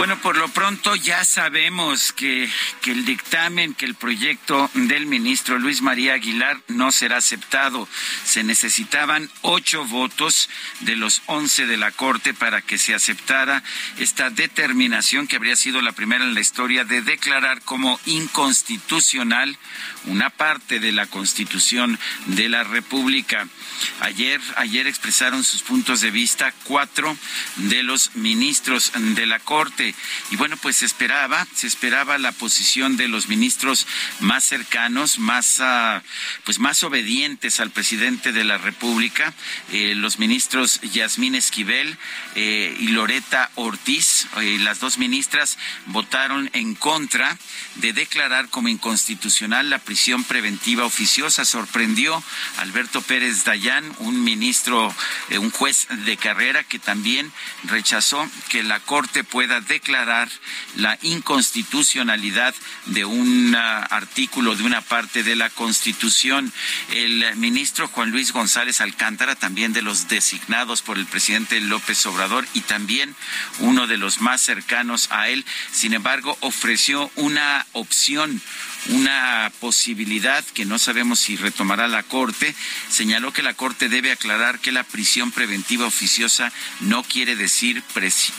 Bueno, por lo pronto ya sabemos que, que, el dictamen, que el proyecto del ministro Luis María Aguilar no será aceptado. Se necesitaban ocho votos de los once de la Corte para que se aceptara esta determinación que habría sido la primera en la historia de declarar como inconstitucional una parte de la Constitución de la República. Ayer, ayer expresaron sus puntos de vista cuatro de los ministros de la Corte. Y bueno, pues se esperaba, se esperaba la posición de los ministros más cercanos, más, uh, pues más obedientes al presidente de la República, eh, los ministros Yasmín Esquivel eh, y Loreta Ortiz. Eh, las dos ministras votaron en contra de declarar como inconstitucional la prisión preventiva oficiosa. Sorprendió Alberto Pérez Dayán, un ministro, eh, un juez de carrera que también rechazó que la Corte pueda declarar la inconstitucionalidad de un uh, artículo de una parte de la Constitución. El ministro Juan Luis González Alcántara, también de los designados por el presidente López Obrador y también uno de los más cercanos a él, sin embargo, ofreció una opción una posibilidad que no sabemos si retomará la Corte, señaló que la Corte debe aclarar que la prisión preventiva oficiosa no quiere decir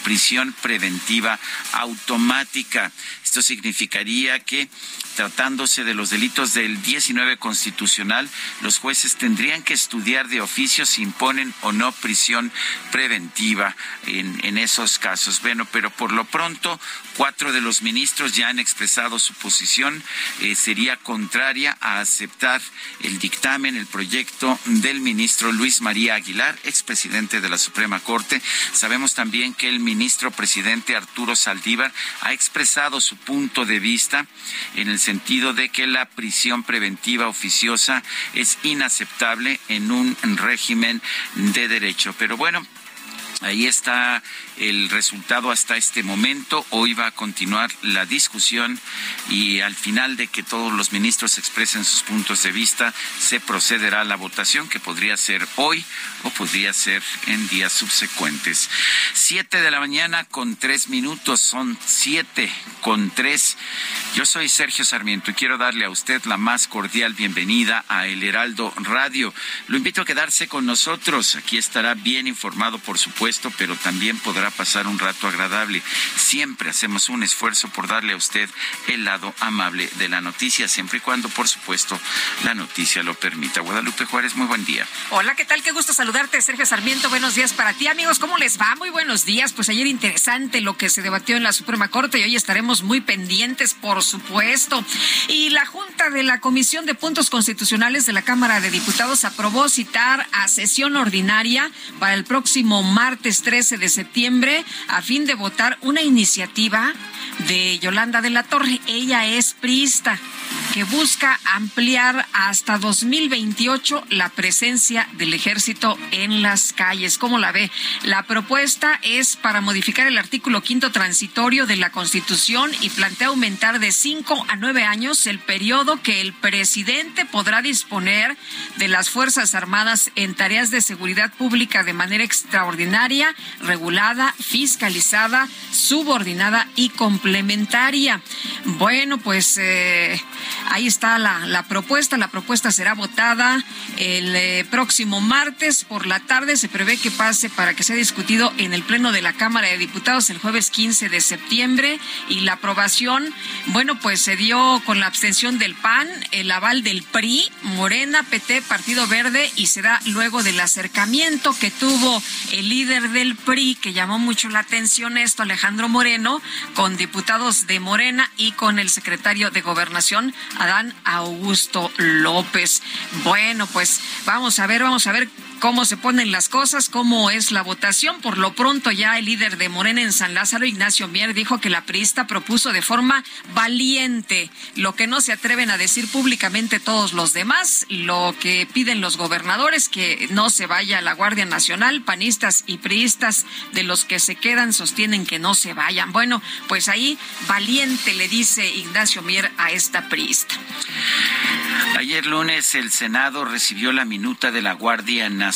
prisión preventiva automática. Esto significaría que tratándose de los delitos del 19 constitucional, los jueces tendrían que estudiar de oficio si imponen o no prisión preventiva en, en esos casos. Bueno, pero por lo pronto, cuatro de los ministros ya han expresado su posición. Eh, sería contraria a aceptar el dictamen, el proyecto del ministro Luis María Aguilar, expresidente de la Suprema Corte. Sabemos también que el ministro presidente Arturo Saldívar ha expresado su punto de vista en el sentido de que la prisión preventiva oficiosa es inaceptable en un régimen de derecho. Pero bueno, Ahí está el resultado hasta este momento. Hoy va a continuar la discusión y al final de que todos los ministros expresen sus puntos de vista, se procederá a la votación que podría ser hoy o podría ser en días subsecuentes. Siete de la mañana con tres minutos, son siete con tres. Yo soy Sergio Sarmiento y quiero darle a usted la más cordial bienvenida a El Heraldo Radio. Lo invito a quedarse con nosotros. Aquí estará bien informado, por supuesto pero también podrá pasar un rato agradable. Siempre hacemos un esfuerzo por darle a usted el lado amable de la noticia, siempre y cuando, por supuesto, la noticia lo permita. Guadalupe Juárez, muy buen día. Hola, ¿qué tal? Qué gusto saludarte, Sergio Sarmiento. Buenos días para ti, amigos. ¿Cómo les va? Muy buenos días. Pues ayer interesante lo que se debatió en la Suprema Corte y hoy estaremos muy pendientes, por supuesto. Y la Junta de la Comisión de Puntos Constitucionales de la Cámara de Diputados aprobó citar a sesión ordinaria para el próximo martes 13 de septiembre a fin de votar una iniciativa de Yolanda de la Torre. Ella es priista. que busca ampliar hasta 2028 la presencia del ejército en las calles. ¿Cómo la ve? La propuesta es para modificar el artículo quinto transitorio de la Constitución y plantea aumentar de cinco a nueve años el periodo que el presidente podrá disponer de las Fuerzas Armadas en tareas de seguridad pública de manera extraordinaria, regulada, fiscalizada, subordinada y complementaria. Bueno, pues eh, ahí está la, propuesta. La propuesta será votada el eh, próximo martes por la tarde. Se prevé que pase para que sea discutido en el Pleno de la Cámara de Diputados el jueves 15 de septiembre. Y la aprobación, bueno, pues se dio con la abstención del PAN, el aval del PRI, Morena, PT, Partido Verde y se da luego del acercamiento que tuvo el líder del PRI, que llamó mucho la atención esto, Alejandro Moreno, con diputados de Morena y con el secretario de Gobernación, Adán Augusto López. Bueno, pues vamos a ver, vamos a ver cómo se ponen las cosas, cómo es la votación. Por lo pronto ya el líder de Morena en San Lázaro, Ignacio Mier, dijo que la priista propuso de forma valiente lo que no se atreven a decir públicamente todos los demás, lo que piden los gobernadores, que no se vaya la Guardia Nacional, panistas y priistas de los que se quedan sostienen que no se vayan. Bueno, pues ahí valiente le dice Ignacio Mier a esta priista. Ayer lunes el Senado recibió la minuta de la Guardia Nacional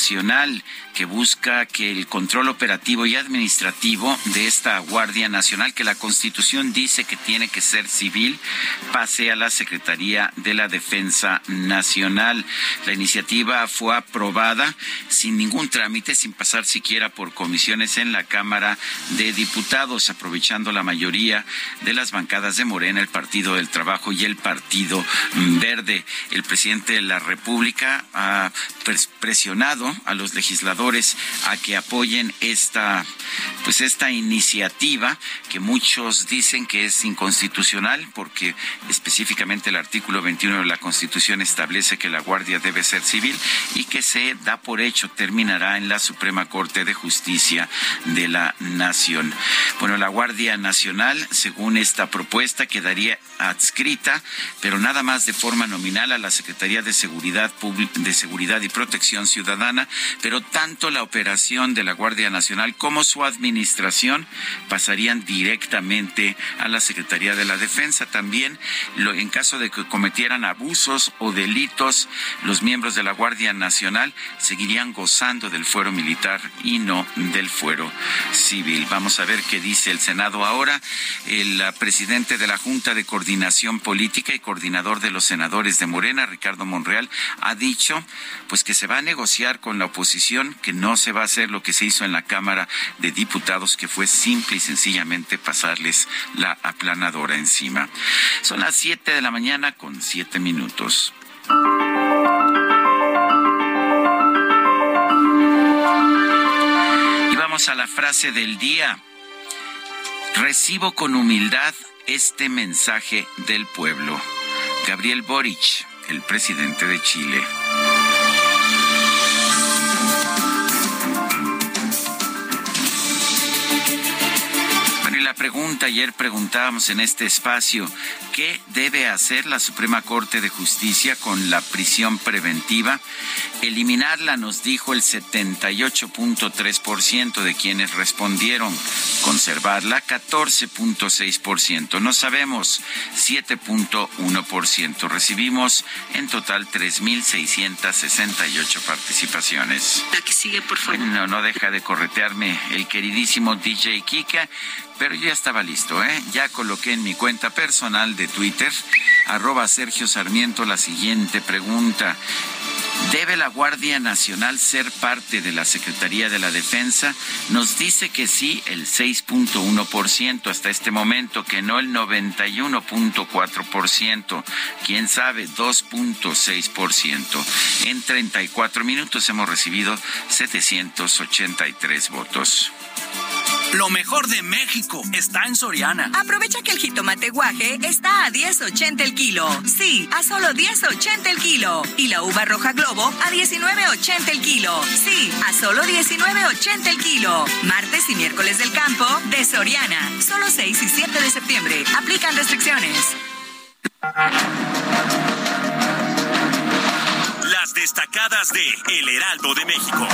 que busca que el control operativo y administrativo de esta Guardia Nacional, que la Constitución dice que tiene que ser civil, pase a la Secretaría de la Defensa Nacional. La iniciativa fue aprobada sin ningún trámite, sin pasar siquiera por comisiones en la Cámara de Diputados, aprovechando la mayoría de las bancadas de Morena, el Partido del Trabajo y el Partido Verde. El presidente de la República ha presionado a los legisladores a que apoyen esta pues esta iniciativa que muchos dicen que es inconstitucional porque específicamente el artículo 21 de la Constitución establece que la Guardia debe ser civil y que se da por hecho terminará en la Suprema Corte de Justicia de la Nación. Bueno, la Guardia Nacional, según esta propuesta, quedaría adscrita, pero nada más de forma nominal a la Secretaría de Seguridad de Seguridad y Protección Ciudadana, pero tanto la operación de la Guardia Nacional como su administración pasarían directamente a la Secretaría de la Defensa. También, en caso de que cometieran abusos o delitos, los miembros de la Guardia Nacional seguirían gozando del fuero militar y no del fuero civil. Vamos a ver qué dice el Senado ahora. El presidente de la Junta de Coordinación Política y coordinador de los senadores de Morena, Ricardo Monreal, ha dicho pues que se va a negociar con la oposición, que no se va a hacer lo que se hizo en la Cámara de Diputados, que fue simple y sencillamente pasarles la aplanadora encima. Son las siete de la mañana con siete minutos. Y vamos a la frase del día. Recibo con humildad este mensaje del pueblo. Gabriel Boric, el presidente de Chile. Pregunta, ayer preguntábamos en este espacio, ¿qué debe hacer la Suprema Corte de Justicia con la prisión preventiva? Eliminarla, nos dijo el 78.3% de quienes respondieron. Conservarla, 14.6%. No sabemos, 7.1%. Recibimos en total 3.668 participaciones. La que sigue, por favor. No deja de corretearme el queridísimo DJ Kika pero ya estaba listo, ¿eh? Ya coloqué en mi cuenta personal de Twitter, arroba Sergio Sarmiento, la siguiente pregunta. ¿Debe la Guardia Nacional ser parte de la Secretaría de la Defensa? Nos dice que sí el 6.1% hasta este momento, que no el 91.4%, quién sabe 2.6%. En 34 minutos hemos recibido 783 votos. Lo mejor de México está en Soriana. Aprovecha que el jitomate guaje está a 10.80 el kilo. Sí, a solo 10.80 el kilo. Y la uva roja globo a 19.80 el kilo. Sí, a solo 19.80 el kilo. Martes y miércoles del campo de Soriana. Solo 6 y 7 de septiembre. Aplican restricciones. Las destacadas de El Heraldo de México.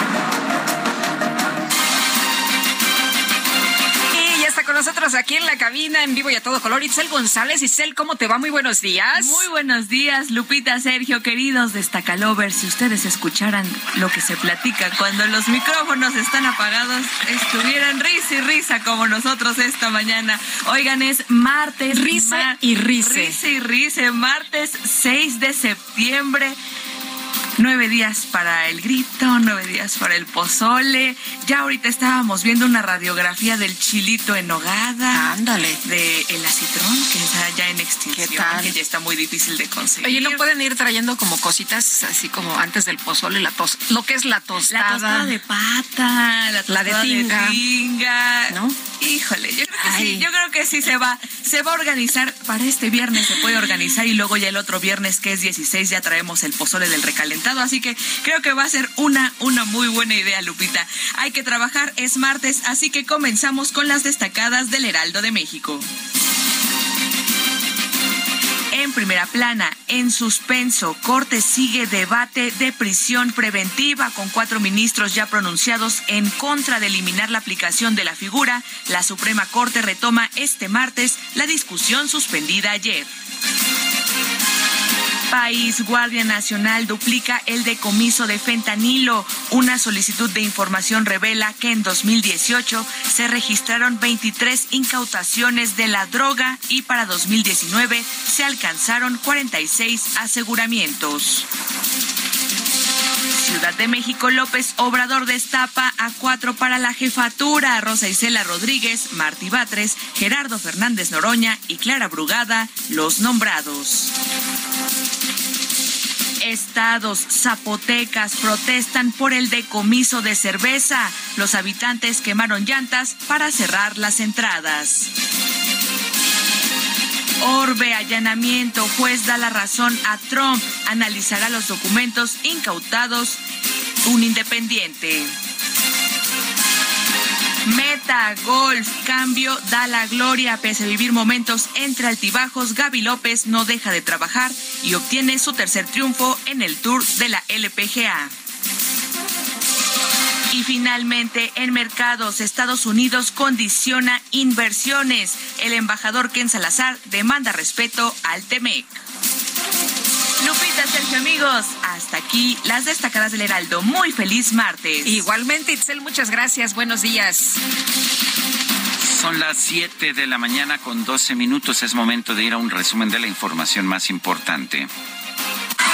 Está con nosotros aquí en la cabina, en vivo y a todo color, Itzel González. Itzel, ¿cómo te va? Muy buenos días. Muy buenos días, Lupita, Sergio, queridos destacalovers. Si ustedes escucharan lo que se platica cuando los micrófonos están apagados, estuvieran risa y risa como nosotros esta mañana. Oigan, es martes. Risa y risa. Risa y risa, martes 6 de septiembre. Nueve días para el grito, nueve días para el pozole. Ya ahorita estábamos viendo una radiografía del chilito en nogada. Ándale. De el acitrón, que está ya en extinción. ¿Qué tal? Que ya está muy difícil de conseguir. Oye, ¿no pueden ir trayendo como cositas así como antes del pozole, la tos, lo que es la tostada? La tostada de pata, la, la de tinga. de tinga. ¿No? Híjole, yo creo que Ay. sí, yo creo que sí se va, se va a organizar para este viernes, se puede organizar y luego ya el otro viernes que es 16 ya traemos el pozole del recalentado, así que creo que va a ser una, una muy buena idea, Lupita. Hay que trabajar, es martes, así que comenzamos con las destacadas del Heraldo de México. En primera plana, en suspenso, Corte sigue debate de prisión preventiva con cuatro ministros ya pronunciados en contra de eliminar la aplicación de la figura. La Suprema Corte retoma este martes la discusión suspendida ayer. País Guardia Nacional duplica el decomiso de fentanilo. Una solicitud de información revela que en 2018 se registraron 23 incautaciones de la droga y para 2019 se alcanzaron 46 aseguramientos. Ciudad de México, López Obrador destapa a cuatro para la jefatura. Rosa Isela Rodríguez, Martí Batres, Gerardo Fernández Noroña y Clara Brugada, los nombrados. Estados zapotecas protestan por el decomiso de cerveza. Los habitantes quemaron llantas para cerrar las entradas. Orbe allanamiento, juez da la razón a Trump, analizará los documentos incautados, un independiente. Meta, golf, cambio, da la gloria. Pese a vivir momentos entre altibajos, Gaby López no deja de trabajar y obtiene su tercer triunfo en el Tour de la LPGA. Y finalmente, en mercados, Estados Unidos condiciona inversiones. El embajador Ken Salazar demanda respeto al TEMEC. Amigos, hasta aquí las destacadas del Heraldo. Muy feliz martes. Igualmente, Itzel, muchas gracias. Buenos días. Son las 7 de la mañana con 12 minutos. Es momento de ir a un resumen de la información más importante.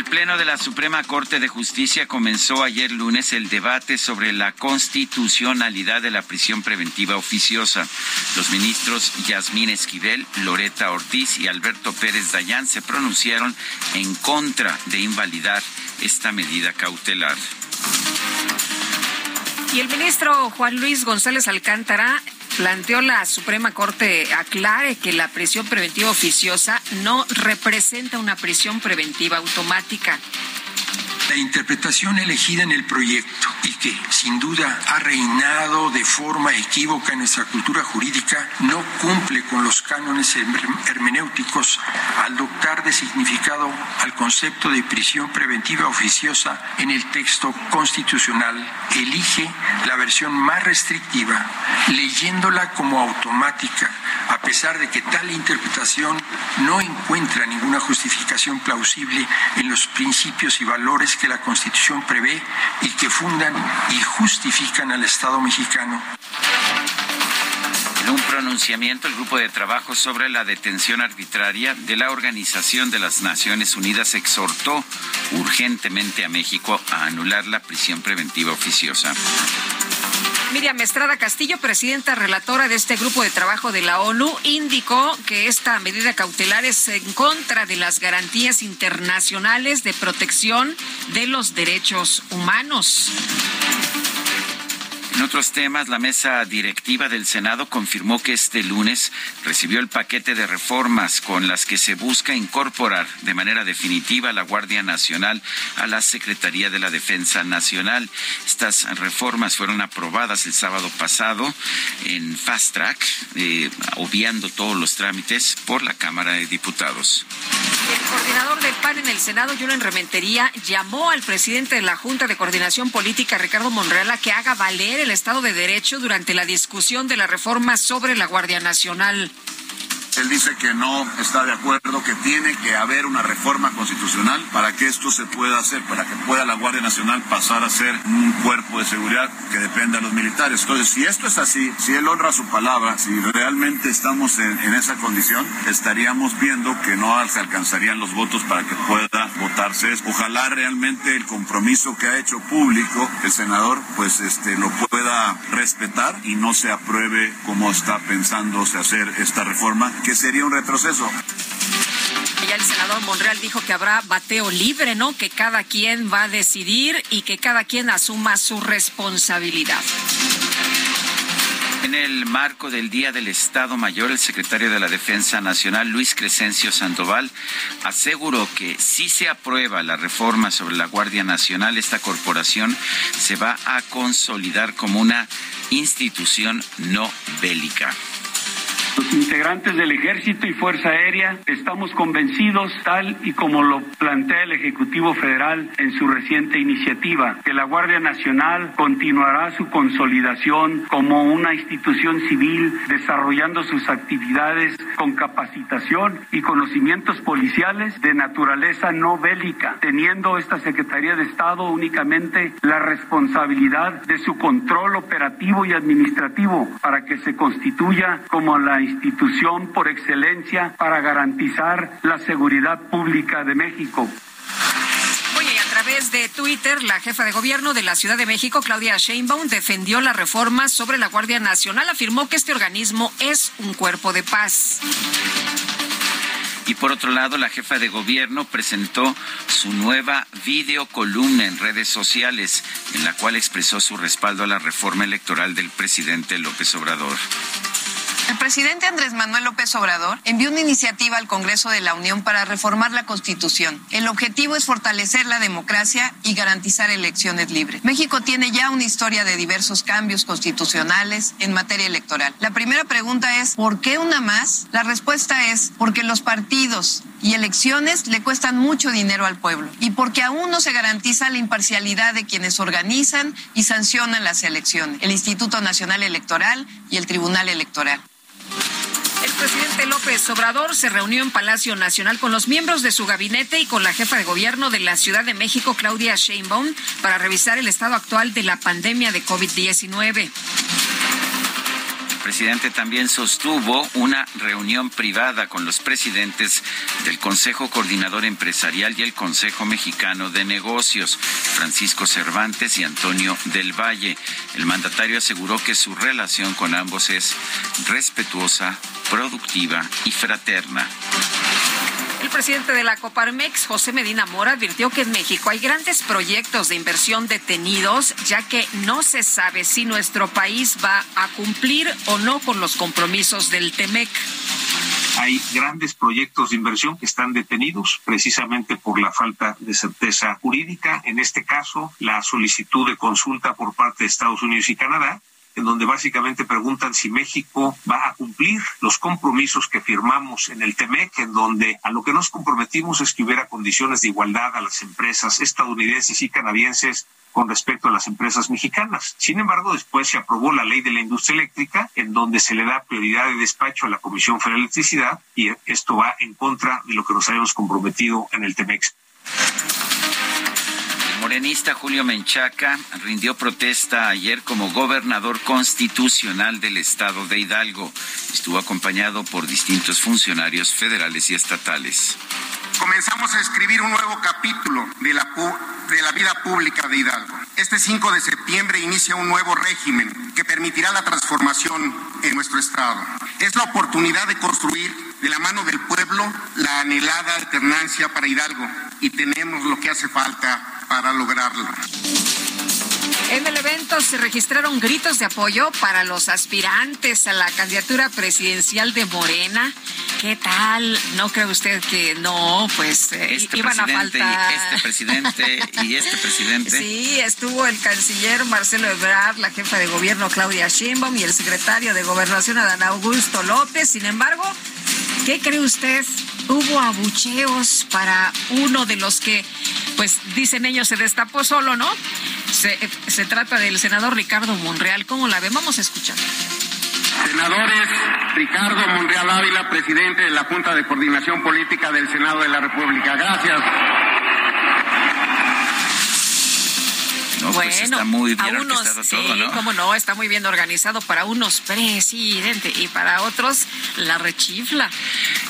El Pleno de la Suprema Corte de Justicia comenzó ayer lunes el debate sobre la constitucionalidad de la prisión preventiva oficiosa. Los ministros Yasmín Esquivel, Loreta Ortiz y Alberto Pérez Dayán se pronunciaron en contra de invalidar esta medida cautelar. Y el ministro Juan Luis González Alcántara planteó la Suprema Corte aclare que la prisión preventiva oficiosa no representa una prisión preventiva automática. La interpretación elegida en el proyecto y que sin duda ha reinado de forma equívoca en nuestra cultura jurídica no cumple con los cánones hermenéuticos al dotar de significado al concepto de prisión preventiva oficiosa en el texto constitucional. Elige la versión más restrictiva, leyéndola como automática, a pesar de que tal interpretación no encuentra ninguna justificación plausible en los principios y valores que la Constitución prevé y que fundan y justifican al Estado mexicano. En un pronunciamiento, el grupo de trabajo sobre la detención arbitraria de la Organización de las Naciones Unidas exhortó urgentemente a México a anular la prisión preventiva oficiosa. Miriam Estrada Castillo, presidenta relatora de este grupo de trabajo de la ONU, indicó que esta medida cautelar es en contra de las garantías internacionales de protección de los derechos humanos. En otros temas, la mesa directiva del Senado confirmó que este lunes recibió el paquete de reformas con las que se busca incorporar de manera definitiva la Guardia Nacional a la Secretaría de la Defensa Nacional. Estas reformas fueron aprobadas el sábado pasado en fast track, eh, obviando todos los trámites por la Cámara de Diputados. El coordinador del PAN en el Senado, Julen Rementería, llamó al presidente de la Junta de Coordinación Política, Ricardo Monreal, a que haga valer el Estado de Derecho durante la discusión de la reforma sobre la Guardia Nacional. Él dice que no está de acuerdo, que tiene que haber una reforma constitucional para que esto se pueda hacer, para que pueda la Guardia Nacional pasar a ser un cuerpo de seguridad que dependa de los militares. Entonces, si esto es así, si él honra su palabra, si realmente estamos en, esa condición, estaríamos viendo que no se alcanzarían los votos para que pueda votarse. Ojalá realmente el compromiso que ha hecho público el senador, pues este lo pueda respetar y no se apruebe como está pensándose hacer esta reforma sería un retroceso. Ya el senador Monreal dijo que habrá bateo libre, ¿no? Que cada quien va a decidir y que cada quien asuma su responsabilidad. En el marco del Día del Estado Mayor, el secretario de la Defensa Nacional, Luis Crescencio Sandoval, aseguró que si se aprueba la reforma sobre la Guardia Nacional, esta corporación se va a consolidar como una institución no bélica. Los integrantes del Ejército y Fuerza Aérea estamos convencidos, tal y como lo plantea el Ejecutivo Federal en su reciente iniciativa, que la Guardia Nacional continuará su consolidación como una institución civil, desarrollando sus actividades con capacitación y conocimientos policiales de naturaleza no bélica, teniendo esta Secretaría de Estado únicamente la responsabilidad de su control operativo y administrativo para que se constituya como la institución por excelencia para garantizar la seguridad pública de México. Oye, a través de Twitter, la jefa de gobierno de la Ciudad de México, Claudia Sheinbaum, defendió la reforma sobre la Guardia Nacional. Afirmó que este organismo es un cuerpo de paz. Y por otro lado, la jefa de gobierno presentó su nueva videocolumna en redes sociales, en la cual expresó su respaldo a la reforma electoral del presidente López Obrador. El presidente Andrés Manuel López Obrador envió una iniciativa al Congreso de la Unión para reformar la Constitución. El objetivo es fortalecer la democracia y garantizar elecciones libres. México tiene ya una historia de diversos cambios constitucionales en materia electoral. La primera pregunta es, ¿por qué una más? La respuesta es porque los partidos y elecciones le cuestan mucho dinero al pueblo y porque aún no se garantiza la imparcialidad de quienes organizan y sancionan las elecciones, el Instituto Nacional Electoral y el Tribunal Electoral. El presidente López Obrador se reunió en Palacio Nacional con los miembros de su gabinete y con la jefa de gobierno de la Ciudad de México, Claudia Sheinbaum, para revisar el estado actual de la pandemia de COVID-19. Presidente también sostuvo una reunión privada con los presidentes del Consejo Coordinador Empresarial y el Consejo Mexicano de Negocios, Francisco Cervantes y Antonio del Valle. El mandatario aseguró que su relación con ambos es respetuosa, productiva y fraterna. El presidente de la Coparmex, José Medina Mora, advirtió que en México hay grandes proyectos de inversión detenidos, ya que no se sabe si nuestro país va a cumplir o no con los compromisos del TEMEC. Hay grandes proyectos de inversión que están detenidos precisamente por la falta de certeza jurídica. En este caso, la solicitud de consulta por parte de Estados Unidos y Canadá en donde básicamente preguntan si México va a cumplir los compromisos que firmamos en el TEMEC, en donde a lo que nos comprometimos es que hubiera condiciones de igualdad a las empresas estadounidenses y canadienses con respecto a las empresas mexicanas. Sin embargo, después se aprobó la ley de la industria eléctrica, en donde se le da prioridad de despacho a la Comisión Federal de Electricidad, y esto va en contra de lo que nos habíamos comprometido en el TEMEX morenista Julio Menchaca rindió protesta ayer como gobernador constitucional del estado de Hidalgo. Estuvo acompañado por distintos funcionarios federales y estatales. Comenzamos a escribir un nuevo capítulo de la, de la vida pública de Hidalgo. Este 5 de septiembre inicia un nuevo régimen que permitirá la transformación en nuestro Estado. Es la oportunidad de construir de la mano del pueblo la anhelada alternancia para Hidalgo y tenemos lo que hace falta para lograrla. En el evento se registraron gritos de apoyo para los aspirantes a la candidatura presidencial de Morena. ¿Qué tal? ¿No cree usted que no? Pues eh, este iban a faltar. Y este presidente y este presidente. Sí, estuvo el canciller Marcelo Ebrard, la jefa de gobierno Claudia Sheinbaum y el secretario de Gobernación Adán Augusto López. Sin embargo, ¿qué cree usted? Hubo abucheos para uno de los que, pues dicen ellos, se destapó solo, ¿no? Se, trata del senador Ricardo Monreal. ¿Cómo la ven? Vamos a escuchar. Senadores, Ricardo Monreal Ávila, presidente de la Junta de Coordinación Política del Senado de la República. Gracias. No, bueno, pues está muy bien a unos, sí, todo, ¿no? cómo no, está muy bien organizado para unos presidente y para otros la rechifla.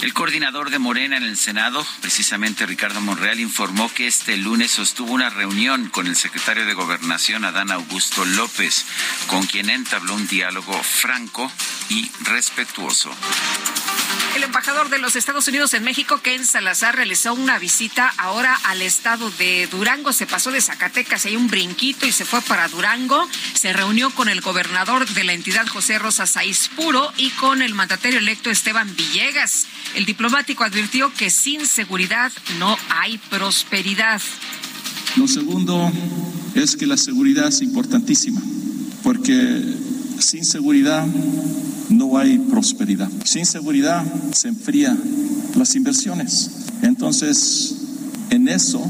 El coordinador de Morena en el Senado, precisamente Ricardo Monreal, informó que este lunes sostuvo una reunión con el secretario de Gobernación, Adán Augusto López, con quien entabló un diálogo franco y respetuoso. El embajador de los Estados Unidos en México, Ken Salazar, realizó una visita ahora al estado de Durango. Se pasó de Zacatecas, hay un brinquito y se fue para Durango. Se reunió con el gobernador de la entidad, José Rosa Saiz Puro, y con el mandatario electo, Esteban Villegas. El diplomático advirtió que sin seguridad no hay prosperidad. Lo segundo es que la seguridad es importantísima, porque sin seguridad no hay prosperidad. Sin seguridad se enfría las inversiones. Entonces, en eso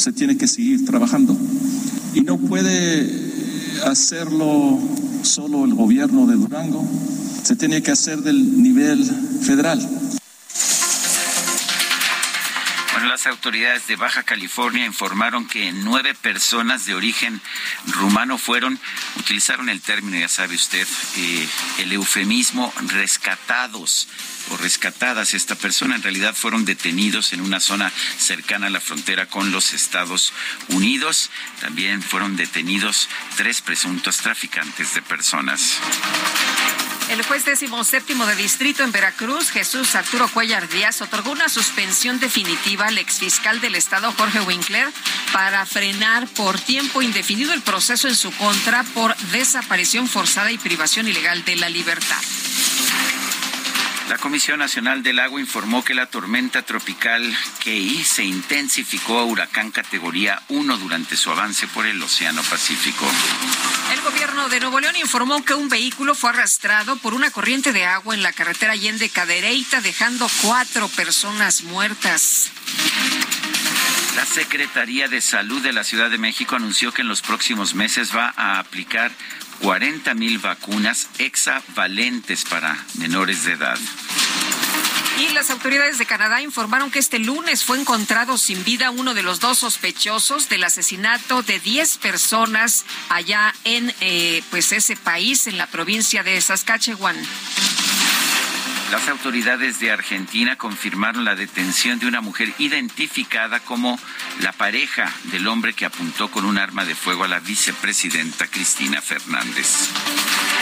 se tiene que seguir trabajando. Y no puede hacerlo solo el gobierno de Durango, se tiene que hacer del nivel federal. Las autoridades de Baja California informaron que nueve personas de origen rumano fueron, utilizaron el término, ya sabe usted, eh, el eufemismo rescatados o rescatadas. Esta persona en realidad fueron detenidos en una zona cercana a la frontera con los Estados Unidos. También fueron detenidos tres presuntos traficantes de personas. El juez décimo séptimo de distrito en Veracruz, Jesús Arturo Cuellar Díaz, otorgó una suspensión definitiva al exfiscal del Estado, Jorge Winkler, para frenar por tiempo indefinido el proceso en su contra por desaparición forzada y privación ilegal de la libertad. La Comisión Nacional del Agua informó que la tormenta tropical Kei se intensificó a huracán categoría 1 durante su avance por el Océano Pacífico. El gobierno de Nuevo León informó que un vehículo fue arrastrado por una corriente de agua en la carretera Allende Cadereyta, dejando cuatro personas muertas. La Secretaría de Salud de la Ciudad de México anunció que en los próximos meses va a aplicar 40 mil vacunas hexavalentes para menores de edad. Y las autoridades de Canadá informaron que este lunes fue encontrado sin vida uno de los dos sospechosos del asesinato de 10 personas allá en eh, pues ese país, en la provincia de Saskatchewan. Las autoridades de Argentina confirmaron la detención de una mujer identificada como la pareja del hombre que apuntó con un arma de fuego a la vicepresidenta Cristina Fernández.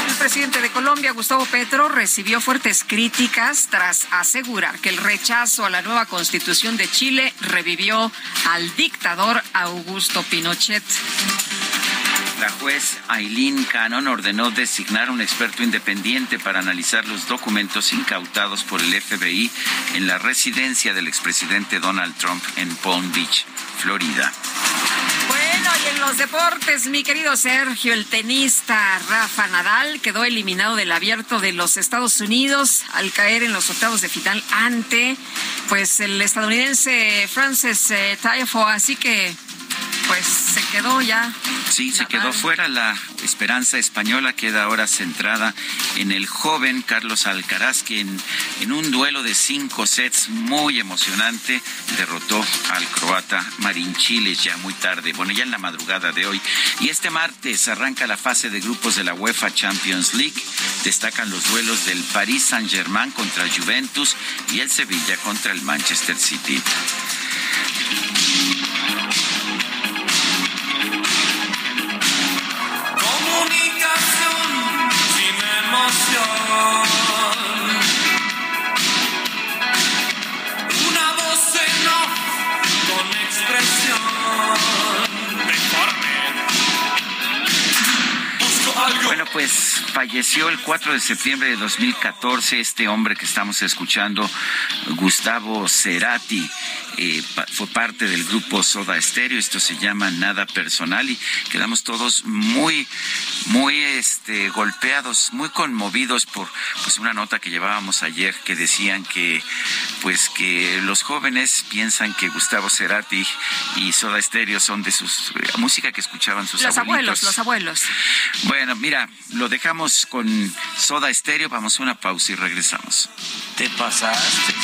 El presidente de Colombia, Gustavo Petro, recibió fuertes críticas tras asegurar que el rechazo a la nueva constitución de Chile revivió al dictador Augusto Pinochet. La juez Aileen Cannon ordenó designar un experto independiente para analizar los documentos incautados por el FBI en la residencia del expresidente Donald Trump en Palm Beach, Florida. Bueno, y en los deportes, mi querido Sergio, el tenista Rafa Nadal quedó eliminado del abierto de los Estados Unidos al caer en los octavos de final ante pues el estadounidense Francis eh, Tiafoe, así que pues se quedó ya. Sí, se quedó fuera. La esperanza española queda ahora centrada en el joven Carlos Alcaraz, quien en un duelo de cinco sets muy emocionante derrotó al croata Marin Chiles ya muy tarde, bueno, ya en la madrugada de hoy. Y este martes arranca la fase de grupos de la UEFA Champions League. Destacan los duelos del Paris Saint-Germain contra Juventus y el Sevilla contra el Manchester City. Pues falleció el 4 de septiembre de 2014 este hombre que estamos escuchando, Gustavo Cerati. Eh, fue parte del grupo Soda Stereo, esto se llama Nada Personal y quedamos todos muy, muy este, golpeados, muy conmovidos por pues una nota que llevábamos ayer que decían que pues que los jóvenes piensan que Gustavo Cerati y Soda Stereo son de sus eh, música que escuchaban sus los abuelos, los abuelos. Bueno, mira, lo dejamos con Soda Stereo, vamos a una pausa y regresamos. Te pasaste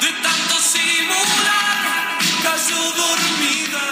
de tanto simular, cayó dormida.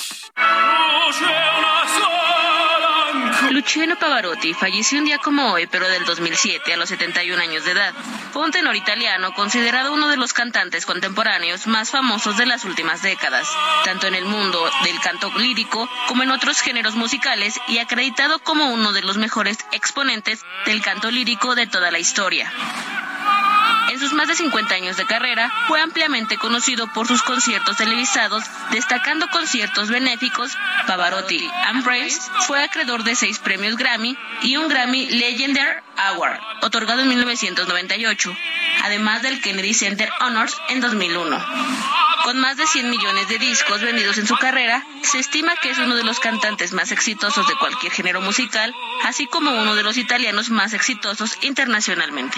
Luciano Pavarotti falleció un día como hoy, pero del 2007, a los 71 años de edad. Fue un tenor italiano considerado uno de los cantantes contemporáneos más famosos de las últimas décadas, tanto en el mundo del canto lírico como en otros géneros musicales y acreditado como uno de los mejores exponentes del canto lírico de toda la historia. En sus más de 50 años de carrera, fue ampliamente conocido por sus conciertos televisados, destacando conciertos benéficos. Pavarotti and fue acreedor de seis premios Grammy y un Grammy Legendary Award, otorgado en 1998, además del Kennedy Center Honors en 2001. Con más de 100 millones de discos vendidos en su carrera, se estima que es uno de los cantantes más exitosos de cualquier género musical, así como uno de los italianos más exitosos internacionalmente.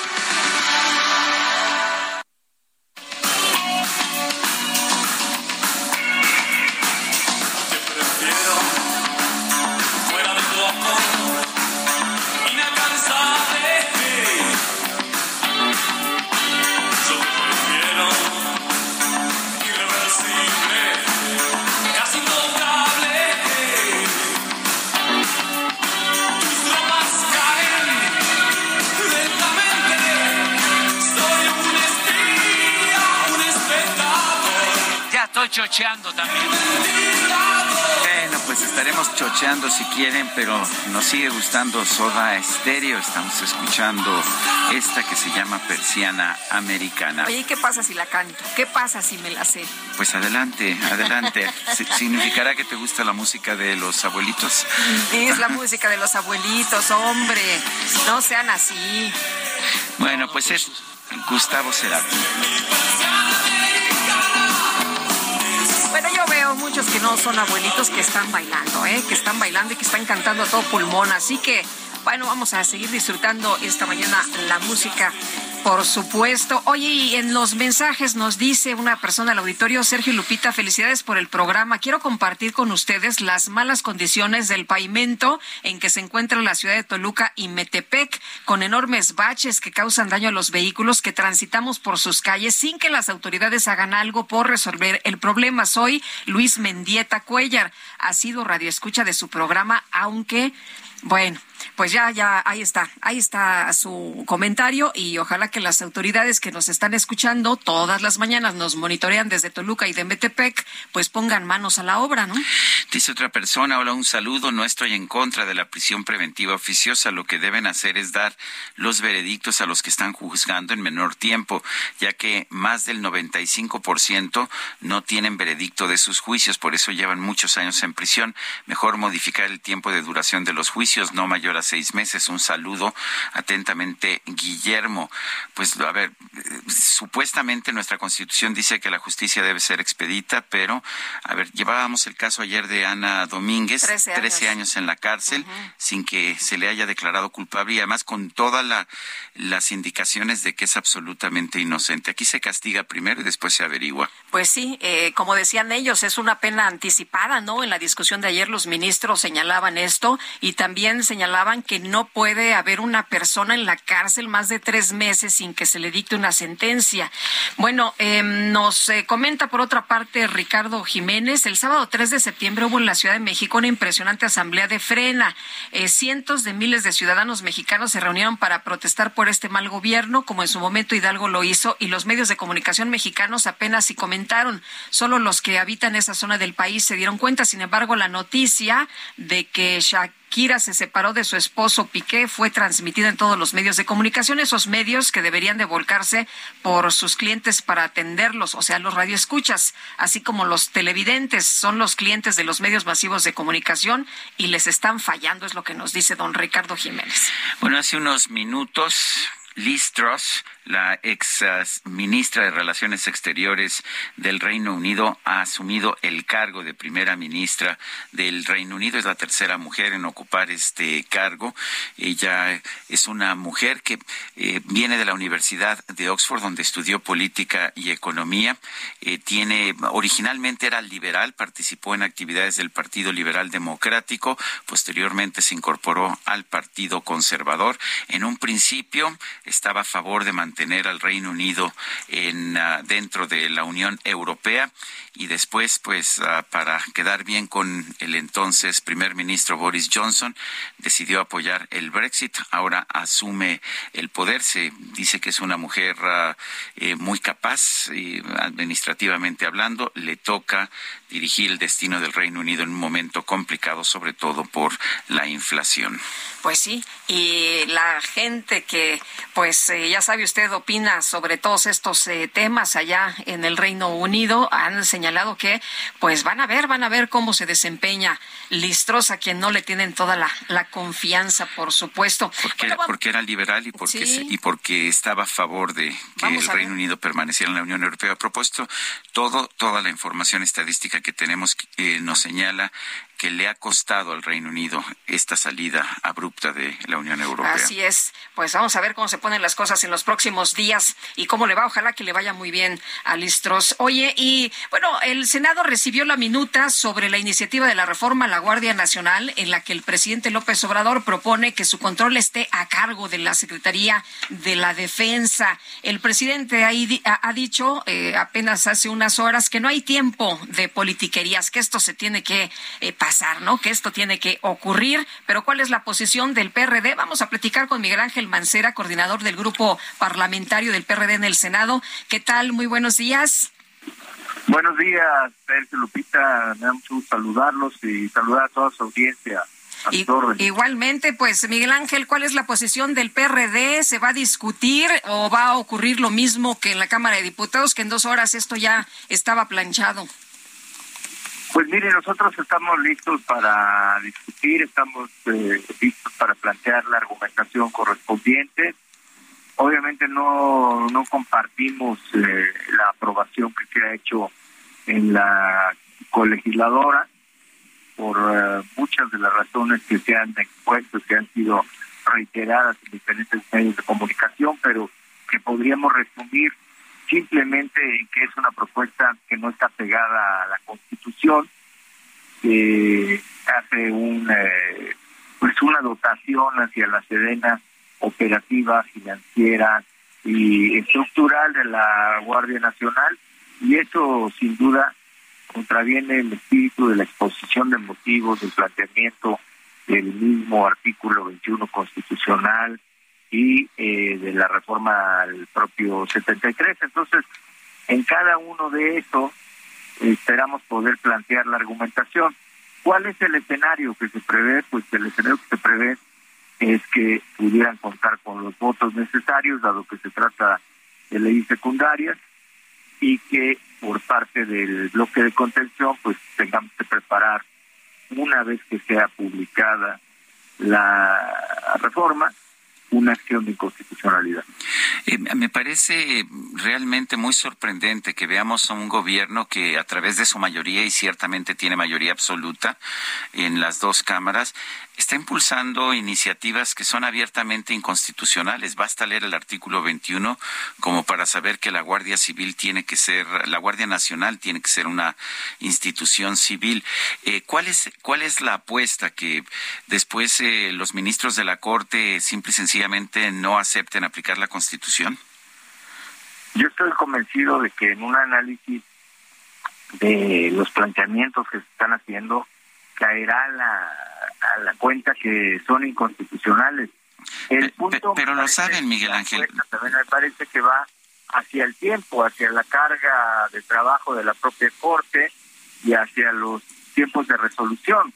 Chocheando también. Bueno, pues estaremos chocheando si quieren, pero nos sigue gustando Soda Estéreo. Estamos escuchando esta que se llama Persiana Americana. Oye, ¿qué pasa si la canto? ¿Qué pasa si me la sé? Pues adelante, adelante. ¿Significará que te gusta la música de los abuelitos? Es la música de los abuelitos, hombre. No sean así. Bueno, pues es Gustavo Cerati. Muchos que no son abuelitos que están bailando, ¿eh? que están bailando y que están cantando a todo pulmón. Así que, bueno, vamos a seguir disfrutando esta mañana la música por supuesto. Oye, y en los mensajes nos dice una persona del auditorio, Sergio Lupita, felicidades por el programa. Quiero compartir con ustedes las malas condiciones del pavimento en que se encuentra la ciudad de Toluca y Metepec, con enormes baches que causan daño a los vehículos que transitamos por sus calles sin que las autoridades hagan algo por resolver el problema. Soy Luis Mendieta Cuellar. Ha sido radioescucha de su programa, aunque bueno, pues ya, ya, ahí está, ahí está su comentario y ojalá que las autoridades que nos están escuchando todas las mañanas nos monitorean desde Toluca y de Metepec, pues pongan manos a la obra, ¿no? Dice otra persona, hola, un saludo, no estoy en contra de la prisión preventiva oficiosa, lo que deben hacer es dar los veredictos a los que están juzgando en menor tiempo, ya que más del 95% no tienen veredicto de sus juicios, por eso llevan muchos años en prisión. Mejor modificar el tiempo de duración de los juicios, no mayor a seis meses. Un saludo atentamente, Guillermo. Pues a ver, supuestamente nuestra constitución dice que la justicia debe ser expedita, pero a ver, llevábamos el caso ayer de Ana Domínguez, trece años. en la cárcel, sin que se le haya declarado culpable y además con todas las indicaciones de que es absolutamente inocente. Aquí se castiga primero y después se averigua. Pues sí, eh, como decían ellos, es una pena anticipada, ¿no? En la discusión de ayer los ministros señalaban esto y también señalaban que no puede haber una persona en la cárcel más de tres meses sin que se le dicte una sentencia. Bueno, em, nos eh, comenta por otra parte Ricardo Jiménez, el sábado 3 de septiembre hubo en la Ciudad de México una impresionante asamblea de frena. Eh, cientos de miles de ciudadanos mexicanos se reunieron para protestar por este mal gobierno, como en su momento Hidalgo lo hizo, y los medios de comunicación mexicanos apenas si comentaron. Solo los que habitan esa zona del país se dieron cuenta. Sin embargo, la noticia de que Shakira se separó de su esposo Piqué fue transmitida en todos los medios de comunicación, esos medios que deberían de volcarse por sus clientes para atenderlos, o sea, los radioescuchas, así como los televidentes, son los clientes de los medios masivos de comunicación y les están fallando, es lo que nos dice don Ricardo Jiménez. Bueno, hace unos minutos Liz Truss, la ex ministra de Relaciones Exteriores del Reino Unido, ha asumido el cargo de primera ministra del Reino Unido. Es la tercera mujer en ocupar este cargo. Ella es una mujer que eh, viene de la Universidad de Oxford, donde estudió política y economía. Eh, tiene, originalmente era liberal, participó en actividades del Partido Liberal Democrático. Posteriormente se incorporó al Partido Conservador. En un principio estaba a favor de mantener al Reino Unido en, ah, dentro de la Unión Europea y después, pues, ah, para quedar bien con el entonces primer ministro Boris Johnson, decidió apoyar el Brexit. Ahora asume el poder. Se dice que es una mujer ah, eh, muy capaz, administrativamente hablando. Le toca dirigir el destino del Reino Unido en un momento complicado, sobre todo por la inflación. Pues sí, y la gente que, pues eh, ya sabe usted, opina sobre todos estos eh, temas allá en el Reino Unido, han señalado que, pues van a ver, van a ver cómo se desempeña Listrosa, quien no le tienen toda la, confianza, por supuesto. Porque, porque era liberal y porque, y porque estaba a favor de que el Reino Unido permaneciera en la Unión Europea. A propósito, todo, toda la información estadística que tenemos nos señala que le ha costado al Reino Unido esta salida abrupta de la Unión Europea. Así es. Pues vamos a ver cómo se ponen las cosas en los próximos días y cómo le va. Ojalá que le vaya muy bien a Listros. Oye, y bueno, el Senado recibió la minuta sobre la iniciativa de la reforma a la Guardia Nacional en la que el presidente López Obrador propone que su control esté a cargo de la Secretaría de la Defensa. El presidente ha, dicho eh, apenas hace unas horas que no hay tiempo de politiquerías, que esto se tiene que eh, pasar ¿no? Que esto tiene que ocurrir. Pero ¿cuál es la posición del PRD? Vamos a platicar con Miguel Ángel Mancera, coordinador del grupo parlamentario del PRD en el Senado. ¿Qué tal? Muy buenos días. Buenos días, Sergio Lupita. Me da mucho gusto saludarlos y saludar a toda su audiencia. igualmente, pues Miguel Ángel, ¿cuál es la posición del PRD? ¿Se va a discutir o va a ocurrir lo mismo que en la Cámara de Diputados, que en dos horas esto ya estaba planchado? Pues mire, nosotros estamos listos para discutir, estamos eh, listos para plantear la argumentación correspondiente. Obviamente no, no compartimos eh, la aprobación que se ha hecho en la colegisladora por eh, muchas de las razones que se han expuesto, que han sido reiteradas en diferentes medios de comunicación, pero que podríamos resumir simplemente que es una propuesta que no está pegada a la Constitución, que hace un, eh, pues una dotación hacia la Sedena operativa, financiera y estructural de la Guardia Nacional y eso sin duda contraviene el espíritu de la exposición de motivos, del planteamiento del mismo artículo 21 constitucional y eh, de la reforma al propio 73. Entonces, en cada uno de esos esperamos poder plantear la argumentación. ¿Cuál es el escenario que se prevé? Pues el escenario que se prevé es que pudieran contar con los votos necesarios, dado que se trata de leyes secundarias, y que por parte del bloque de contención, pues tengamos que preparar una vez que sea publicada la reforma, una acción de inconstitucionalidad. Eh, me parece realmente muy sorprendente que veamos a un gobierno que a través de su mayoría, y ciertamente tiene mayoría absoluta en las dos cámaras, está impulsando iniciativas que son abiertamente inconstitucionales. Basta leer el artículo 21 como para saber que la Guardia Civil tiene que ser, la Guardia Nacional tiene que ser una institución civil. Eh, ¿cuál, es, ¿Cuál es la apuesta que después eh, los ministros de la Corte simple y sencillamente no acepten aplicar la Constitución? Yo estoy convencido de que en un análisis de los planteamientos que se están haciendo caerá la a la cuenta que son inconstitucionales. El punto pero lo saben, Miguel Ángel. También me parece que va hacia el tiempo, hacia la carga de trabajo de la propia Corte y hacia los tiempos de resolución.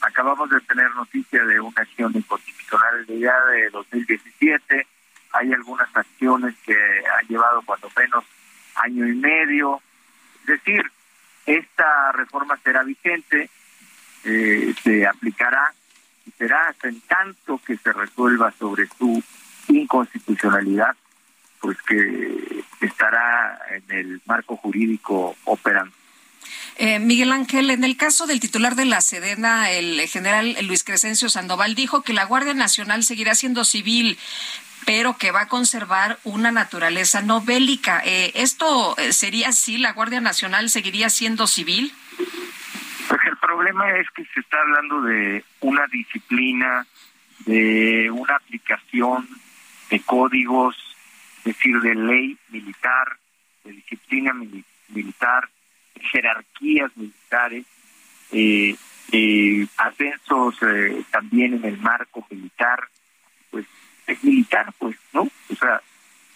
Acabamos de tener noticia de una acción inconstitucional el día de 2017. Hay algunas acciones que han llevado cuando menos año y medio. Es decir, esta reforma será vigente eh, se aplicará y será hasta en tanto que se resuelva sobre su inconstitucionalidad, pues que estará en el marco jurídico operando. Eh, Miguel Ángel, en el caso del titular de la Sedena, el general Luis Crescencio Sandoval dijo que la Guardia Nacional seguirá siendo civil, pero que va a conservar una naturaleza no bélica. Eh, ¿Esto eh, sería así? ¿La Guardia Nacional seguiría siendo civil? Pues el problema es que se está hablando de una disciplina, de una aplicación de códigos, es decir, de ley militar, de disciplina militar, de jerarquías militares, eh, ascensos eh, también en el marco militar, pues es militar, pues, ¿no? O sea,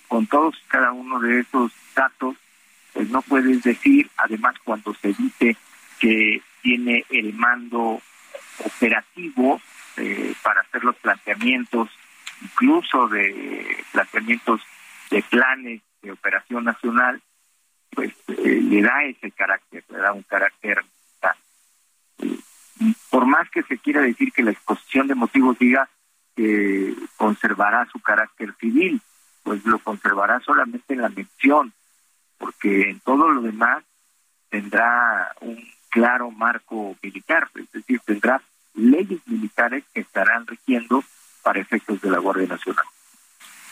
con todos cada uno de esos datos, pues no puedes decir, además cuando se dice que tiene el mando operativo eh, para hacer los planteamientos, incluso de planteamientos de planes de operación nacional, pues eh, le da ese carácter, le da un carácter por más que se quiera decir que la exposición de motivos diga que conservará su carácter civil, pues lo conservará solamente en la mención, porque en todo lo demás tendrá un claro marco militar, es decir, tendrá leyes militares que estarán rigiendo para efectos de la Guardia Nacional.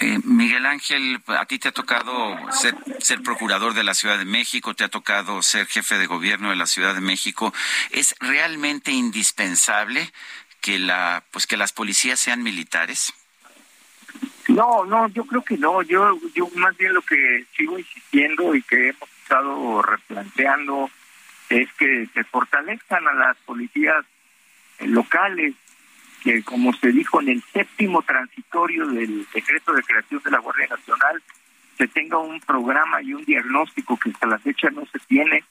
Eh, Miguel Ángel, a ti te ha tocado ser, ser, procurador de la Ciudad de México, te ha tocado ser jefe de gobierno de la Ciudad de México. ¿Es realmente indispensable que la, pues que las policías sean militares? No, no, yo creo que no. Yo, yo más bien lo que sigo insistiendo y que hemos estado replanteando es que se fortalezcan a las policías locales, que como se dijo en el séptimo transitorio del decreto de creación de la Guardia Nacional, se tenga un programa y un diagnóstico que hasta la fecha no se tiene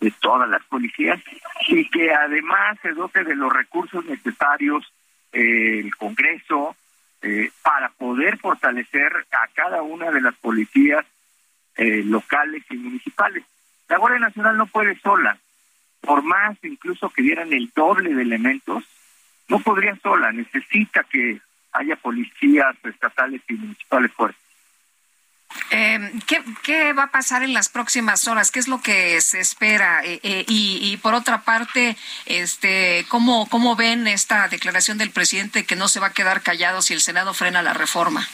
de todas las policías y que además se dote de los recursos necesarios eh, el Congreso eh, para poder fortalecer a cada una de las policías eh, locales y municipales. La Guardia Nacional no puede sola, por más incluso que dieran el doble de elementos, no podría sola, necesita que haya policías estatales y municipales fuertes. Eh, ¿qué, va a pasar en las próximas horas? ¿Qué es lo que se espera? Eh, eh, y, por otra parte, este, ¿cómo, ¿cómo ven esta declaración del presidente que no se va a quedar callado si el Senado frena la reforma?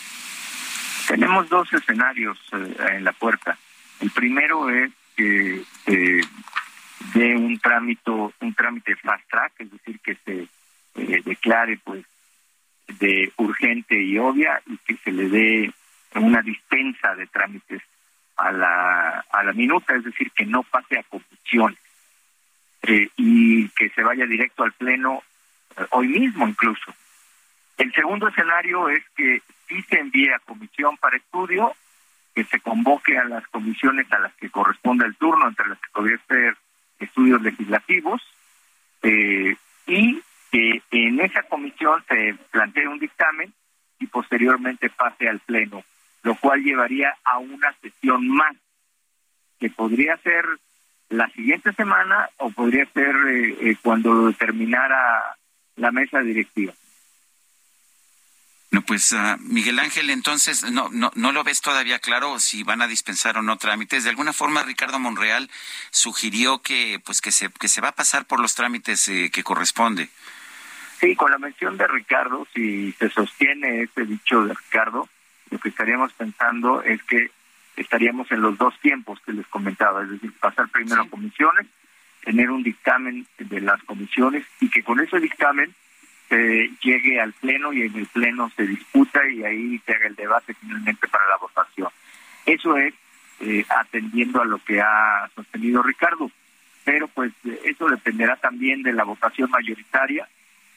Tenemos dos escenarios en la puerta. El primero es que de un trámite, un trámite fast track, es decir, que se eh, declare pues de urgente y obvia y que se le dé una dispensa de trámites a la, a la minuta, es decir, que no pase a comisión eh, y que se vaya directo al Pleno hoy mismo incluso. El segundo escenario es que sí se envíe a comisión para estudio, que se convoque a las comisiones a las que corresponde el turno, entre las que podría ser estudios legislativos, eh, y que en esa comisión se plantee un dictamen y posteriormente pase al Pleno, lo cual llevaría a una sesión más, que podría ser la siguiente semana o podría ser eh, eh, cuando terminara la mesa directiva. No, pues uh, Miguel Ángel, entonces no, no, no lo ves todavía claro si van a dispensar o no trámites. De alguna forma, Ricardo Monreal sugirió que, pues, que se, que se va a pasar por los trámites eh, que corresponde. Sí, con la mención de Ricardo, si se sostiene ese dicho de Ricardo, lo que estaríamos pensando es que estaríamos en los dos tiempos que les comentaba, es decir, pasar primero a comisiones, tener un dictamen de las comisiones y que con ese dictamen se llegue al pleno y en el pleno se disputa y ahí se haga el debate finalmente para la votación. Eso es eh, atendiendo a lo que ha sostenido Ricardo, pero pues eso dependerá también de la votación mayoritaria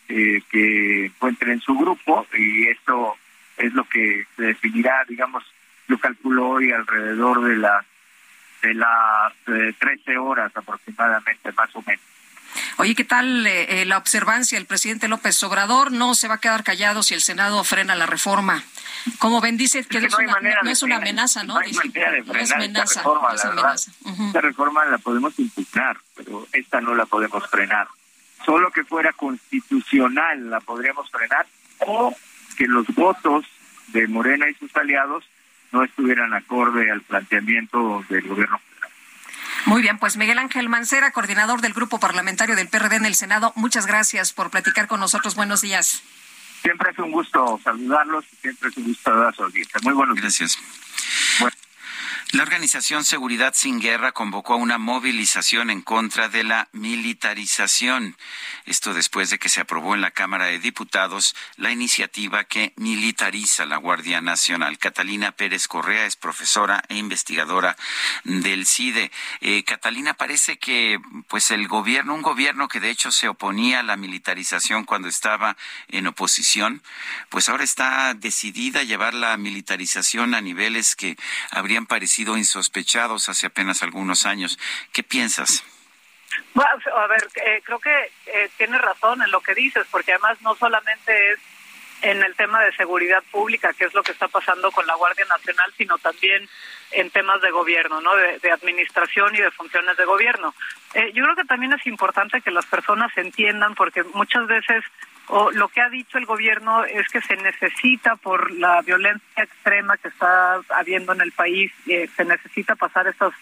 eh, que encuentre en su grupo y eso es lo que se definirá, digamos, yo calculo hoy alrededor de las de las 13 eh, horas aproximadamente, más o menos. Oye, ¿qué tal eh, eh, la observancia? El presidente López Obrador no se va a quedar callado si el Senado frena la reforma. Como ven, dice que, no, es una, amenaza, ¿no? No hay manera de frenar esta reforma, la verdad. Esta reforma la podemos impugnar, pero esta no la podemos frenar. Solo que fuera constitucional la podríamos frenar o que los votos de Morena y sus aliados no estuvieran acorde al planteamiento del gobierno muy bien, pues Miguel Ángel Mancera, coordinador del Grupo Parlamentario del PRD en el Senado, muchas gracias por platicar con nosotros. Buenos días. Siempre es un gusto saludarlos, siempre es un gusto dar su audiencia. Muy buenos Gracias. La organización Seguridad Sin Guerra convocó a una movilización en contra de la militarización. Esto después de que se aprobó en la Cámara de Diputados la iniciativa que militariza la Guardia Nacional. Catalina Pérez Correa es profesora e investigadora del CIDE. Eh, Catalina, parece que pues el gobierno, un gobierno que de hecho se oponía a la militarización cuando estaba en oposición, pues ahora está decidida a llevar la militarización a niveles que habrían parecido sido insospechados hace apenas algunos años. ¿Qué piensas? Bueno, a ver, eh, creo que eh, tienes razón en lo que dices, porque además no solamente es en el tema de seguridad pública, que es lo que está pasando con la Guardia Nacional, sino también en temas de gobierno, ¿no? De, administración y de funciones de gobierno. Eh, yo creo que también es importante que las personas entiendan, porque muchas veces o lo que ha dicho el gobierno es que se necesita por la violencia extrema que está habiendo en el país, eh, se necesita pasar esas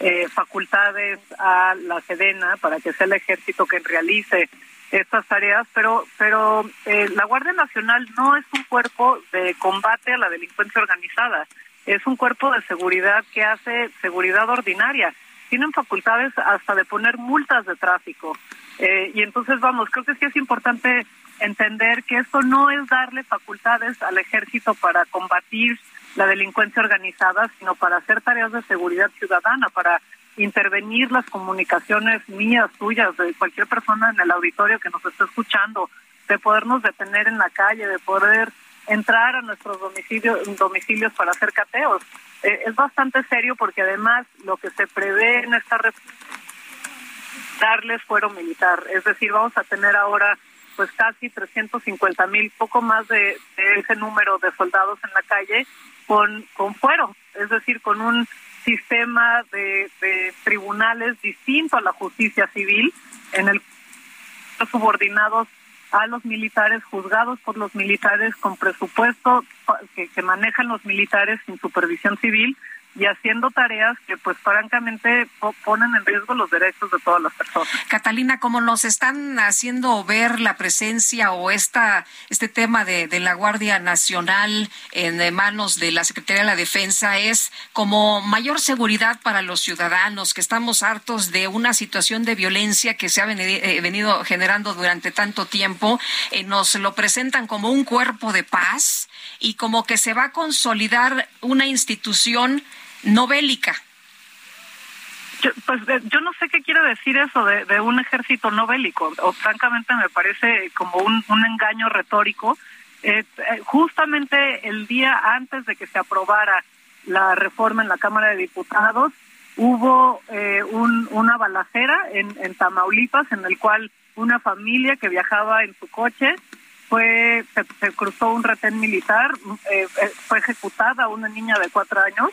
eh, facultades a la Sedena para que sea el ejército que realice estas tareas, pero pero eh, la Guardia Nacional no es un cuerpo de combate a la delincuencia organizada, es un cuerpo de seguridad que hace seguridad ordinaria. Tienen facultades hasta de poner multas de tráfico. y entonces, vamos, creo que sí es importante entender que esto no es darle facultades al ejército para combatir la delincuencia organizada, sino para hacer tareas de seguridad ciudadana, para intervenir las comunicaciones mías, tuyas, de cualquier persona en el auditorio que nos esté escuchando, de podernos detener en la calle, de poder entrar a nuestros domicilios, domicilios para hacer cateos. Eh, es bastante serio porque además lo que se prevé en esta darles fuero militar, es decir, vamos a tener ahora pues casi 350 mil, poco más de, ese número de soldados en la calle con, con fuero, es decir, con un sistema de, tribunales distinto a la justicia civil, en el subordinados a los militares, juzgados por los militares con presupuesto que, que manejan los militares sin supervisión civil y haciendo tareas que pues francamente ponen en riesgo los derechos de todas las personas. Catalina, como nos están haciendo ver la presencia o esta este tema de, de la Guardia Nacional en manos de la Secretaría de la Defensa es como mayor seguridad para los ciudadanos que estamos hartos de una situación de violencia que se ha eh, venido generando durante tanto tiempo, eh, nos lo presentan como un cuerpo de paz y como que se va a consolidar una institución no bélica. Yo, pues yo no sé qué quiere decir eso de, un ejército no bélico, o francamente me parece como un, engaño retórico. Eh, eh, justamente el día antes de que se aprobara la reforma en la Cámara de Diputados, hubo eh, una balacera en, Tamaulipas en el cual una familia que viajaba en su coche fue se, cruzó un retén militar, eh, eh, fue ejecutada una niña de cuatro años,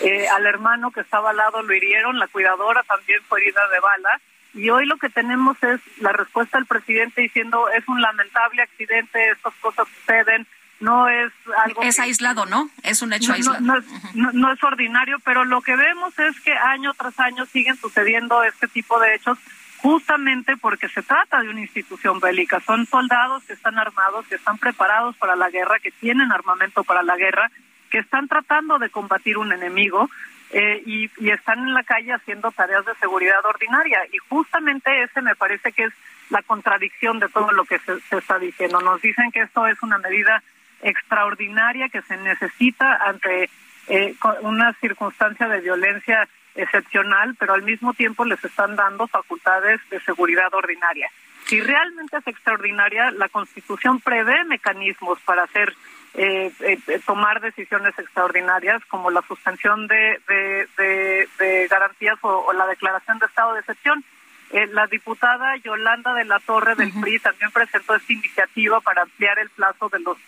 eh, al hermano que estaba al lado lo hirieron, la cuidadora también fue herida de bala, y hoy lo que tenemos es la respuesta del presidente diciendo es un lamentable accidente, estas cosas suceden, no es algo... Es aislado, ¿no? Es un hecho aislado. no es ordinario, pero lo que vemos es que año tras año siguen sucediendo este tipo de hechos justamente porque se trata de una institución bélica. Son soldados que están armados, que están preparados para la guerra, que tienen armamento para la guerra, que están tratando de combatir un enemigo eh, y, están en la calle haciendo tareas de seguridad ordinaria. Y justamente ese me parece que es la contradicción de todo lo que se, se está diciendo. Nos dicen que esto es una medida extraordinaria que se necesita ante eh, una circunstancia de violencia excepcional, pero al mismo tiempo les están dando facultades de seguridad ordinaria. Si realmente es extraordinaria, la Constitución prevé mecanismos para hacer eh, eh, tomar decisiones extraordinarias como la suspensión de, de, garantías o, la declaración de estado de excepción. Eh, la diputada Yolanda de la Torre del PRI también presentó esta iniciativa para ampliar el plazo de los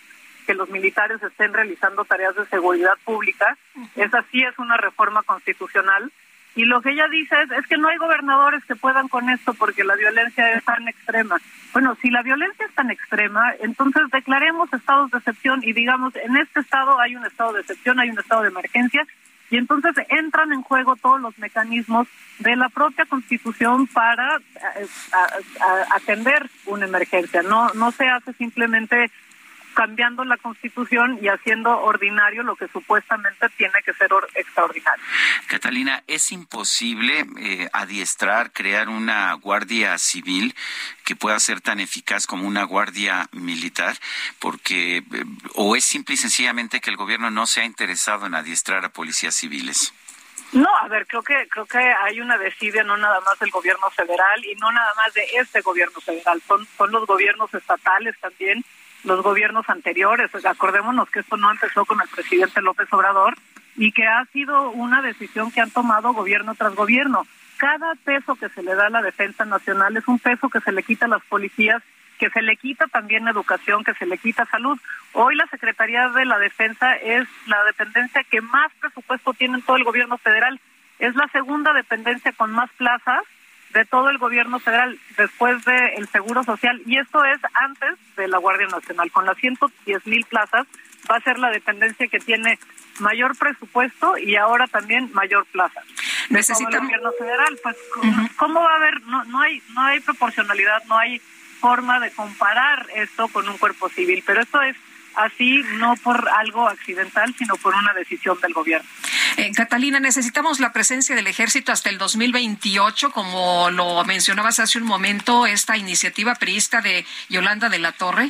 que los militares estén realizando tareas de seguridad pública. Esa sí es una reforma constitucional. Y lo que ella dice es, es que no hay gobernadores que puedan con esto porque la violencia es tan extrema. Bueno, si la violencia es tan extrema, entonces declaremos estados de excepción y digamos, en este estado hay un estado de excepción, hay un estado de emergencia, y entonces entran en juego todos los mecanismos de la propia Constitución para eh, atender una emergencia. No, no se hace simplemente cambiando la constitución y haciendo ordinario lo que supuestamente tiene que ser extraordinario. Catalina, ¿es imposible eh, adiestrar, crear una guardia civil que pueda ser tan eficaz como una guardia militar? Porque, eh, o es simple y sencillamente que el gobierno no se ha interesado en adiestrar a policías civiles. No, a ver, creo que creo que hay una desidia no nada más del gobierno federal y no nada más de este gobierno federal, son son los gobiernos estatales también los gobiernos anteriores. Acordémonos que esto no empezó con el presidente López Obrador y que ha sido una decisión que han tomado gobierno tras gobierno. Cada peso que se le da a la defensa nacional es un peso que se le quita a las policías, que se le quita también educación, que se le quita salud. Hoy la Secretaría de la Defensa es la dependencia que más presupuesto tiene en todo el gobierno federal. Es la segunda dependencia con más plazas de todo el gobierno federal después del Seguro Social y esto es antes de la Guardia Nacional. Con las 110 mil plazas va a ser la dependencia que tiene mayor presupuesto y ahora también mayor plaza. Necesita el gobierno federal, pues cómo va a haber no no hay no hay proporcionalidad, no hay forma de comparar esto con un cuerpo civil, pero esto es así no por algo accidental, sino por una decisión del gobierno. Eh, Catalina, necesitamos la presencia del ejército hasta el 2028, como lo mencionabas hace un momento, esta iniciativa priista de Yolanda de la Torre.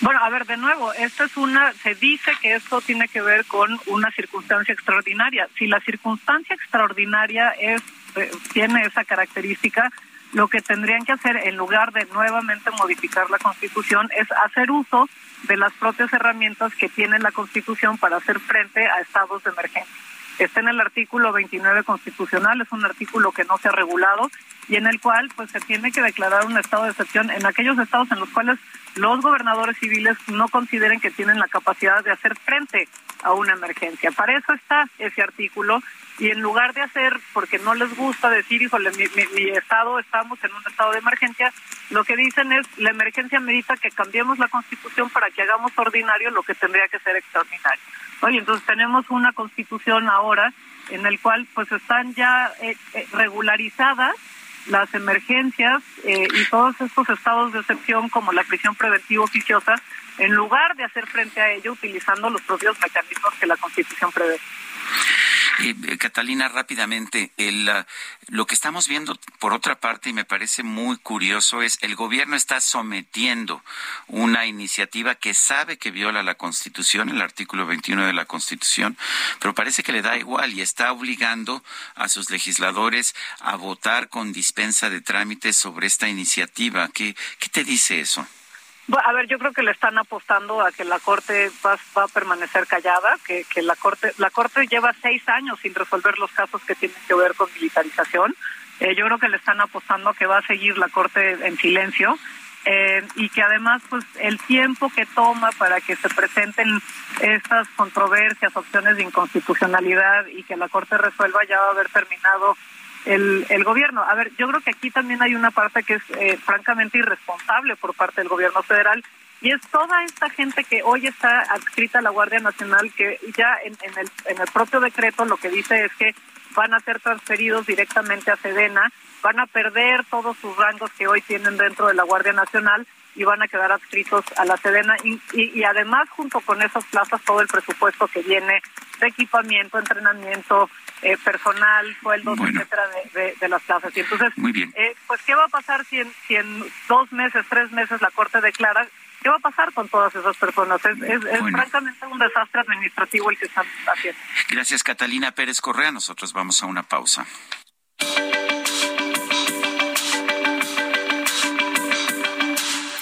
Bueno, a ver, de nuevo, esta es una, se dice que esto tiene que ver con una circunstancia extraordinaria. Si la circunstancia extraordinaria es, eh, tiene esa característica, lo que tendrían que hacer en lugar de nuevamente modificar la Constitución es hacer uso de las propias herramientas que tiene la Constitución para hacer frente a estados de emergencia. Está en el artículo 29 constitucional, es un artículo que no se ha regulado y en el cual pues se tiene que declarar un estado de excepción en aquellos estados en los cuales los gobernadores civiles no consideren que tienen la capacidad de hacer frente a una emergencia. Para eso está ese artículo y en lugar de hacer, porque no les gusta decir, híjole, mi, mi, estado, estamos en un estado de emergencia, lo que dicen es, la emergencia medita que cambiemos la constitución para que hagamos ordinario lo que tendría que ser extraordinario. Oye, entonces tenemos una constitución ahora en el cual pues están ya eh, eh, regularizadas las emergencias eh, y todos estos estados de excepción como la prisión preventiva oficiosa, en lugar de hacer frente a ello utilizando los propios mecanismos que la Constitución prevé. Eh, Catalina, rápidamente, el, uh, lo que estamos viendo por otra parte, y me parece muy curioso, es el gobierno está sometiendo una iniciativa que sabe que viola la Constitución, el artículo 21 de la Constitución, pero parece que le da igual y está obligando a sus legisladores a votar con dispensa de trámites sobre esta iniciativa. ¿Qué, qué te dice eso? A ver, yo creo que le están apostando a que la Corte va, va a permanecer callada, que, que la Corte la Corte lleva seis años sin resolver los casos que tienen que ver con militarización. Eh, yo creo que le están apostando a que va a seguir la Corte en silencio eh, y que además pues el tiempo que toma para que se presenten estas controversias, opciones de inconstitucionalidad y que la Corte resuelva ya va a haber terminado el, el gobierno. A ver, yo creo que aquí también hay una parte que es eh, francamente irresponsable por parte del gobierno federal y es toda esta gente que hoy está adscrita a la Guardia Nacional que ya en, en, el, en el propio decreto lo que dice es que van a ser transferidos directamente a Sedena, van a perder todos sus rangos que hoy tienen dentro de la Guardia Nacional y van a quedar adscritos a la Sedena y, y, además junto con esas plazas todo el presupuesto que viene de equipamiento, entrenamiento, eh, personal, sueldos, etcétera, de, de, de, las plazas. Y entonces, eh, pues, ¿qué va a pasar si en, si en dos meses, tres meses la Corte declara? ¿Qué va a pasar con todas esas personas? Es, es, es bueno. francamente un desastre administrativo el que están haciendo. Gracias, Catalina Pérez Correa. Nosotros vamos a una pausa.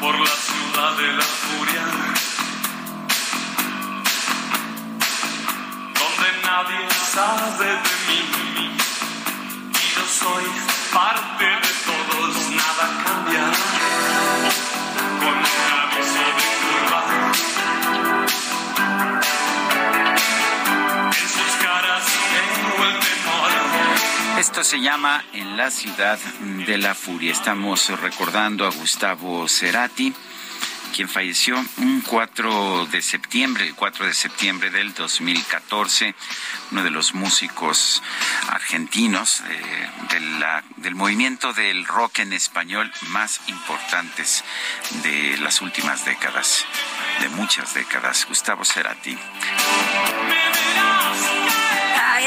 Por la ciudad de la furia, donde nadie sabe de mí y yo soy parte de todos, nada cambia. Con se llama En la ciudad de la furia. Estamos recordando a Gustavo Cerati, quien falleció un 4 de septiembre, el 4 de septiembre del 2014, uno de los músicos argentinos eh, del movimiento del rock en español más importantes de las últimas décadas, de muchas décadas. Gustavo Cerati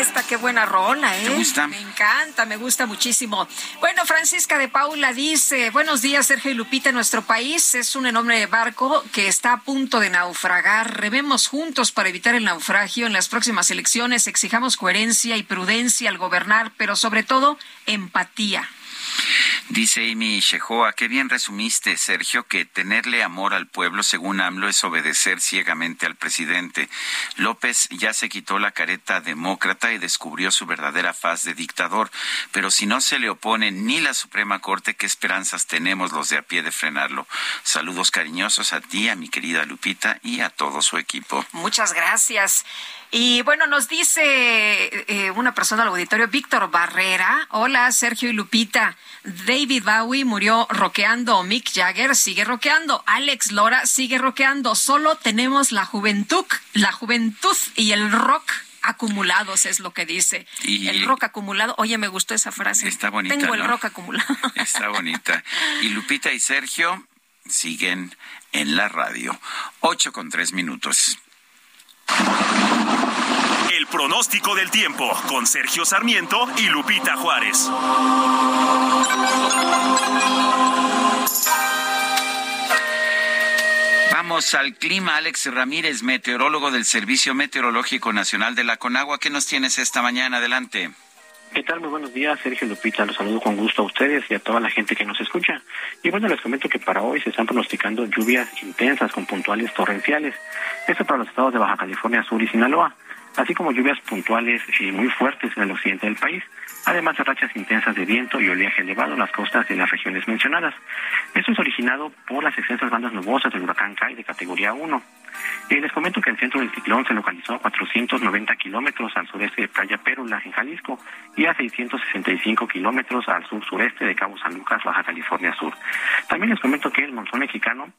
esta, qué buena rola, ¿eh? ¿Te gusta? Me encanta, me gusta muchísimo. Bueno, Francisca de Paula dice, buenos días, Sergio y Lupita, nuestro país es un enorme barco que está a punto de naufragar. Rememos juntos para evitar el naufragio en las próximas elecciones, exijamos coherencia y prudencia al gobernar, pero sobre todo empatía. Dice Amy Shehoa, qué bien resumiste, Sergio, que tenerle amor al pueblo, según AMLO, es obedecer ciegamente al presidente. López ya se quitó la careta demócrata y descubrió su verdadera faz de dictador. Pero si no se le opone ni la Suprema Corte, ¿qué esperanzas tenemos los de a pie de frenarlo? Saludos cariñosos a ti, a mi querida Lupita y a todo su equipo. Muchas gracias. Y bueno, nos dice eh, una persona al auditorio, Víctor Barrera. Hola, Sergio y Lupita. David Bowie murió roqueando. Mick Jagger sigue roqueando. Alex Lora sigue roqueando. Solo tenemos la juventud, la juventud y el rock acumulados es lo que dice. Y el rock acumulado. Oye, me gustó esa frase. Está bonita. Tengo el rock acumulado. Está bonita. Y Lupita y Sergio, siguen en la radio. Ocho con tres minutos. El pronóstico del tiempo con Sergio Sarmiento y Lupita Juárez. Vamos al clima. Alex Ramírez, meteorólogo del Servicio Meteorológico Nacional de la Conagua. ¿Qué nos tienes esta mañana? Adelante. ¿Qué tal? Muy buenos días, Sergio Lupita. Los saludo con gusto a ustedes y a toda la gente que nos escucha. Y bueno, les comento que para hoy se están pronosticando lluvias intensas con puntuales torrenciales. Esto para los estados de Baja California Sur y Sinaloa, así como lluvias puntuales y muy fuertes en el occidente del país además de rachas intensas de viento y oleaje elevado en las costas de las regiones mencionadas. Esto es originado por las extensas bandas nubosas del huracán Kai de categoría 1. Eh, les comento que el centro del ciclón se localizó a 490 kilómetros al sureste de Playa Pérula, en Jalisco, y a 665 kilómetros al sur-sureste de Cabo San Lucas, Baja California Sur. También les comento que el monzón mexicano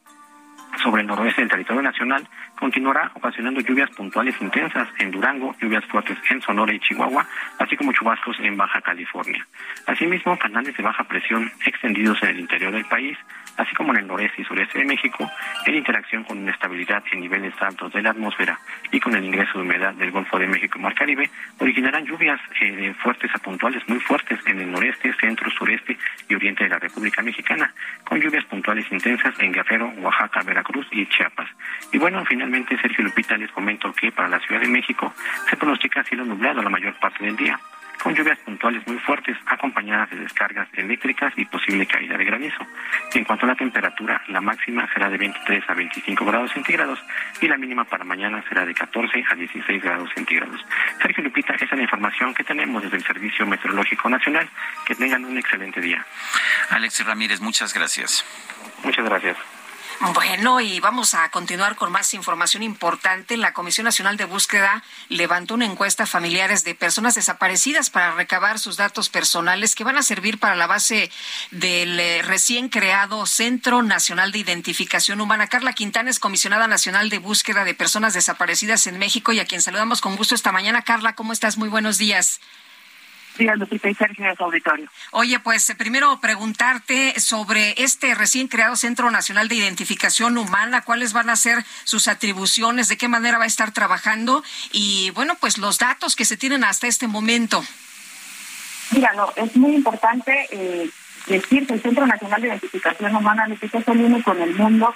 sobre el noroeste del territorio nacional continuará ocasionando lluvias puntuales intensas en Durango, lluvias fuertes en Sonora y Chihuahua, así como chubascos en Baja California. Asimismo, canales de baja presión extendidos en el interior del país, así como en el noreste y sureste de México, en interacción con inestabilidad en niveles altos de la atmósfera y con el ingreso de humedad del Golfo de México y Mar Caribe, originarán lluvias eh, fuertes a puntuales muy fuertes en el noreste, centro, sureste y oriente de la República Mexicana, con lluvias puntuales intensas en Guerrero, Oaxaca, Veracruz y Chiapas. Y bueno, finalmente, Sergio Lupita les comento que para la Ciudad de México se pronostica cielo nublado la mayor parte del día con lluvias puntuales muy fuertes, acompañadas de descargas eléctricas y posible caída de granizo. En cuanto a la temperatura, la máxima será de 23 a 25 grados centígrados y la mínima para mañana será de 14 a 16 grados centígrados. Sergio Lupita, esa es la información que tenemos desde el Servicio Meteorológico Nacional. Que tengan un excelente día. Alex Ramírez, muchas gracias. Muchas gracias. Bueno, y vamos a continuar con más información importante. La Comisión Nacional de Búsqueda levantó una encuesta a familiares de personas desaparecidas para recabar sus datos personales que van a servir para la base del eh, recién creado Centro Nacional de Identificación Humana. Carla Quintana es comisionada nacional de búsqueda de personas desaparecidas en México y a quien saludamos con gusto esta mañana. Carla, ¿cómo estás? Muy buenos días. Auditorio. Oye, pues eh, primero preguntarte sobre este recién creado Centro Nacional de Identificación Humana, cuáles van a ser sus atribuciones, de qué manera va a estar trabajando y, bueno, pues los datos que se tienen hasta este momento. Mira, no, es muy importante eh, decir que el Centro Nacional de Identificación Humana es el único en el mundo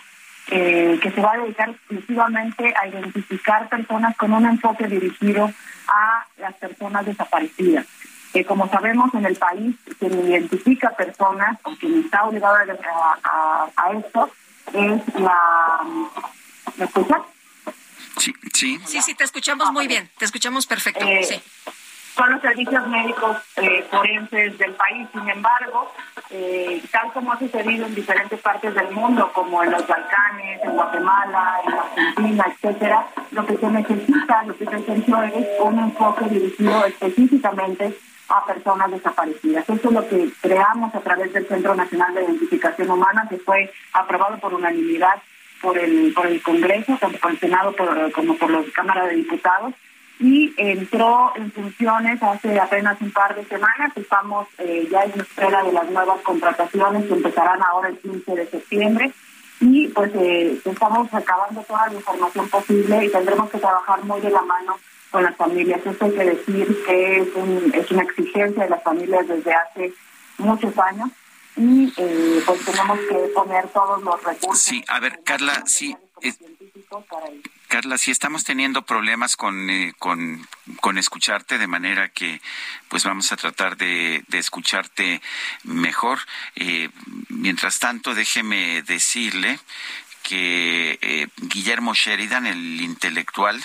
eh, que se va a dedicar exclusivamente a identificar personas con un enfoque dirigido a las personas desaparecidas que como sabemos en el país quien identifica personas o quien está obligado a, a, esto es la... ¿Me escuchas? Sí, sí. Sí, sí, te escuchamos muy bien, te escuchamos perfecto. Eh, sí. Son los servicios médicos eh, forenses del país, sin embargo, eh, tal como ha sucedido en diferentes partes del mundo, como en los Balcanes, en Guatemala, en Argentina, etcétera, lo que se necesita, lo que se necesita es un enfoque dirigido específicamente a personas desaparecidas. Eso es lo que creamos a través del Centro Nacional de Identificación Humana, que fue aprobado por unanimidad por el por el Congreso, tanto por el Senado como por la Cámara de Diputados, y entró en funciones hace apenas un par de semanas. Estamos eh, ya en espera de las nuevas contrataciones que empezarán ahora el 15 de septiembre. Y pues eh, estamos recabando toda la información posible y tendremos que trabajar muy de la mano con las familias. Esto hay que decir que es, un, es una exigencia de las familias desde hace muchos años y eh, pues tenemos que poner todos los recursos. Sí, a ver, Carla, sí. Carla, si estamos teniendo problemas con, eh, con, con, escucharte, de manera que pues vamos a tratar de, de escucharte mejor. Eh, mientras tanto, déjeme decirle que eh, Guillermo Sheridan, el intelectual,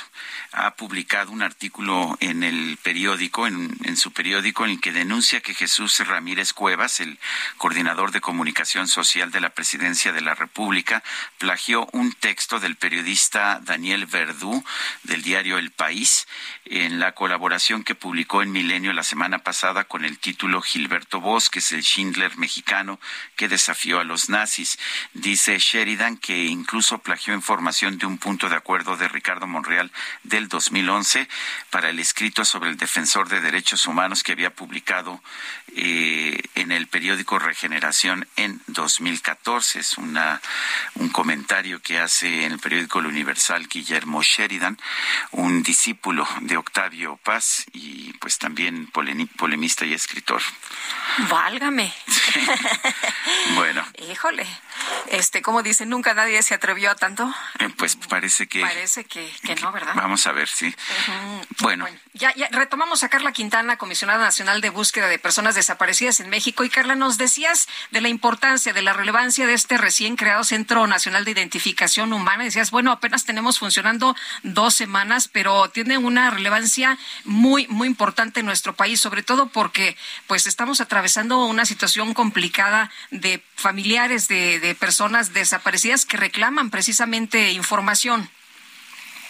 ha publicado un artículo en el periódico, en, su periódico, en el que denuncia que Jesús Ramírez Cuevas, el coordinador de comunicación social de la Presidencia de la República, plagió un texto del periodista Daniel Verdú del diario El País en la colaboración que publicó en Milenio la semana pasada con el título Gilberto Bosques, el Schindler mexicano que desafió a los nazis. Dice Sheridan que incluso plagió información de un punto de acuerdo de Ricardo Monreal del 2011 para el escrito sobre el defensor de derechos humanos que había publicado eh, en el periódico Regeneración en 2014. Es una, un comentario que hace en el periódico El Universal Guillermo Sheridan, un discípulo de Octavio Paz y pues también polemista y escritor. Válgame. bueno. Híjole. Este, como dice, nunca nadie se atrevió a tanto. Eh, pues parece que. Parece que, no, ¿verdad? Vamos a ver, sí. bueno. Ya, ya retomamos a Carla Quintana, comisionada nacional de búsqueda de personas desaparecidas en México. Y Carla, nos decías de la importancia, de la relevancia de este recién creado Centro Nacional de Identificación Humana. Decías, bueno, apenas tenemos funcionando dos semanas, pero tiene una relevancia muy, muy importante en nuestro país, sobre todo porque, pues, estamos atravesando una situación complicada de familiares de de personas desaparecidas que reclaman precisamente información.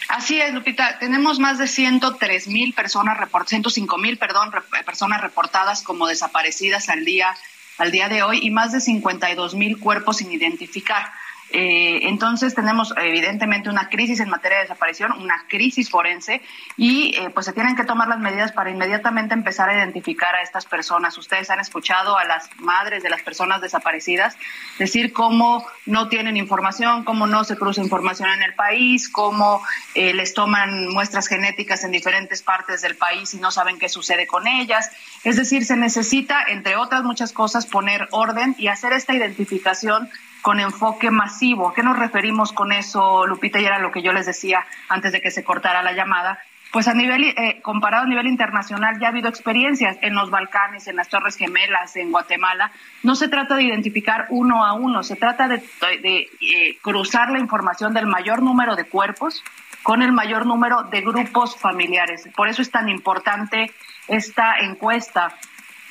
Así es, Lupita. Tenemos más de 103 mil personas, 105 mil, perdón, personas reportadas como desaparecidas al día, al día de hoy y más de 52 mil cuerpos sin identificar. Eh, entonces tenemos evidentemente una crisis en materia de desaparición, una crisis forense y eh, pues se tienen que tomar las medidas para inmediatamente empezar a identificar a estas personas. Ustedes han escuchado a las madres de las personas desaparecidas decir cómo no tienen información, cómo no se cruza información en el país, cómo eh, les toman muestras genéticas en diferentes partes del país y no saben qué sucede con ellas. Es decir, se necesita, entre otras muchas cosas, poner orden y hacer esta identificación con enfoque masivo. ¿A qué nos referimos con eso, Lupita? Y era lo que yo les decía antes de que se cortara la llamada. Pues a nivel, eh, comparado a nivel internacional, ya ha habido experiencias en los Balcanes, en las Torres Gemelas, en Guatemala. No se trata de identificar uno a uno, se trata de, eh, cruzar la información del mayor número de cuerpos con el mayor número de grupos familiares. Por eso es tan importante esta encuesta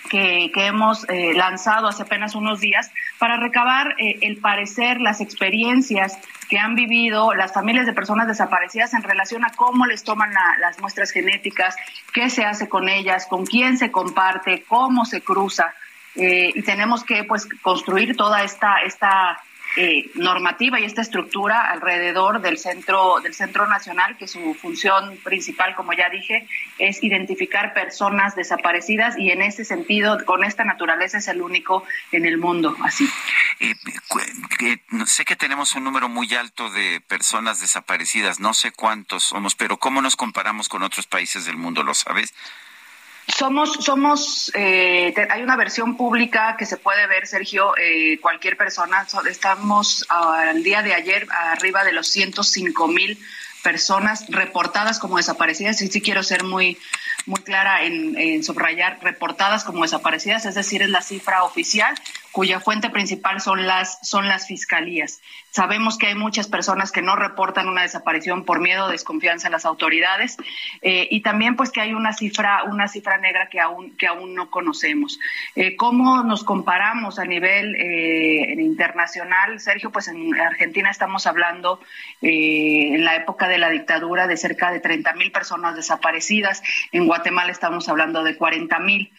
que, hemos eh, lanzado hace apenas unos días para recabar eh, el parecer, las experiencias que han vivido las familias de personas desaparecidas en relación a cómo les toman las muestras genéticas, qué se hace con ellas, con quién se comparte, cómo se cruza. Eh, y tenemos que pues construir toda esta, esta eh, normativa y esta estructura alrededor del centro del centro nacional que su función principal como ya dije es identificar personas desaparecidas y en ese sentido con esta naturaleza es el único en el mundo así. Eh, sé que tenemos un número muy alto de personas desaparecidas no sé cuántos somos pero cómo nos comparamos con otros países del mundo lo sabes somos, somos, eh, hay una versión pública que se puede ver, Sergio, eh, cualquier persona. Estamos al día de ayer arriba de los 105 mil personas reportadas como desaparecidas. Y sí quiero ser muy, muy clara en, subrayar reportadas como desaparecidas, es decir, es la cifra oficial cuya fuente principal son las, son las fiscalías. Sabemos que hay muchas personas que no reportan una desaparición por miedo o desconfianza en las autoridades eh, y también pues que hay una cifra, una cifra negra que aún, que aún no conocemos. Eh, ¿Cómo nos comparamos a nivel eh, internacional? Sergio, pues en Argentina estamos hablando en la época de la dictadura de cerca de 30 mil personas desaparecidas, en Guatemala estamos hablando de 40 mil.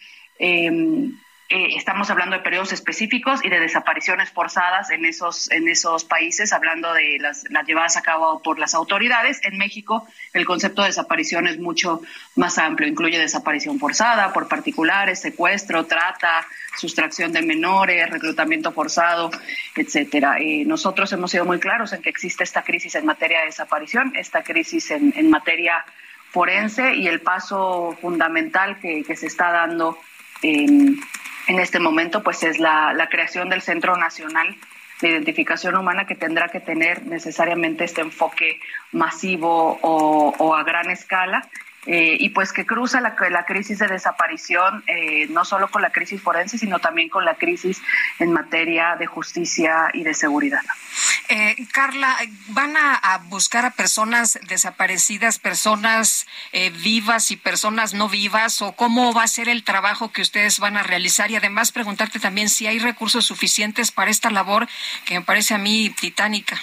Eh, estamos hablando de periodos específicos y de desapariciones forzadas en esos, en esos países, hablando de las, llevadas a cabo por las autoridades. En México, el concepto de desaparición es mucho más amplio. Incluye desaparición forzada por particulares, secuestro, trata, sustracción de menores, reclutamiento forzado, etcétera. Eh, nosotros hemos sido muy claros en que existe esta crisis en materia de desaparición, esta crisis en, en materia forense y el paso fundamental que, se está dando en este momento pues es la, creación del Centro Nacional de Identificación Humana que tendrá que tener necesariamente este enfoque masivo o a gran escala eh, y pues que cruza la, la crisis de desaparición eh, no solo con la crisis forense, sino también con la crisis en materia de justicia y de seguridad. Eh, Carla, ¿van a, buscar a personas desaparecidas, personas vivas y personas no vivas? ¿O cómo va a ser el trabajo que ustedes van a realizar? Y además preguntarte también si hay recursos suficientes para esta labor que me parece a mí titánica.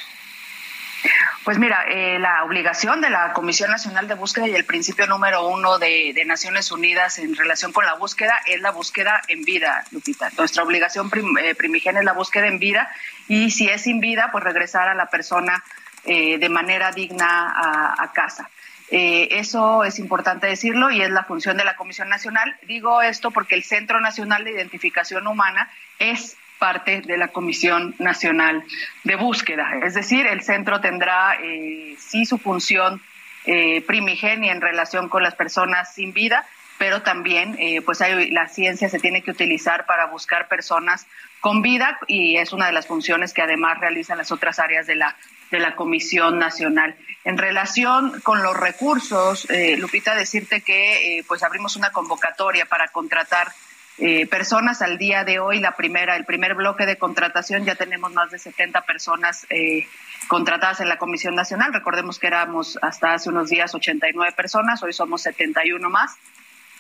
Pues mira, eh, la obligación de la Comisión Nacional de Búsqueda y el principio número uno de, Naciones Unidas en relación con la búsqueda es la búsqueda en vida, Lupita. Nuestra obligación eh, primigenia es la búsqueda en vida y si es sin vida, pues regresar a la persona eh, de manera digna a, casa. eso es importante decirlo y es la función de la Comisión Nacional. Digo esto porque el Centro Nacional de Identificación Humana es parte de la Comisión Nacional de Búsqueda. Es decir, el centro tendrá eh, sí su función eh, primigenia en relación con las personas sin vida, pero también eh, pues hay, la ciencia se tiene que utilizar para buscar personas con vida y es una de las funciones que además realizan las otras áreas de la de la Comisión Nacional. En relación con los recursos, Lupita, decirte que pues abrimos una convocatoria para contratar eh, personas al día de hoy. La primera, el primer bloque de contratación ya tenemos más de 70 personas eh, contratadas en la Comisión Nacional. Recordemos que éramos hasta hace unos días 89 personas, hoy somos 71 más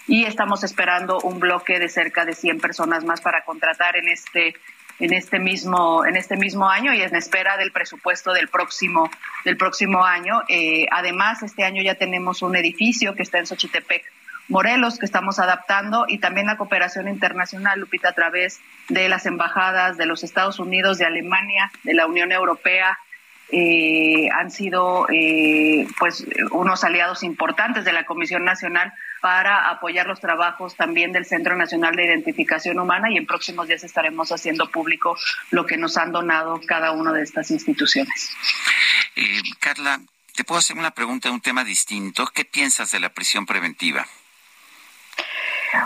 y estamos esperando un bloque de cerca de 100 personas más para contratar en este en este mismo en este mismo año y en espera del presupuesto del próximo del próximo año. Eh, además, este año ya tenemos un edificio que está en Xochitepec Morelos que estamos adaptando y también la cooperación internacional, Lupita, a través de las embajadas de los Estados Unidos, de Alemania, de la Unión Europea, eh, han sido eh, pues unos aliados importantes de la Comisión Nacional para apoyar los trabajos también del Centro Nacional de Identificación Humana y en próximos días estaremos haciendo público lo que nos han donado cada una de estas instituciones. Eh, Carla, te puedo hacer una pregunta de un tema distinto. ¿Qué piensas de la prisión preventiva?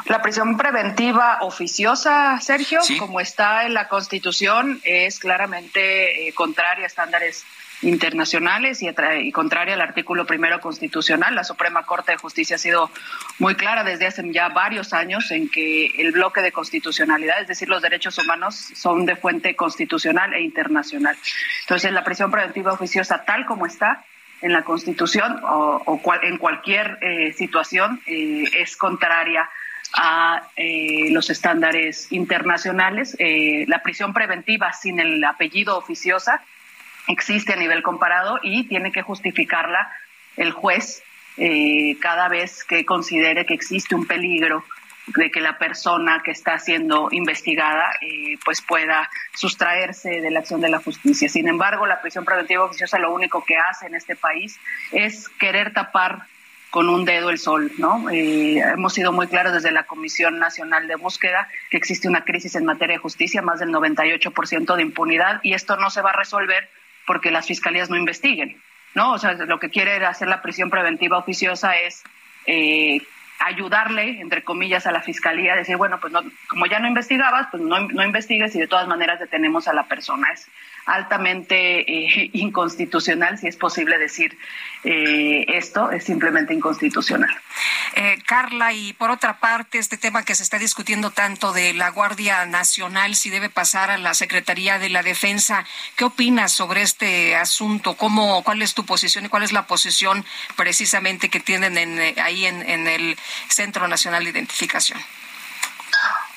La prisión preventiva oficiosa, Sergio, como está en la Constitución, es claramente eh, contraria a estándares internacionales y, y, contraria al artículo primero constitucional. La Suprema Corte de Justicia ha sido muy clara desde hace ya varios años en que el bloque de constitucionalidad, es decir, los derechos humanos, son de fuente constitucional e internacional. Entonces, la prisión preventiva oficiosa, tal como está, en la Constitución o, en cualquier eh, situación eh, es contraria a eh, los estándares internacionales. Eh, la prisión preventiva sin el apellido oficiosa existe a nivel comparado y tiene que justificarla el juez eh, cada vez que considere que existe un peligro de que la persona que está siendo investigada pues pueda sustraerse de la acción de la justicia. Sin embargo, la prisión preventiva oficiosa lo único que hace en este país es querer tapar con un dedo el sol, ¿no? Eh, hemos sido muy claros desde la Comisión Nacional de Búsqueda que existe una crisis en materia de justicia, más del 98% de impunidad, y esto no se va a resolver porque las fiscalías no investiguen, ¿no? O sea, lo que quiere hacer la prisión preventiva oficiosa es eh, ayudarle, entre comillas, a la fiscalía, decir, bueno, pues no, como ya no investigabas, pues no, no investigues y de todas maneras detenemos a la persona. Es altamente eh, inconstitucional, si es posible decir eh, esto, es simplemente inconstitucional. Eh, Carla, y por otra parte, este tema que se está discutiendo tanto de la Guardia Nacional, si debe pasar a la Secretaría de la Defensa, ¿qué opinas sobre este asunto? ¿Cómo, ¿Cuál es tu posición y cuál es la posición precisamente que tienen en, ahí en, en el Centro Nacional de Identificación?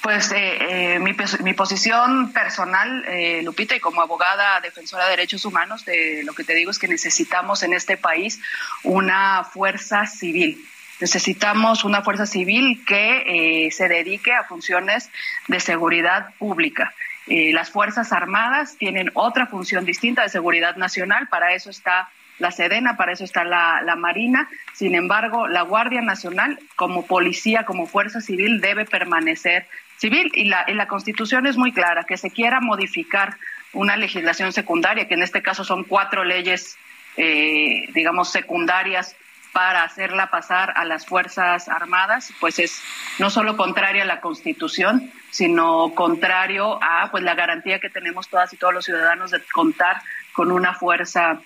Pues eh, eh, mi, mi, posición personal, eh, Lupita, y como abogada defensora de derechos humanos, de, lo que te digo es que necesitamos en este país una fuerza civil. Necesitamos una fuerza civil que se dedique a funciones de seguridad pública. las Fuerzas Armadas tienen otra función distinta de seguridad nacional, para eso está la Sedena, para eso está la, la, Marina. Sin embargo, la Guardia Nacional, como policía, como fuerza civil, debe permanecer civil y la, Constitución es muy clara, que se quiera modificar una legislación secundaria, que en este caso son cuatro leyes, eh, digamos, secundarias para hacerla pasar a las Fuerzas Armadas, pues es no solo contraria a la Constitución, sino contrario a pues la garantía que tenemos todas y todos los ciudadanos de contar con una fuerza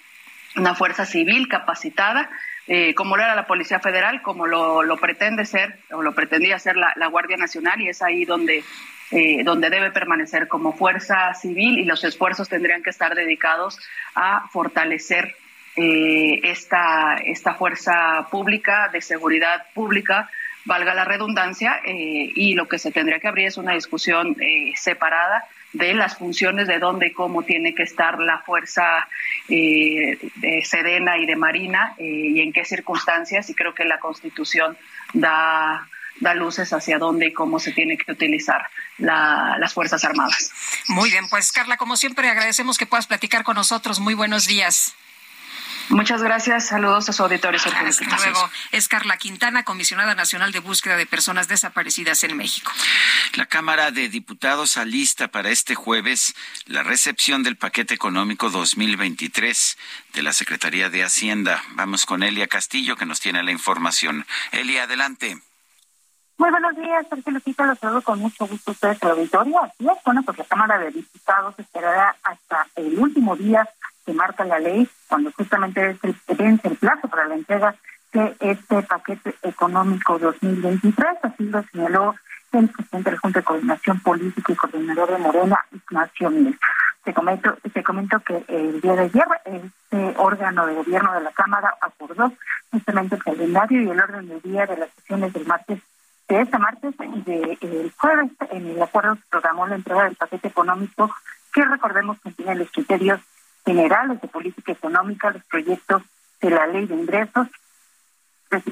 una fuerza civil capacitada eh, como lo era la Policía Federal, como lo, pretende ser o lo pretendía ser la, Guardia Nacional y es ahí donde, eh, donde debe permanecer como fuerza civil y los esfuerzos tendrían que estar dedicados a fortalecer eh, esta, esta fuerza pública de seguridad pública valga la redundancia, y lo que se tendría que abrir es una discusión separada de las funciones de dónde y cómo tiene que estar la fuerza eh, de Sedena y de Marina eh, y en qué circunstancias y creo que la Constitución da da luces hacia dónde y cómo se tiene que utilizar las Fuerzas Armadas. Muy bien, pues Carla, como siempre agradecemos que puedas platicar con nosotros. Muy buenos días. Muchas gracias. Saludos a su auditorio. Hasta luego. Es Carla Quintana, comisionada nacional de búsqueda de personas desaparecidas en México. La Cámara de Diputados alista para este jueves la recepción del paquete económico 2023 de la Secretaría de Hacienda. Vamos con Elia Castillo, que nos tiene la información. Elia, adelante. Muy buenos días, Sergio Lupita, los saludo con mucho gusto a ustedes, el auditorio. Así es, bueno, pues la Cámara de Diputados esperará hasta el último día que marca la ley, cuando justamente es el, vence el plazo para la entrega de este paquete económico 2023, así lo señaló el presidente de la Junta de Coordinación Política y coordinador de Morena, Ignacio Mil. Se comentó, se que el día de ayer este órgano de gobierno de la Cámara acordó justamente el calendario y el orden del día de las sesiones del martes de este martes y del jueves. En el acuerdo se programó la entrega del paquete económico que recordemos contiene los criterios generales de política económica, los proyectos de la ley de ingresos,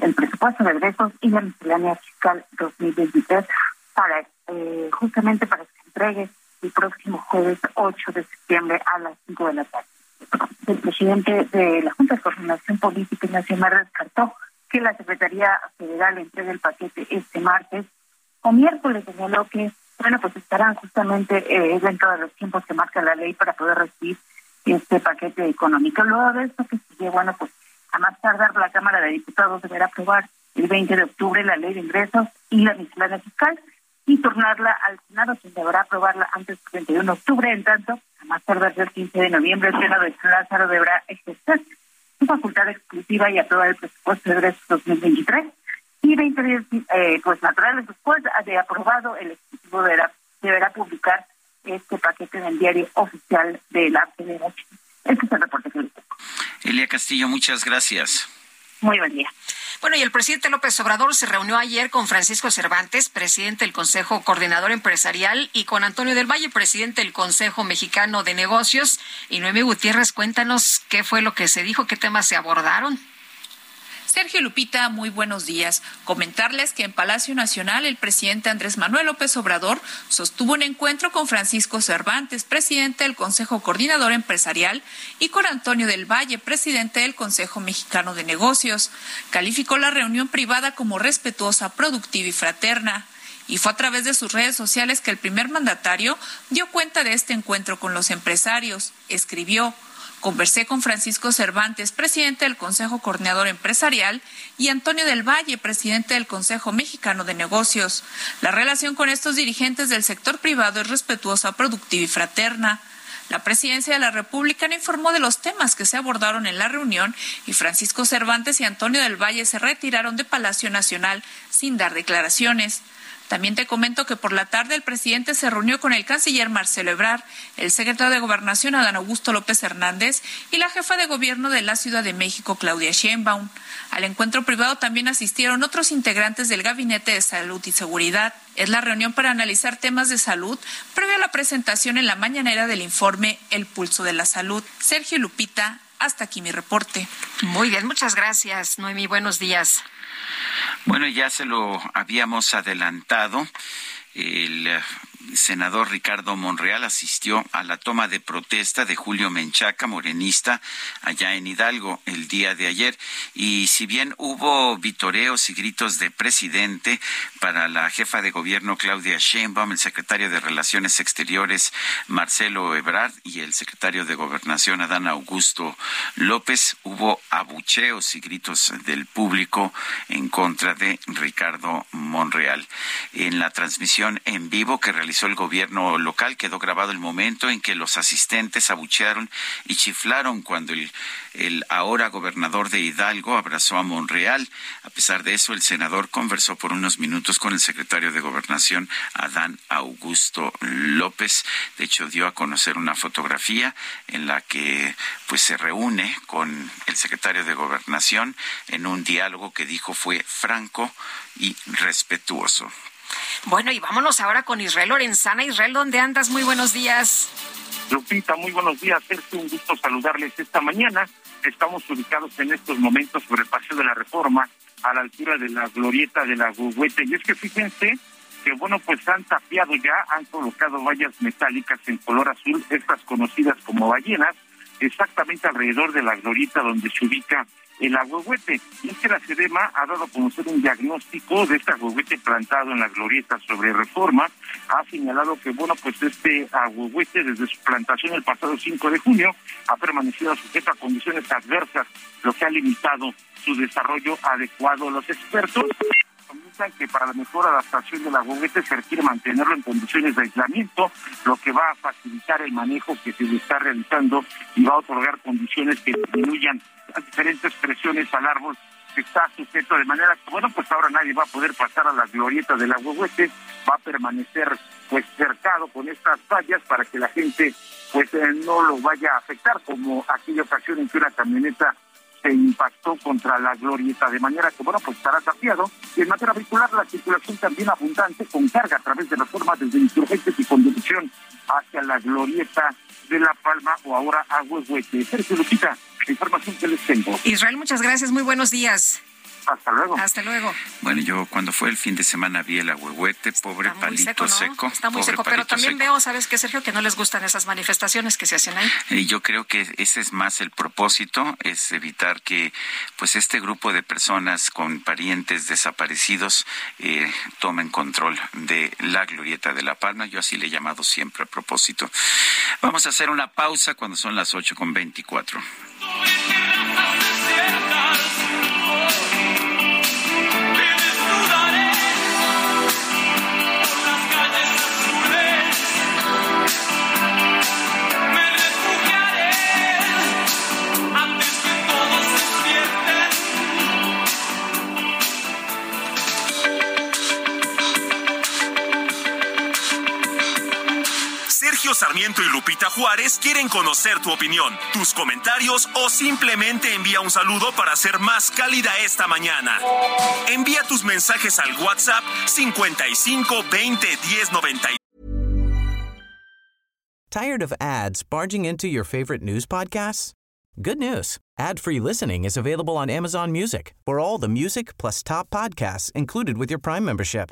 el presupuesto de ingresos y la miscelánea fiscal 2023 para eh, justamente para que se entregue el próximo jueves 8 de septiembre a las 5 de la tarde. El presidente de la Junta de Coordinación Política Nacional descartó que la Secretaría Federal entregue el paquete este martes o miércoles, señaló que, bueno, pues estarán justamente eh, dentro de los tiempos que marca la ley para poder recibir este paquete económico. Luego de esto que sigue, bueno, pues a más tardar la Cámara de Diputados deberá aprobar el 20 de octubre la ley de ingresos y la miscelánea fiscal y turnarla al Senado, quien deberá aprobarla antes del 31 de octubre. En tanto, a más tardar el 15 de noviembre, el Senado de Lázaro deberá ejercer su facultad exclusiva y aprobar el presupuesto de ingresos 2023 y 20 días, eh, pues naturales después de aprobado, el Ejecutivo deberá, deberá publicar este paquete en el diario oficial de la Federación. Este es el reporte que Elia Castillo, muchas gracias. Muy buen día. Bueno, y el presidente López Obrador se reunió ayer con Francisco Cervantes, presidente del Consejo Coordinador Empresarial, y con Antonio del Valle, presidente del Consejo Mexicano de Negocios. Y Noemí Gutiérrez, cuéntanos qué fue lo que se dijo, qué temas se abordaron. Sergio Lupita, muy buenos días. Comentarles que en Palacio Nacional el presidente Andrés Manuel López Obrador sostuvo un encuentro con Francisco Cervantes, presidente del Consejo Coordinador Empresarial, y con Antonio del Valle, presidente del Consejo Mexicano de Negocios. Calificó la reunión privada como respetuosa, productiva y fraterna y fue a través de sus redes sociales que el primer mandatario dio cuenta de este encuentro con los empresarios. Escribió Conversé con Francisco Cervantes, presidente del Consejo Coordinador Empresarial, y Antonio del Valle, presidente del Consejo Mexicano de Negocios. La relación con estos dirigentes del sector privado es respetuosa, productiva y fraterna. La presidencia de la República no informó de los temas que se abordaron en la reunión y Francisco Cervantes y Antonio del Valle se retiraron de Palacio Nacional sin dar declaraciones. También te comento que por la tarde el presidente se reunió con el canciller Marcelo Ebrard, el secretario de Gobernación Adán Augusto López Hernández y la jefa de gobierno de la Ciudad de México Claudia Sheinbaum. Al encuentro privado también asistieron otros integrantes del Gabinete de Salud y Seguridad. Es la reunión para analizar temas de salud previo a la presentación en la mañanera del informe El Pulso de la Salud. Sergio Lupita, hasta aquí mi reporte. Muy bien, muchas gracias, Noemi. Buenos días. Bueno, ya se lo habíamos adelantado. El senador Ricardo Monreal asistió a la toma de protesta de Julio Menchaca, morenista, allá en Hidalgo el día de ayer. Y si bien hubo vitoreos y gritos de presidente para la jefa de gobierno Claudia Sheinbaum, el secretario de Relaciones Exteriores Marcelo Ebrard y el secretario de Gobernación Adán Augusto López, hubo abucheos y gritos del público en contra de Ricardo Monreal. En la transmisión en vivo que realizó el gobierno local quedó grabado el momento en que los asistentes abuchearon y chiflaron cuando el, el ahora gobernador de Hidalgo abrazó a Monreal. A pesar de eso, el senador conversó por unos minutos con el secretario de Gobernación, Adán Augusto López. De hecho, dio a conocer una fotografía en la que pues se reúne con el secretario de Gobernación en un diálogo que dijo fue franco y respetuoso. Bueno, y vámonos ahora con Israel Lorenzana. Israel, ¿dónde andas? Muy buenos días. Lupita, muy buenos días. Es un gusto saludarles esta mañana. Estamos ubicados en estos momentos sobre el Paseo de la Reforma, a la altura de la glorieta de la Huehuete. Y es que fíjense que, bueno, pues han tapiado ya, han colocado vallas metálicas en color azul, estas conocidas como ballenas, exactamente alrededor de la glorieta donde se ubica el agüehuete. Y es que la SEDEMA ha dado a conocer un diagnóstico de este agüehuete plantado en la glorieta sobre reforma. Ha señalado que, bueno, pues este agüehuete desde su plantación el pasado 5 de junio ha permanecido sujeto a condiciones adversas, lo que ha limitado su desarrollo adecuado. Los expertos que para la mejor adaptación del agüehuete se requiere mantenerlo en condiciones de aislamiento, lo que va a facilitar el manejo que se le está realizando y va a otorgar condiciones que disminuyan las diferentes presiones al árbol que está sujeto de manera que, bueno, pues ahora nadie va a poder pasar a las glorietas del agüehuete, va a permanecer pues cercado con estas vallas para que la gente pues eh, no lo vaya a afectar como aquella ocasión en que una camioneta se impactó contra la glorieta, de manera que, bueno, pues estará tapiado. Y en materia vehicular, la circulación también abundante, con carga a través de las formas desde insurgentes y conducción hacia la glorieta de La Palma o ahora a Huehuete. Sergio Lupita, información que les tengo. Israel, muchas gracias. Muy buenos días. Hasta luego. Hasta luego. Bueno, yo cuando fue el fin de semana vi el agüehuete, pobre Está palito seco, ¿no? Está muy pobre seco, pero también seco. veo, ¿sabes qué, Sergio? Que no les gustan esas manifestaciones que se hacen ahí. Y yo creo que ese es más el propósito, es evitar que pues este grupo de personas con parientes desaparecidos eh, tomen control de la glorieta de La Palma. Yo así le he llamado siempre a propósito. Vamos a hacer una pausa cuando son las 8 con 24. Sarmiento y Lupita Juárez quieren conocer tu opinión, tus comentarios o simplemente envía un saludo para ser más cálida esta mañana. Envía tus mensajes al WhatsApp 55 20 10 90. Tired of ads barging into your favorite news podcasts? Good news. Ad-free listening is available on Amazon Music for all the music plus top podcasts included with your Prime membership.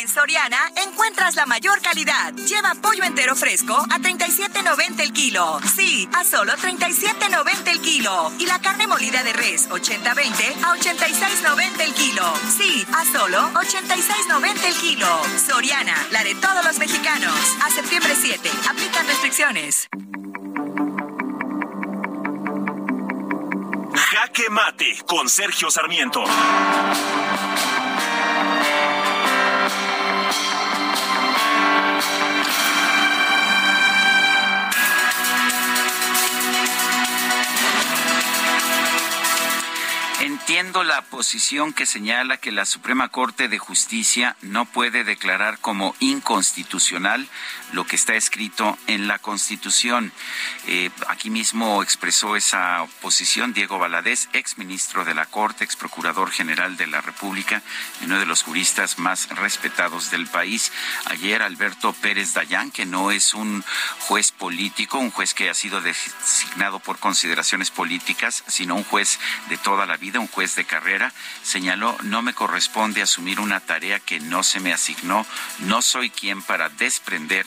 En Soriana encuentras la mayor calidad. Lleva pollo entero fresco a 37.90 el kilo. Sí, a solo 37.90 el kilo. Y la carne molida de res 80-20 a 86.90 el kilo. Sí, a solo 86.90 el kilo. Soriana, la de todos los mexicanos. A septiembre 7. Aplican restricciones. Jaque Mate con Sergio Sarmiento. La posición que señala que la Suprema Corte de Justicia no puede declarar como inconstitucional lo que está escrito en la Constitución. Eh, aquí mismo expresó esa posición Diego Valadez, ex ministro de la Corte, ex procurador general de la República uno de los juristas más respetados del país. Ayer Alberto Pérez Dayán, que no es un juez político, un juez que ha sido designado por consideraciones políticas, sino un juez de toda la vida, un juez de carrera, señaló, no me corresponde asumir una tarea que no se me asignó, no soy quien para desprender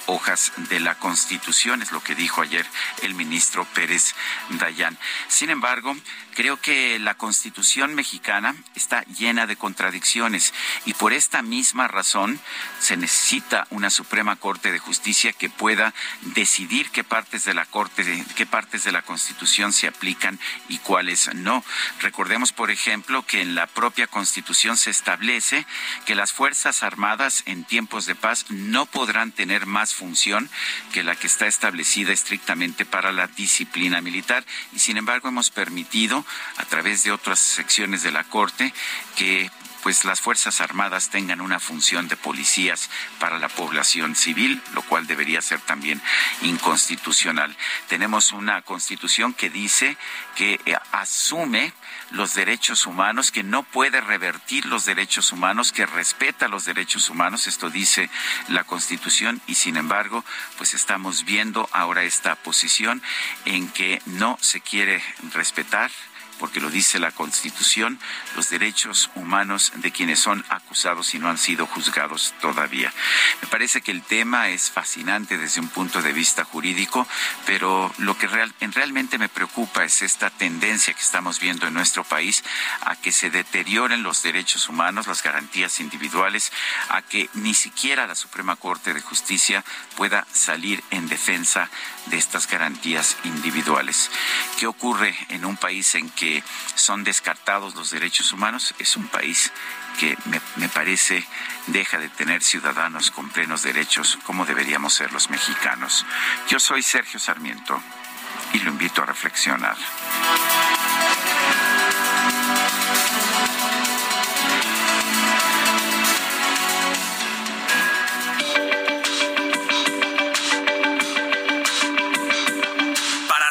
hojas de la Constitución, es lo que dijo ayer el ministro Pérez Dayán. Sin embargo, creo que la Constitución mexicana está llena de contradicciones y por esta misma razón se necesita una Suprema Corte de Justicia que pueda decidir qué partes de la Corte, qué partes de la Constitución se aplican y cuáles no. Recordemos, por ejemplo, que en la propia Constitución se establece que las Fuerzas Armadas en tiempos de paz no podrán tener más función que la que está establecida estrictamente para la disciplina militar y sin embargo hemos permitido a través de otras secciones de la Corte que pues las Fuerzas Armadas tengan una función de policías para la población civil, lo cual debería ser también inconstitucional. Tenemos una constitución que dice que eh, asume los derechos humanos, que no puede revertir los derechos humanos, que respeta los derechos humanos, esto dice la Constitución, y sin embargo, pues estamos viendo ahora esta posición en que no se quiere respetar porque lo dice la Constitución, los derechos humanos de quienes son acusados y no han sido juzgados todavía. Me parece que el tema es fascinante desde un punto de vista jurídico, pero lo que real, realmente me preocupa es esta tendencia que estamos viendo en nuestro país a que se deterioren los derechos humanos, las garantías individuales, a que ni siquiera la Suprema Corte de Justicia pueda salir en defensa de estas garantías individuales. ¿Qué ocurre en un país en que son descartados los derechos humanos, es un país que me, parece deja de tener ciudadanos con plenos derechos como deberíamos ser los mexicanos. Yo soy Sergio Sarmiento y lo invito a reflexionar.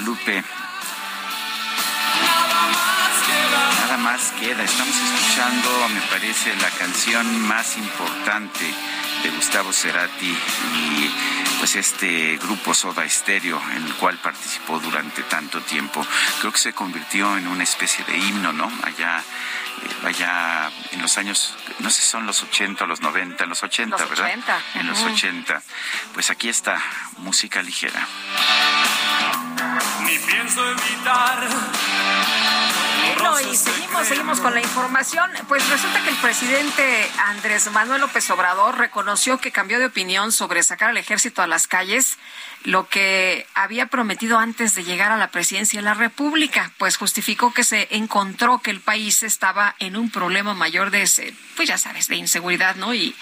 Guadalupe. Nada más queda. Estamos escuchando, me parece, la canción más importante de Gustavo Cerati y pues este grupo Soda Stereo en el cual participó durante tanto tiempo. Creo que se convirtió en una especie de himno, ¿no? Allá allá en los años, no sé si son los 80 o los 90, en los 80, los ¿verdad? 80. En los 80. Pues aquí está, música ligera. Ni pienso evitar bueno, y seguimos, seguimos con la información. Pues resulta que el presidente Andrés Manuel López Obrador reconoció que cambió de opinión sobre sacar al ejército a las calles, lo que había prometido antes de llegar a la presidencia de la República. Pues justificó que se encontró que el país estaba en un problema mayor de, ese, pues ya sabes, de inseguridad, ¿no? Y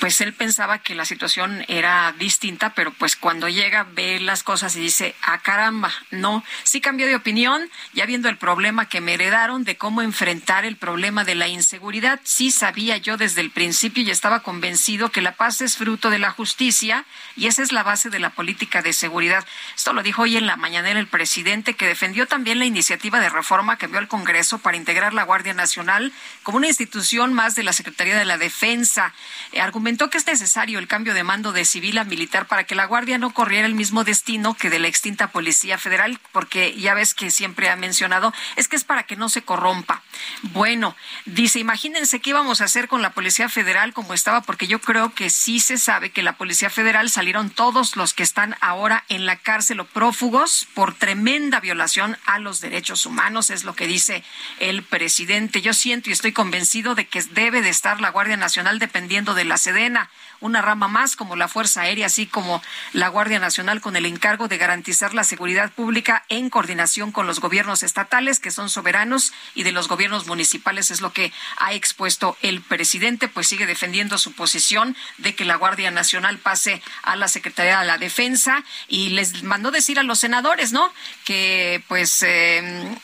pues él pensaba que la situación era distinta, pero pues cuando llega ve las cosas y dice, ah caramba, no, sí cambió de opinión, ya viendo el problema que me quedaron de cómo enfrentar el problema de la inseguridad. Sí sabía yo desde el principio y estaba convencido que la paz es fruto de la justicia y esa es la base de la política de seguridad. Esto lo dijo hoy en la mañanera el presidente que defendió también la iniciativa de reforma que envió al Congreso para integrar la Guardia Nacional como una institución más de la Secretaría de la Defensa. Eh, argumentó que es necesario el cambio de mando de civil a militar para que la Guardia no corriera el mismo destino que de la extinta Policía Federal, porque ya ves que siempre ha mencionado, es que es para que no se corrompa. Bueno, dice, imagínense qué íbamos a hacer con la Policía Federal como estaba, porque yo creo que sí se sabe que la Policía Federal salieron todos los que están ahora en la cárcel o prófugos por tremenda violación a los derechos humanos, es lo que dice el presidente. Yo siento y estoy convencido de que debe de estar la Guardia Nacional dependiendo de la Sedena una rama más como la Fuerza Aérea, así como la Guardia Nacional con el encargo de garantizar la seguridad pública en coordinación con los gobiernos estatales que son soberanos y de los gobiernos municipales es lo que ha expuesto el presidente, pues sigue defendiendo su posición de que la Guardia Nacional pase a la Secretaría de la Defensa y les mandó decir a los senadores, ¿no? Que pues eh,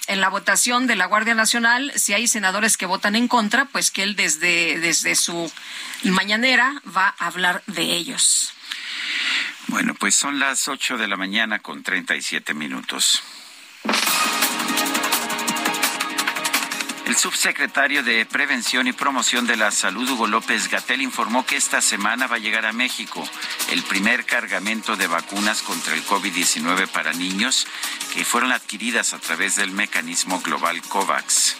en la votación de la Guardia Nacional, si hay senadores que votan en contra, pues que él desde, desde su mañanera va a hablar de ellos. Bueno, pues son las 8 de la mañana con 37 minutos. El subsecretario de Prevención y Promoción de la Salud, Hugo López Gatel, informó que esta semana va a llegar a México el primer cargamento de vacunas contra el COVID-19 para niños que fueron adquiridas a través del mecanismo global COVAX.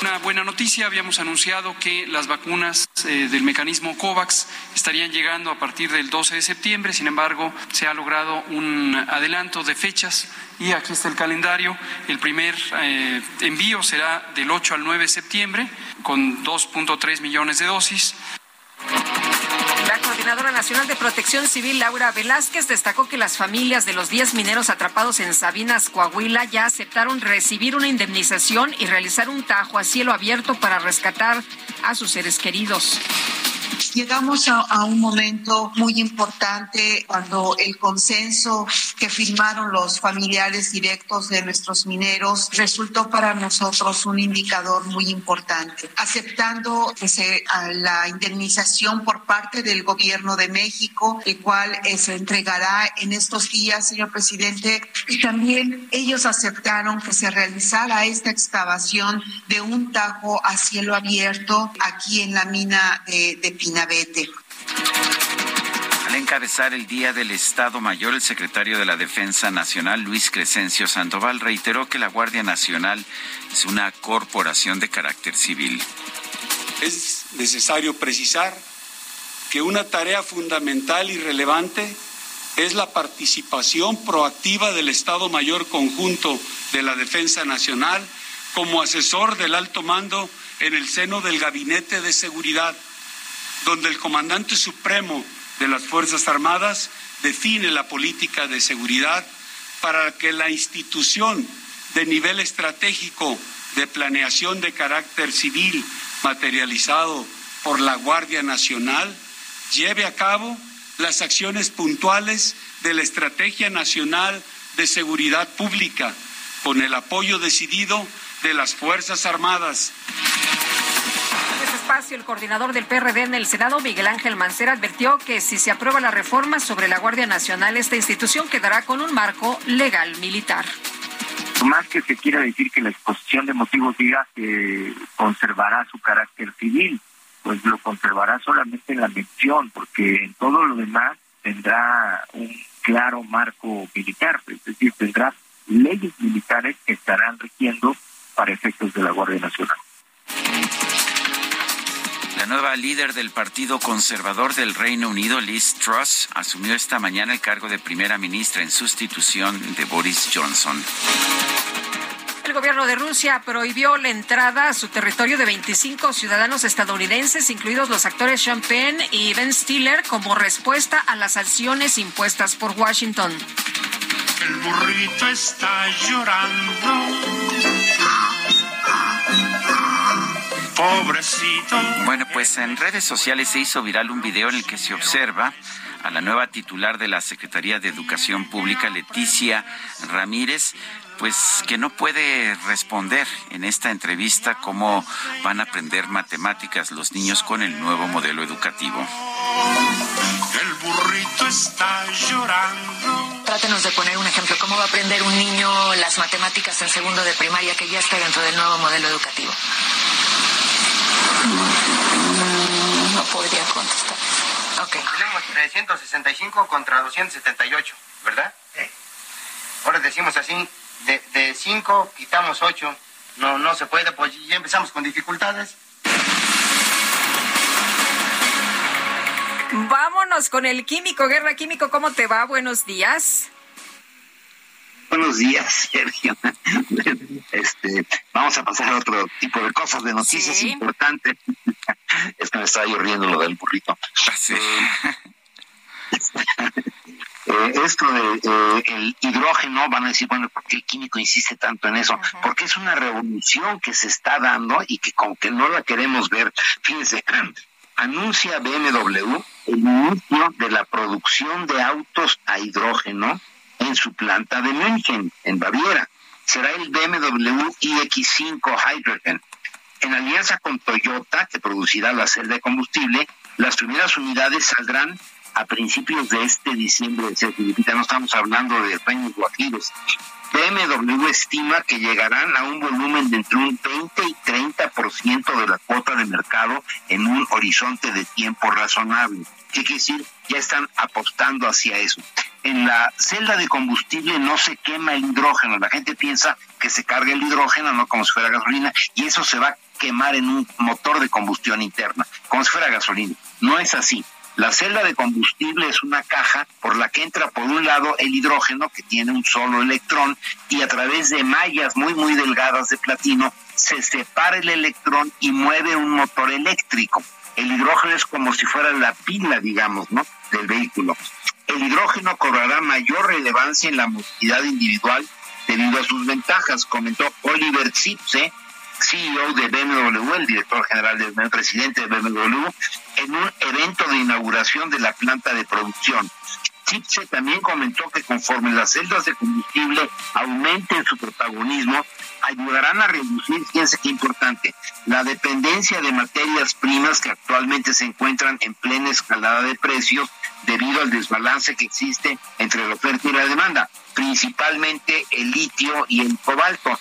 Una buena noticia, habíamos anunciado que las vacunas eh, del mecanismo COVAX estarían llegando a partir del 12 de septiembre, sin embargo, se ha logrado un adelanto de fechas y aquí está el calendario. El primer eh, envío será del 8 al 9 de septiembre con 2.3 millones de dosis. La Coordinadora Nacional de Protección Civil, Laura Velázquez, destacó que las familias de los 10 mineros atrapados en Sabinas, Coahuila, ya aceptaron recibir una indemnización y realizar un tajo a cielo abierto para rescatar a sus seres queridos llegamos a, un momento muy importante cuando el consenso que firmaron los familiares directos de nuestros mineros resultó para nosotros un indicador muy importante, aceptando la indemnización por parte del gobierno de México, el cual eh, se entregará en estos días, señor presidente, y también ellos aceptaron que se realizara esta excavación de un tajo a cielo abierto aquí en la mina de, de al encabezar el Día del Estado Mayor, el secretario de la Defensa Nacional, Luis Crescencio Sandoval, reiteró que la Guardia Nacional es una corporación de carácter civil. Es necesario precisar que una tarea fundamental y relevante es la participación proactiva del Estado Mayor Conjunto de la Defensa Nacional como asesor del alto mando en el seno del Gabinete de Seguridad donde el comandante supremo de las Fuerzas Armadas define la política de seguridad para que la institución de nivel estratégico de planeación de carácter civil materializado por la Guardia Nacional lleve a cabo las acciones puntuales de la Estrategia Nacional de Seguridad Pública con el apoyo decidido de las Fuerzas Armadas el coordinador del PRD en el Senado, Miguel Ángel Mancera, advirtió que si se aprueba la reforma sobre la Guardia Nacional, esta institución quedará con un marco legal militar. Más que se quiera decir que la exposición de motivos diga que conservará su carácter civil, pues lo conservará solamente en la mención, porque en todo lo demás tendrá un claro marco militar, es decir, tendrá leyes militares que estarán rigiendo para efectos de la Guardia Nacional. La nueva líder del Partido Conservador del Reino Unido, Liz Truss, asumió esta mañana el cargo de primera ministra en sustitución de Boris Johnson. El gobierno de Rusia prohibió la entrada a su territorio de 25 ciudadanos estadounidenses, incluidos los actores Sean Penn y Ben Stiller, como respuesta a las sanciones impuestas por Washington. El burrito está llorando Pobrecito. Bueno, pues en redes sociales se hizo viral un video en el que se observa a la nueva titular de la Secretaría de Educación Pública, Leticia Ramírez, pues que no puede responder en esta entrevista cómo van a aprender matemáticas los niños con el nuevo modelo educativo. El burrito está llorando. Trátenos de poner un ejemplo. ¿Cómo va a aprender un niño las matemáticas en segundo de primaria que ya está dentro del nuevo modelo educativo? Mm, No podría contestar. Ok. Tenemos 365 contra 278, ¿verdad? Ahora decimos así, de, de 5 quitamos 8. No, no se puede, pues ya empezamos con dificultades. Vámonos con el químico, Guerra Químico, ¿cómo te va? Buenos días. Buenos días, Sergio. Este, vamos a pasar a otro tipo de cosas, de noticias Sí. importantes. Es que me estaba yo riendo lo del burrito. Eh, esto de eh, el hidrógeno, van a decir, bueno, ¿por qué el químico insiste tanto en eso? Porque es una revolución que se está dando y que como que no la queremos ver. Fíjense, anuncia BMW el inicio de la producción de autos a hidrógeno en su planta de München, en Baviera. Será el BMW iX5 Hydrogen. En alianza con Toyota, que producirá la celda de combustible, las primeras unidades saldrán a principios de este diciembre Lupita. No estamos hablando de Reino Guajiros. BMW estima que llegarán a un volumen de entre un 20 y 30% de la cuota de mercado en un horizonte de tiempo razonable. ¿Qué quiere decir? Ya están apostando hacia eso. En la celda de combustible no se quema el hidrógeno. La gente piensa que se carga el hidrógeno, no como si fuera gasolina, y eso se va a quemar en un motor de combustión interna, como si fuera gasolina. No es así. La celda de combustible es una caja por la que entra por un lado el hidrógeno que tiene un solo electrón y a través de mallas muy muy delgadas de platino se separa el electrón y mueve un motor eléctrico. El hidrógeno es como si fuera la pila, digamos, ¿no? del vehículo. El hidrógeno cobrará mayor relevancia en la movilidad individual debido a sus ventajas, comentó Oliver Zipse, CEO de BMW, el director general del el presidente de BMW, en un evento de inauguración de la planta de producción. Zipse también comentó que conforme las celdas de combustible aumenten su protagonismo, ayudarán a reducir, fíjense qué importante, la dependencia de materias primas que actualmente se encuentran en plena escalada de precios debido al desbalance que existe entre la oferta y la demanda, principalmente el litio y el cobalto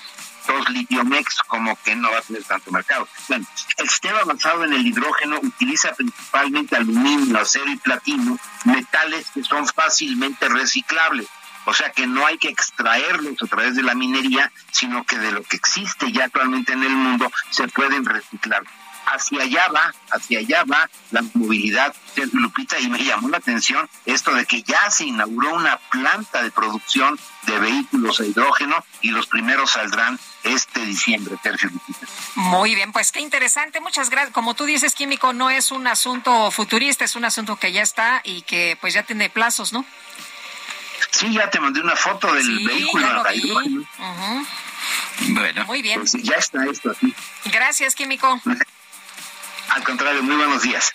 dos litiomex como que no va a tener tanto mercado. Bueno, el sistema basado en el hidrógeno utiliza principalmente aluminio, acero y platino, metales que son fácilmente reciclables. O sea que no hay que extraerlos a través de la minería, sino que de lo que existe ya actualmente en el mundo se pueden reciclar. Hacia allá va, hacia allá va la movilidad, Lupita, y me llamó la atención esto de que ya se inauguró una planta de producción de vehículos a hidrógeno y los primeros saldrán este diciembre, Sergio Lupita. Muy bien, pues qué interesante. Muchas gracias. Como tú dices, químico, no es un asunto futurista, es un asunto que ya está y que pues ya tiene plazos, ¿no? Sí, ya te mandé una foto del Sí, vehículo ya lo a vi. hidrógeno. Bueno. Muy bien. Pues ya está esto aquí. Gracias, químico. Al contrario, muy buenos días.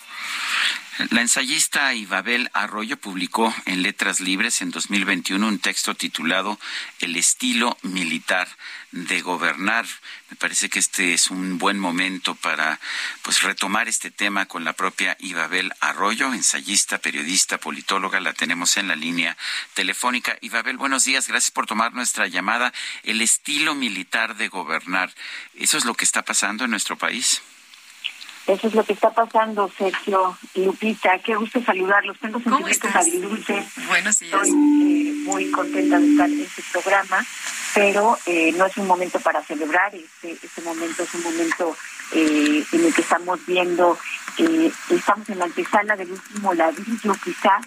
La ensayista Ibabel Arroyo publicó en Letras Libres en 2021 un texto titulado El estilo militar de gobernar. Me parece que este es un buen momento para pues retomar este tema con la propia Ibabel Arroyo, ensayista, periodista, politóloga, la tenemos en la línea telefónica. Ibabel, buenos días, gracias por tomar nuestra llamada. El estilo militar de gobernar, ¿eso es lo que está pasando en nuestro país? Eso es lo que está pasando, Sergio Lupita. Qué gusto saludarlos. Tengo sentimientos agridulces. Buenos días. Estoy eh, muy contenta de estar en este programa, pero eh, no es un momento para celebrar. Este, este momento es un momento eh, en el que estamos viendo, estamos en la antesala del último ladrillo quizá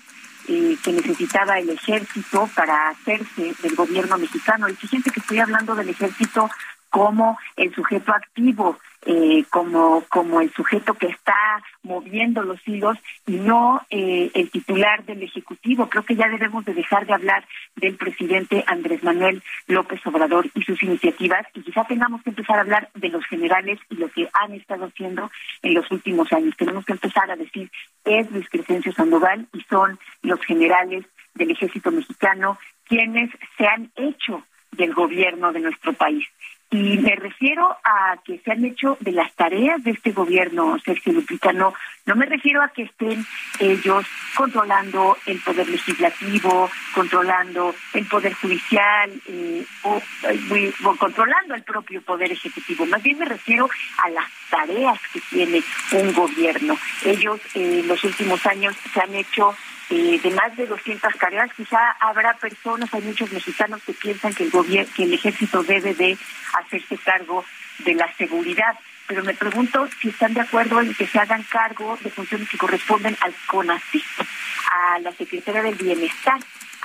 eh, que necesitaba el ejército para hacerse del gobierno mexicano. Y fíjense que estoy hablando del ejército como el sujeto activo, eh, como, como el sujeto que está moviendo los hilos y no eh, el titular del Ejecutivo. Creo que ya debemos de dejar de hablar del presidente Andrés Manuel López Obrador y sus iniciativas y quizá tengamos que empezar a hablar de los generales y lo que han estado haciendo en los últimos años. Tenemos que empezar a decir es Luis Crescencio Sandoval y son los generales del ejército mexicano quienes se han hecho del gobierno de nuestro país. Y me refiero a que se han hecho de las tareas de este gobierno, Sergio Lupita, no, no me refiero a que estén ellos controlando el poder legislativo, controlando el poder judicial eh, o, controlando el propio poder ejecutivo. Más bien me refiero a las tareas que tiene un gobierno. Ellos en los últimos años se han hecho eh, de más de 200 tareas. Quizá habrá personas, hay muchos mexicanos que piensan que el gobierno, que el ejército debe de hacerse cargo de la seguridad. Pero me pregunto si están de acuerdo en que se hagan cargo de funciones que corresponden al CONACYT, a la Secretaría del Bienestar,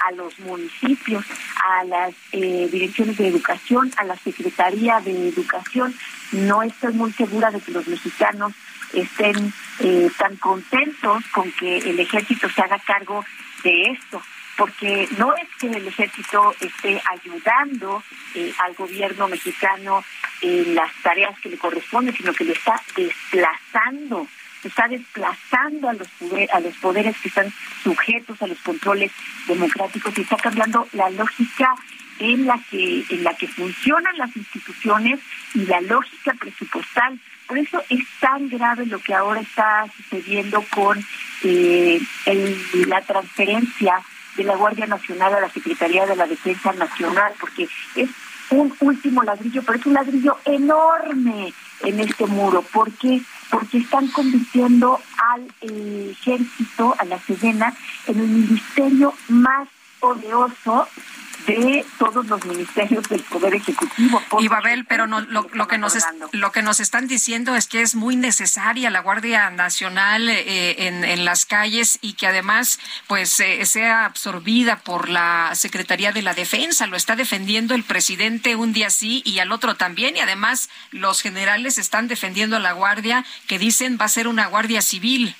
a los municipios, a las eh, direcciones de educación, a la Secretaría de Educación. No estoy muy segura de que los mexicanos estén eh, tan contentos con que el ejército se haga cargo de esto, porque no es que el ejército esté ayudando eh, al gobierno mexicano en las tareas que le corresponden, sino que le está desplazando, está desplazando a los, poderes que están sujetos a los controles democráticos y está cambiando la lógica en la que funcionan las instituciones y la lógica presupuestal por eso es tan grave lo que ahora está sucediendo con eh, la transferencia de la Guardia Nacional a la Secretaría de la Defensa Nacional, porque es un último ladrillo, pero es un ladrillo enorme en este muro. ¿Por qué? Porque están convirtiendo al ejército, a la Sedena, en el ministerio más de todos los ministerios del Poder Ejecutivo. Y Babel, pero no, lo, que nos lo que nos están diciendo es que es muy necesaria la Guardia Nacional eh, en, en, las calles y que además pues eh, sea absorbida por la Secretaría de la Defensa. Lo está defendiendo el presidente un día sí y al otro también. Y además los generales están defendiendo a la Guardia que dicen va a ser una Guardia Civil.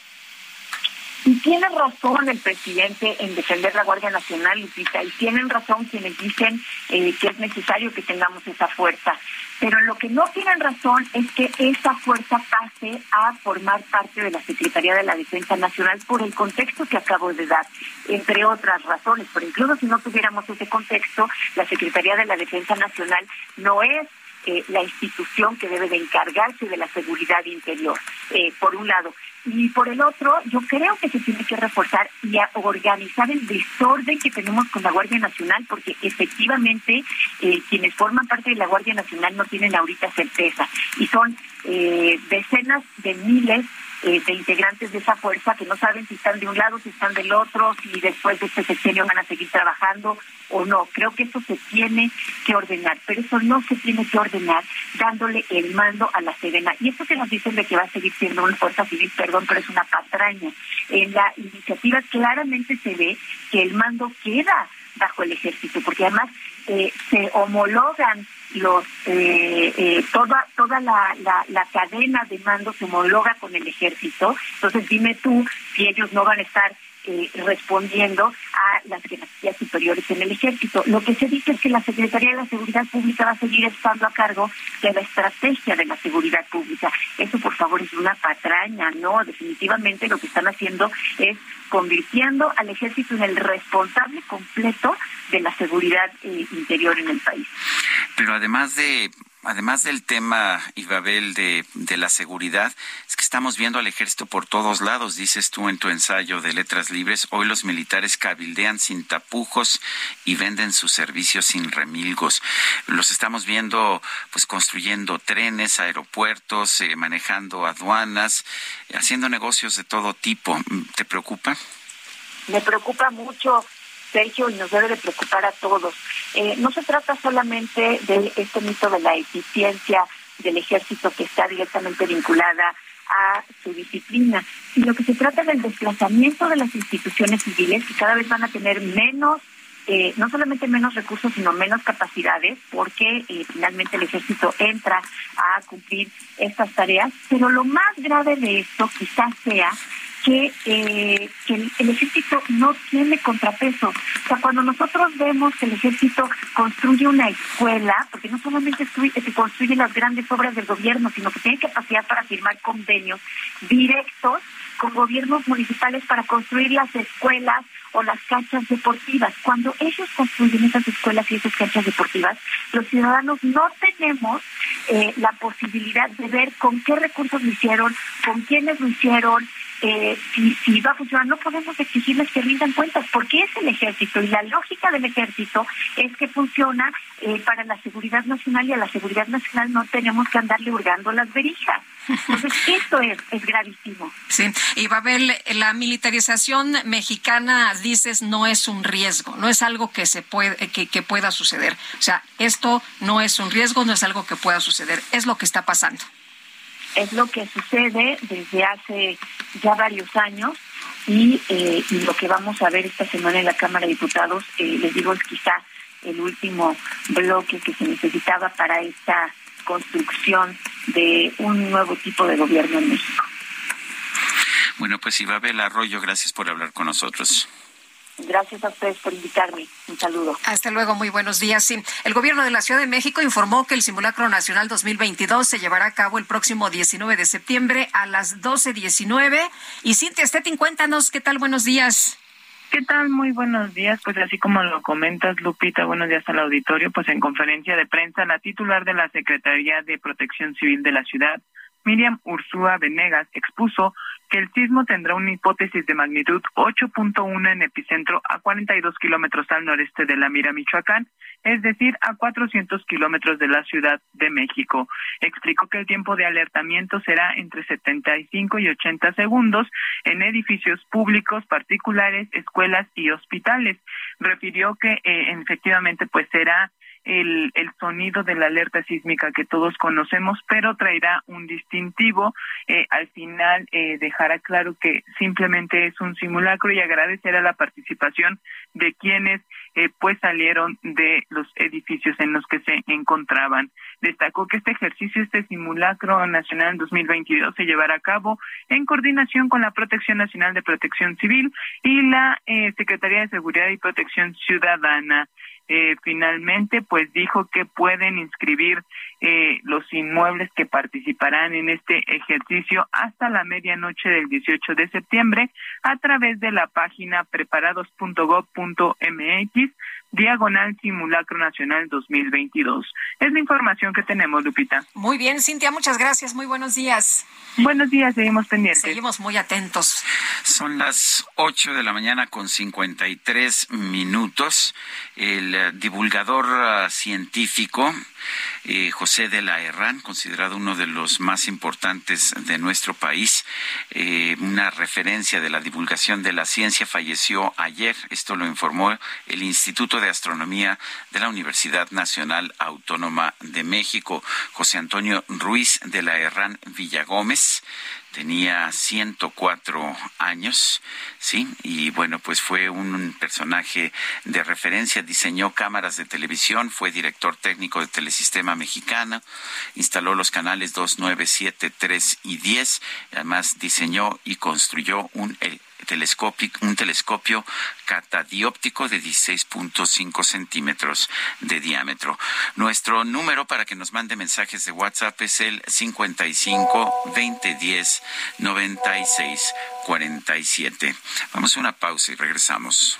Y tiene razón el presidente en defender la Guardia Nacional, y tienen razón quienes dicen eh, que es necesario que tengamos esa fuerza. Pero lo que no tienen razón es que esa fuerza pase a formar parte de la Secretaría de la Defensa Nacional por el contexto que acabo de dar, entre otras razones. Por incluso si no tuviéramos ese contexto, la Secretaría de la Defensa Nacional no es eh, la institución que debe de encargarse de la seguridad interior, eh, por un lado. Y por el otro, yo creo que se tiene que reforzar y organizar el desorden que tenemos con la Guardia Nacional, porque efectivamente eh, quienes forman parte de la Guardia Nacional no tienen ahorita certeza y son eh, decenas de miles eh, de integrantes de esa fuerza que no saben si están de un lado, si están del otro, si después de este sexenio van a seguir trabajando o no. Creo que eso se tiene que ordenar, pero eso no se tiene que ordenar dándole el mando a la Serena. Y eso que nos dicen de que va a seguir siendo una fuerza civil, perdón, pero es una patraña. En la iniciativa claramente se ve que el mando queda bajo el ejército, porque además eh, se homologan los eh, eh, toda toda la, la, cadena de mando se homologa con el ejército. Entonces dime tú si ellos no van a estar eh, respondiendo a las jerarquías superiores en el ejército. Lo que se dice es que la Secretaría de la Seguridad Pública va a seguir estando a cargo de la estrategia de la seguridad pública. Eso, por favor, es una patraña, ¿no? Definitivamente lo que están haciendo es convirtiendo al ejército en el responsable completo de la seguridad eh, interior en el país. Pero además de además del tema, Ibabel, de, de la seguridad, es que estamos viendo al ejército por todos lados, dices tú en tu ensayo de Letras Libres. Hoy los militares cabildean sin tapujos y venden sus servicios sin remilgos. Los estamos viendo, pues, construyendo trenes, aeropuertos, eh, manejando aduanas, haciendo negocios de todo tipo. ¿Te preocupa? Me preocupa mucho Sergio, y nos debe de preocupar a todos. Eh, no se trata solamente de este mito de la eficiencia del ejército que está directamente vinculada a su disciplina, sino que se trata del desplazamiento de las instituciones civiles que cada vez van a tener menos eh, no solamente menos recursos, sino menos capacidades, porque eh, finalmente el ejército entra a cumplir estas tareas. Pero lo más grave de esto quizás sea que, eh, el, ejército no tiene contrapeso. O sea, cuando nosotros vemos que el ejército construye una escuela, porque no solamente se construye las grandes obras del gobierno, sino que tiene capacidad para firmar convenios directos con gobiernos municipales para construir las escuelas o las canchas deportivas. Cuando ellos construyen esas escuelas y esas canchas deportivas, los ciudadanos no tenemos eh, la posibilidad de ver con qué recursos lo hicieron, con quiénes lo hicieron, eh, si, va a funcionar, no podemos exigirles que rindan cuentas, porque es el ejército y la lógica del ejército es que funciona eh, para la seguridad nacional y a la seguridad nacional no tenemos que andarle hurgando las verijas. Entonces, esto es, es gravísimo. Sí, y va a haber la militarización mexicana, dices, no es un riesgo, no es algo que se puede, que, que pueda suceder. O sea, esto no es un riesgo, no es algo que pueda suceder, es lo que está pasando es lo que sucede desde hace ya varios años y, eh, lo que vamos a ver esta semana en la Cámara de Diputados, eh, les digo, es quizá el último bloque que se necesitaba para esta construcción de un nuevo tipo de gobierno en México. Bueno, pues Ibabel Arroyo, gracias por hablar con nosotros. Gracias a ustedes por invitarme. Un saludo. Hasta luego, muy buenos días. Sí, el gobierno de la Ciudad de México informó que el Simulacro Nacional 2022 se llevará a cabo el próximo 19 de septiembre a las 12.19. Y Cintia Stettin, cuéntanos, ¿qué tal? Buenos días. ¿Qué tal? Muy buenos días. Pues así como lo comentas, Lupita, buenos días al auditorio. Pues en conferencia de prensa, la titular de la Secretaría de Protección Civil de la ciudad, Miriam Ursúa Venegas, expuso que el sismo tendrá una hipótesis de magnitud 8.1 en epicentro a 42 kilómetros al noreste de la Mira, Michoacán, es decir, a 400 kilómetros de la Ciudad de México. Explicó que el tiempo de alertamiento será entre 75 y 80 segundos en edificios públicos, particulares, escuelas y hospitales. Refirió que eh, efectivamente pues será el, el sonido de la alerta sísmica que todos conocemos, pero traerá un distintivo. Eh, al final eh, dejará claro que simplemente es un simulacro y agradecerá la participación de quienes eh, pues salieron de los edificios en los que se encontraban. Destacó que este ejercicio, este simulacro nacional en 2022 se llevará a cabo en coordinación con la Protección Nacional de Protección Civil y la eh, Secretaría de Seguridad y Protección Ciudadana eh, finalmente pues dijo que pueden inscribir eh, los inmuebles que participarán en este ejercicio hasta la medianoche del 18 de septiembre a través de la página preparados.gov.mx diagonal simulacro nacional 2022. Es la información que tenemos, Lupita. Muy bien, Cintia, muchas gracias. Muy buenos días. Buenos días, seguimos pendientes. Seguimos muy atentos. Son las 8 de la mañana con 53 minutos. El divulgador uh, científico eh, José de la Herrán, considerado uno de los más importantes de nuestro país, eh, una referencia de la divulgación de la ciencia, falleció ayer. Esto lo informó el Instituto de Astronomía de la Universidad Nacional Autónoma de México. José Antonio Ruiz de la Herrán Villagómez tenía 104 años, ¿sí? Y bueno, pues fue un personaje de referencia, diseñó cámaras de televisión, fue director técnico de Telesistema Mexicano, instaló los canales 2, 9, 7, 3 y 10, además diseñó y construyó un telescopio, un telescopio catadióptico de 16.5 centímetros de diámetro. Nuestro número para que nos mande mensajes de WhatsApp es el 55 2010 96 47. Vamos a una pausa y regresamos.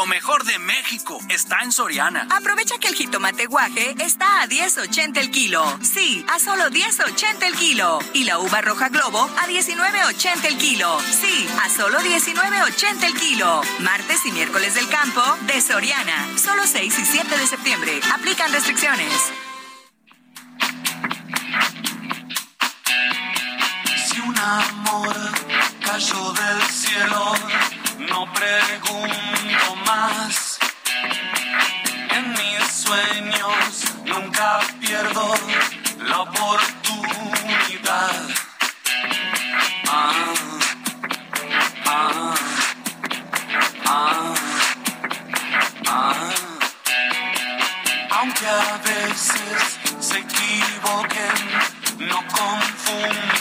Lo mejor de México está en Soriana. Aprovecha que el jitomate guaje está a 10.80 el kilo. Sí, a solo 10.80 el kilo. Y la uva roja globo a 19.80 el kilo. Sí, a solo 19.80 el kilo. Martes y miércoles del campo de Soriana. Solo 6 y 7 de septiembre. Aplican restricciones. Si un amor cayó del cielo, no pregunto más. En mis sueños nunca pierdo la oportunidad. Ah, ah, ah, ah. Aunque a veces se equivoquen, no confundo.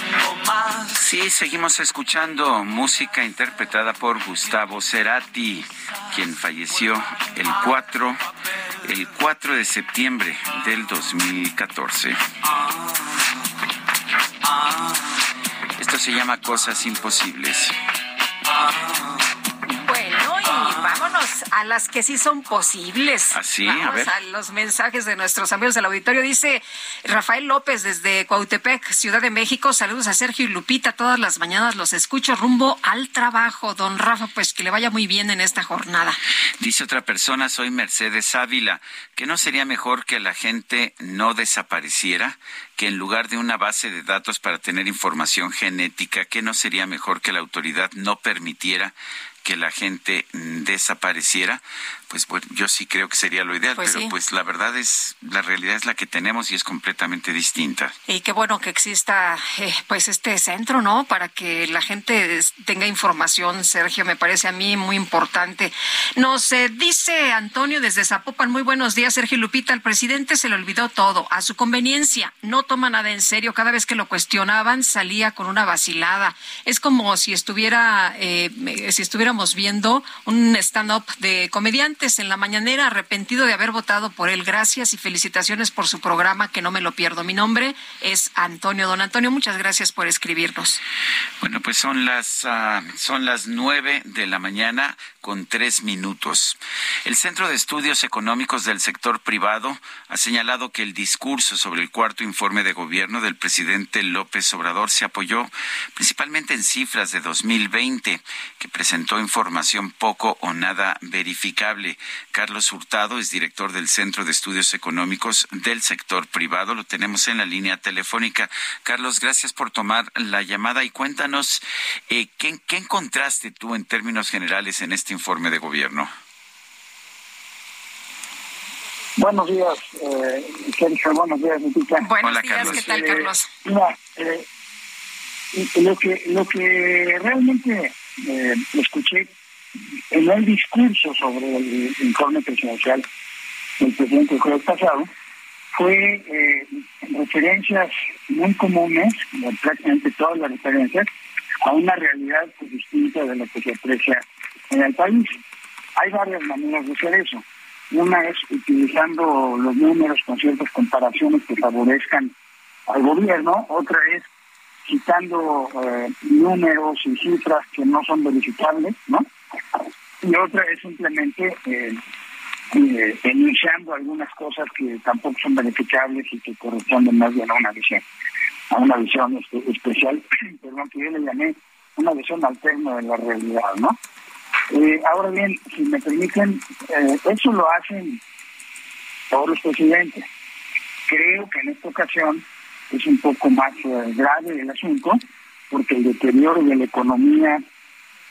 Sí, seguimos escuchando música interpretada por Gustavo Cerati, quien falleció el 4, el 4 de septiembre del 2014. Esto se llama Cosas Imposibles. A las que sí son posibles. Así, a Vamos ver. a los mensajes de nuestros amigos del auditorio. Dice Rafael López desde Cuautepec, Ciudad de México. Saludos a Sergio y Lupita. Todas las mañanas los escucho rumbo al trabajo. Don Rafa, pues que le vaya muy bien en esta jornada. Dice otra persona, soy Mercedes Ávila, que no sería mejor que la gente no desapareciera, que en lugar de una base de datos para tener información genética, que no sería mejor que la autoridad no permitiera que la gente desapareciera, pues bueno, yo sí creo que sería lo ideal, Pues pero sí. pues la verdad es, la realidad es la que tenemos y es completamente distinta. Y qué bueno que exista eh, pues este centro, ¿no? Para que la gente tenga información, Sergio, me parece a mí muy importante. Nos eh, dice Antonio desde Zapopan, muy buenos días, Sergio Lupita, al presidente se le olvidó todo, a su conveniencia, no toma nada en serio, cada vez que lo cuestionaban salía con una vacilada. Es como si estuviera, eh, si estuviéramos viendo un stand-up de en la mañanera, arrepentido de haber votado por él. Gracias y felicitaciones por su programa, que no me lo pierdo. Mi nombre es Antonio. Don Antonio, muchas gracias por escribirnos. Bueno, pues son las ah, son las nueve de la mañana con tres minutos. El Centro de Estudios Económicos del Sector Privado ha señalado que el discurso sobre el cuarto informe de gobierno del presidente López Obrador se apoyó principalmente en cifras de 2020, que presentó información poco o nada verificable. Carlos Hurtado es director del Centro de Estudios Económicos del Sector Privado. Lo tenemos en la línea telefónica. Carlos, gracias por tomar la llamada y cuéntanos eh, ¿qué, qué encontraste tú en términos generales en este informe de gobierno. Buenos días, eh, Sergio. Buenos días, Lupita. Buenos Hola, días, Carlos. ¿qué tal, Eh, Carlos? Mira, eh, lo que lo que realmente eh, escuché en el discurso sobre el informe presidencial del presidente el jueves pasado fue eh, referencias muy comunes, prácticamente todas las referencias, a una realidad pues, distinta de lo que se aprecia en el país. Hay varias maneras de hacer eso. Una es utilizando los números con ciertas comparaciones que favorezcan al gobierno, otra es citando eh, números y cifras que no son verificables, ¿no? Y otra es simplemente eh, eh, enunciando algunas cosas que tampoco son verificables y que corresponden más bien a una visión, a una visión especial, perdón, que yo le llamé una visión alterna de la realidad, ¿no? Eh, ahora bien, si me permiten, eso lo hacen todos los presidentes. Creo que en esta ocasión es un poco más grave el asunto, porque el deterioro de la economía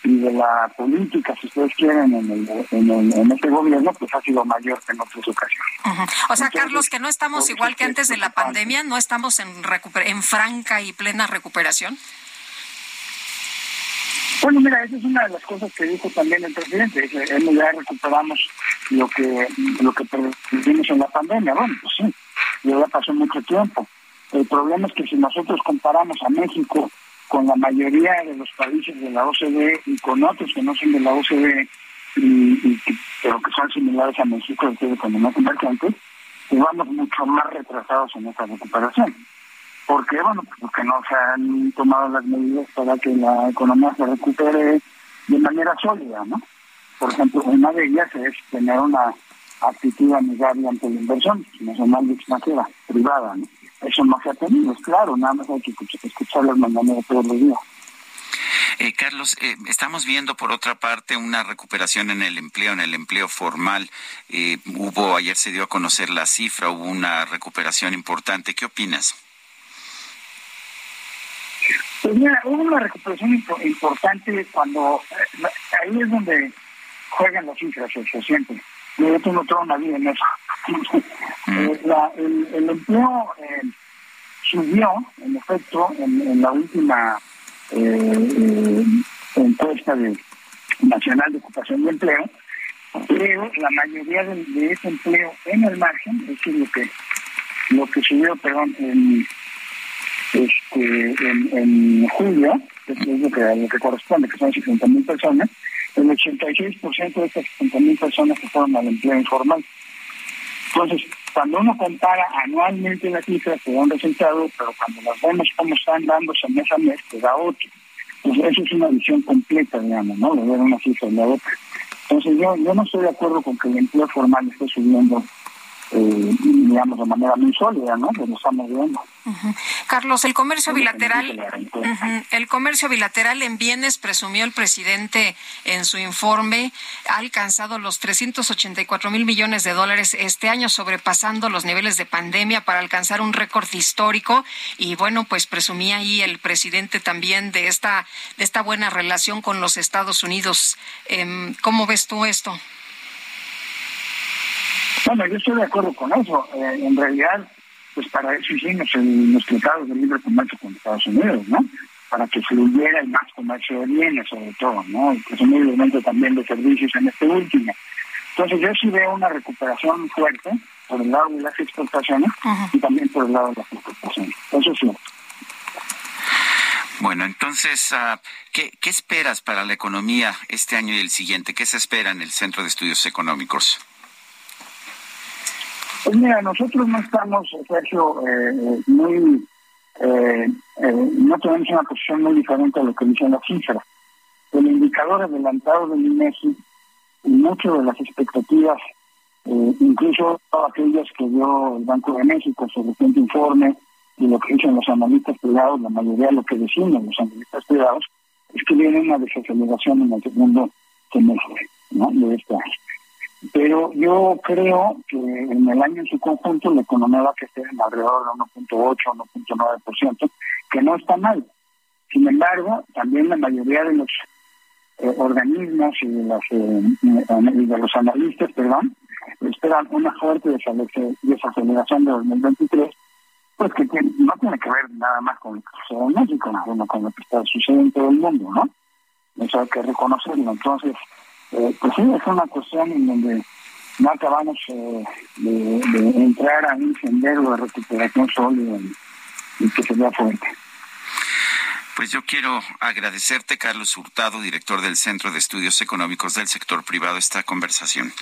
y de la política, si ustedes quieren, en, el, en, el, en este gobierno, pues ha sido mayor que en otras ocasiones. O sea, Entonces, Carlos, que no estamos igual que antes es de la pandemia, no estamos en, recuper- en franca y plena recuperación. Bueno, mira, esa es una de las cosas que dijo también el presidente, hemos ya recuperamos lo que lo que perdimos en la pandemia. Bueno, pues sí, ya pasó mucho tiempo. El problema es que si nosotros comparamos a México con la mayoría de los países de la OCDE y con otros que no son de la OCDE y, y que pero que son similares a México, es decir, economías emergentes, y vamos mucho más retrasados en esta recuperación. ¿Por qué? Bueno, pues porque no se han tomado las medidas para que la economía se recupere de manera sólida, ¿no? Por ejemplo, una de ellas es tener una actitud amigable ante la inversión nacional y extranjera, privada, ¿no? Eso no se ha tenido, es claro, nada más hay que escuchar las mañaneras todos los días. Eh, Carlos, eh, estamos viendo por otra parte una recuperación en el empleo, en el empleo formal. Eh, hubo, ayer se dio a conocer la cifra, hubo una recuperación importante. ¿Qué opinas? Pues mira, hubo una recuperación importante cuando ahí es donde juegan las cifras, se siente. Yo tengo toda una vida en eso. el, empleo subió, en efecto, en la última eh, encuesta de nacional de ocupación de empleo, pero la mayoría de, ese empleo en el margen, es decir, lo que lo que subió, perdón, en este en, julio, que es lo que, lo que corresponde, que son 50 mil personas, el 86% de estas 50 mil personas que fueron al empleo informal. Entonces, cuando uno compara anualmente las cifras, te da un resultado, pero cuando las vemos cómo están dándose mes a mes, te da otro. Entonces, eso es una visión completa, digamos, ¿no? De ver una cifra y la otra. Entonces, yo, yo no estoy de acuerdo con que el empleo formal esté subiendo eh, digamos, de manera muy sólida, ¿no? Que lo estamos viendo. Carlos, el comercio bilateral, el comercio bilateral en bienes, presumió el presidente en su informe, ha alcanzado los 384 mil millones de dólares este año, sobrepasando los niveles de pandemia para alcanzar un récord histórico. Y bueno, pues presumía ahí el presidente también de esta, de esta buena relación con los Estados Unidos. Em, ¿Cómo ves tú esto? Bueno, yo estoy de acuerdo con eso. Eh, en realidad, pues para eso hicimos el, los tratados de libre comercio con Estados Unidos, ¿no? Para que fluyera el más comercio de bienes, sobre todo, ¿no? Y presumiblemente también de servicios en este último. Entonces, yo sí veo una recuperación fuerte por el lado de las exportaciones y también por el lado de las exportaciones. Eso sí. Bueno, entonces, ah, ¿qué, ¿qué esperas para la economía este año y el siguiente? ¿Qué se espera en el Centro de Estudios Económicos? Pues mira, nosotros no estamos, Sergio, eh, muy, eh, eh, no tenemos una posición muy diferente a lo que dice la cifra. El indicador adelantado del INEGI y muchas de las expectativas, incluso aquellas que dio el Banco de México, su reciente informe y lo que dicen los analistas privados, la mayoría de lo que decimos los analistas privados, es que viene una desaceleración en el segundo semestre ¿no? de este año. Pero yo creo que en el año en su conjunto la economía va a crecer en alrededor de 1.8, 1.9%, que no está mal. Sin embargo, también la mayoría de los eh, organismos y de, las, eh, de los analistas, perdón, esperan una fuerte desaceleración de 2023, pues que no tiene que ver nada más con lo que sucede en México, sino con lo que está sucediendo en todo el mundo, ¿no? Eso hay que reconocerlo. Entonces, eh, pues sí, es una cuestión en donde no acabamos eh, de, entrar a un sendero de recuperación sólida y, que sería fuerte. Pues yo quiero agradecerte, Carlos Hurtado, director del Centro de Estudios Económicos del Sector Privado, esta conversación.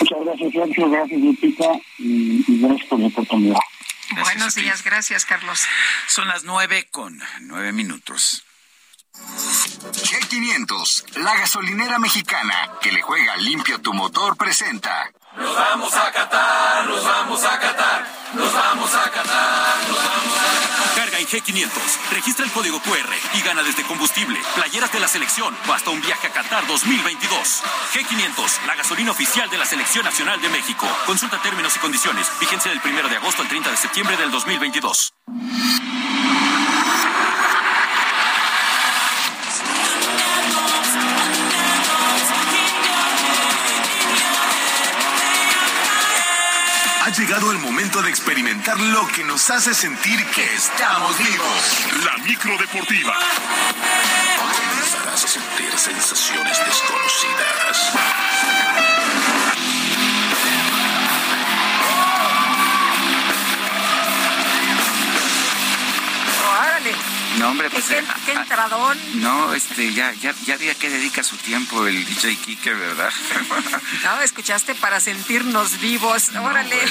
Muchas gracias, Sergio. Gracias, Lupita. Y, y gracias por la oportunidad. Buenos días. Gracias, Carlos. Son las nueve con nueve minutos. G500, la gasolinera mexicana que le juega limpio tu motor, presenta. Nos vamos a Qatar, nos vamos a Qatar, nos vamos a Qatar, nos vamos a Qatar. Carga en G500, registra el código QR y gana desde combustible, playeras de la selección o hasta un viaje a Qatar 2022. G500, la gasolina oficial de la Selección Nacional de México. Consulta términos y condiciones. Vigencia del 1 de agosto al 30 de septiembre del 2022. Llegado el momento de experimentar lo que nos hace sentir que estamos vivos. La micro deportiva. Comenzarás a sentir sensaciones desconocidas. No, hombre, pues qué, entradón. No, este, ya, ya, ya vi a qué dedica su tiempo el DJ Kike, ¿verdad? No, escuchaste para sentirnos vivos. Órale.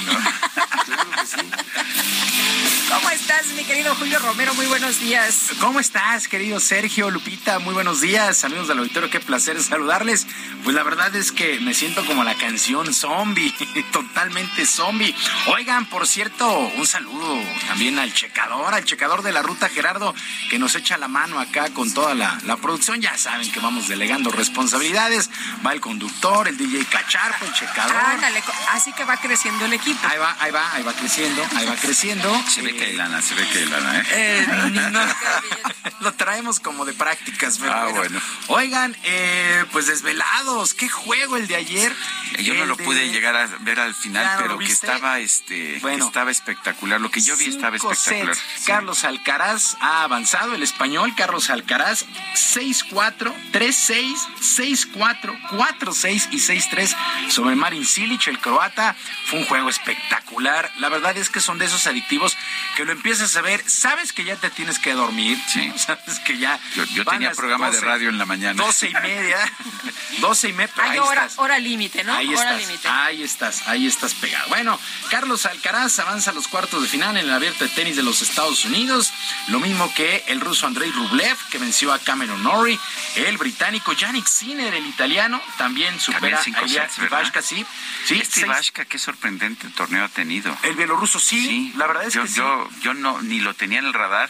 ¿Cómo estás, mi querido Julio Romero? Muy buenos días. ¿Cómo estás, querido Sergio, Lupita? Muy buenos días, amigos del auditorio. Qué placer saludarles. Pues la verdad es que me siento como la canción zombie, totalmente zombie. Oigan, por cierto, un saludo también al checador, al checador de la ruta Gerardo, que nos echa la mano acá con toda la, producción. Ya saben que vamos delegando responsabilidades. Va el conductor, el DJ Cacharpo, el checador. Ándale, así que va creciendo el equipo. Ahí va, ahí va, ahí va creciendo, ahí va creciendo. Se ve que hay lana, se ve que hay lana, ¿eh? eh no, lo traemos como de prácticas, ah, bueno. Oigan, eh, pues desvelados, qué juego el de ayer. Yo no lo pude llegar a ver al final, pero que estaba este bueno, estaba espectacular. Lo que yo vi estaba espectacular. Carlos Alcaraz ha avanzado, el español Carlos Alcaraz 6-4, 3-6, 6-4, 4-6 y 6-3 sobre Marin Cilic, el croata. Fue un juego espectacular. La verdad es que son de esos adictivos que lo empiezas a ver, sabes que ya te tienes que dormir, sí. sabes que ya... Yo, tenía programa de radio en la mañana. 12 y media, 12 y media, ahí hora, hora límite, ¿no? Ahí hora estás, ahí estás, ahí estás pegado. Bueno, Carlos Alcaraz avanza a los cuartos de final en el abierto de tenis de los Estados Unidos, lo mismo que el ruso Andrei Rublev, que venció a Cameron Norrie, el británico Yannick Sinner, el italiano, también supera a Ivashka, sí. sí este Ivashka, qué sorprendente torneo ha tenido. El bielorruso, sí, la verdad es que yo, yo no, ni lo tenía en el radar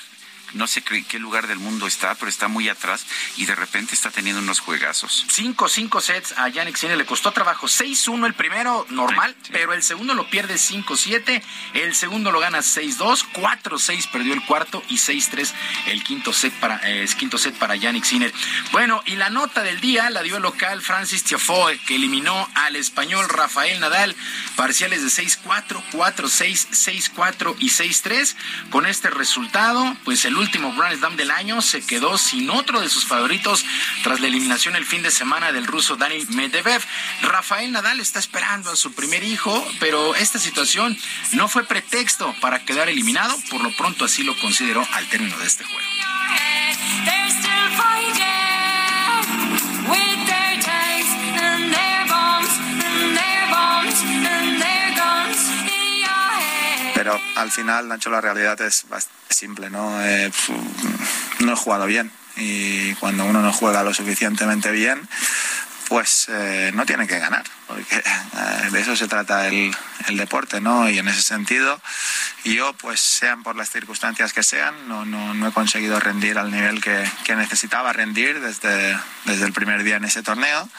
no sé en qué lugar del mundo está, pero está muy atrás y de repente está teniendo unos juegazos. Cinco, cinco sets a Yannick Sinner, le costó trabajo. 6-1 el primero, normal, pero el segundo lo pierde 5-7, el segundo lo gana 6-2, 4-6 perdió el cuarto y 6-3 el quinto set para eh, quinto set para Yannick Sinner. Bueno, y la nota del día la dio el local Francis Tiafoe, que eliminó al español Rafael Nadal, parciales de 6-4, 4-6, 6-4 y 6-3. Con este resultado, pues el último Grand Slam del año, se quedó sin otro de sus favoritos tras la eliminación el fin de semana del ruso Dani Medvedev. Rafael Nadal está esperando a su primer hijo, pero esta situación no fue pretexto para quedar eliminado, por lo pronto así lo consideró al término de este juego. Pero al final, Nacho, la realidad es simple, ¿no? Eh, no he jugado bien y cuando uno no juega lo suficientemente bien, pues eh, no tiene que ganar, porque eh, de eso se trata el, deporte, ¿no? Y en ese sentido, yo, pues sean por las circunstancias que sean, no, no, he conseguido rendir al nivel que, que necesitaba rendir desde, desde el primer día en ese torneo.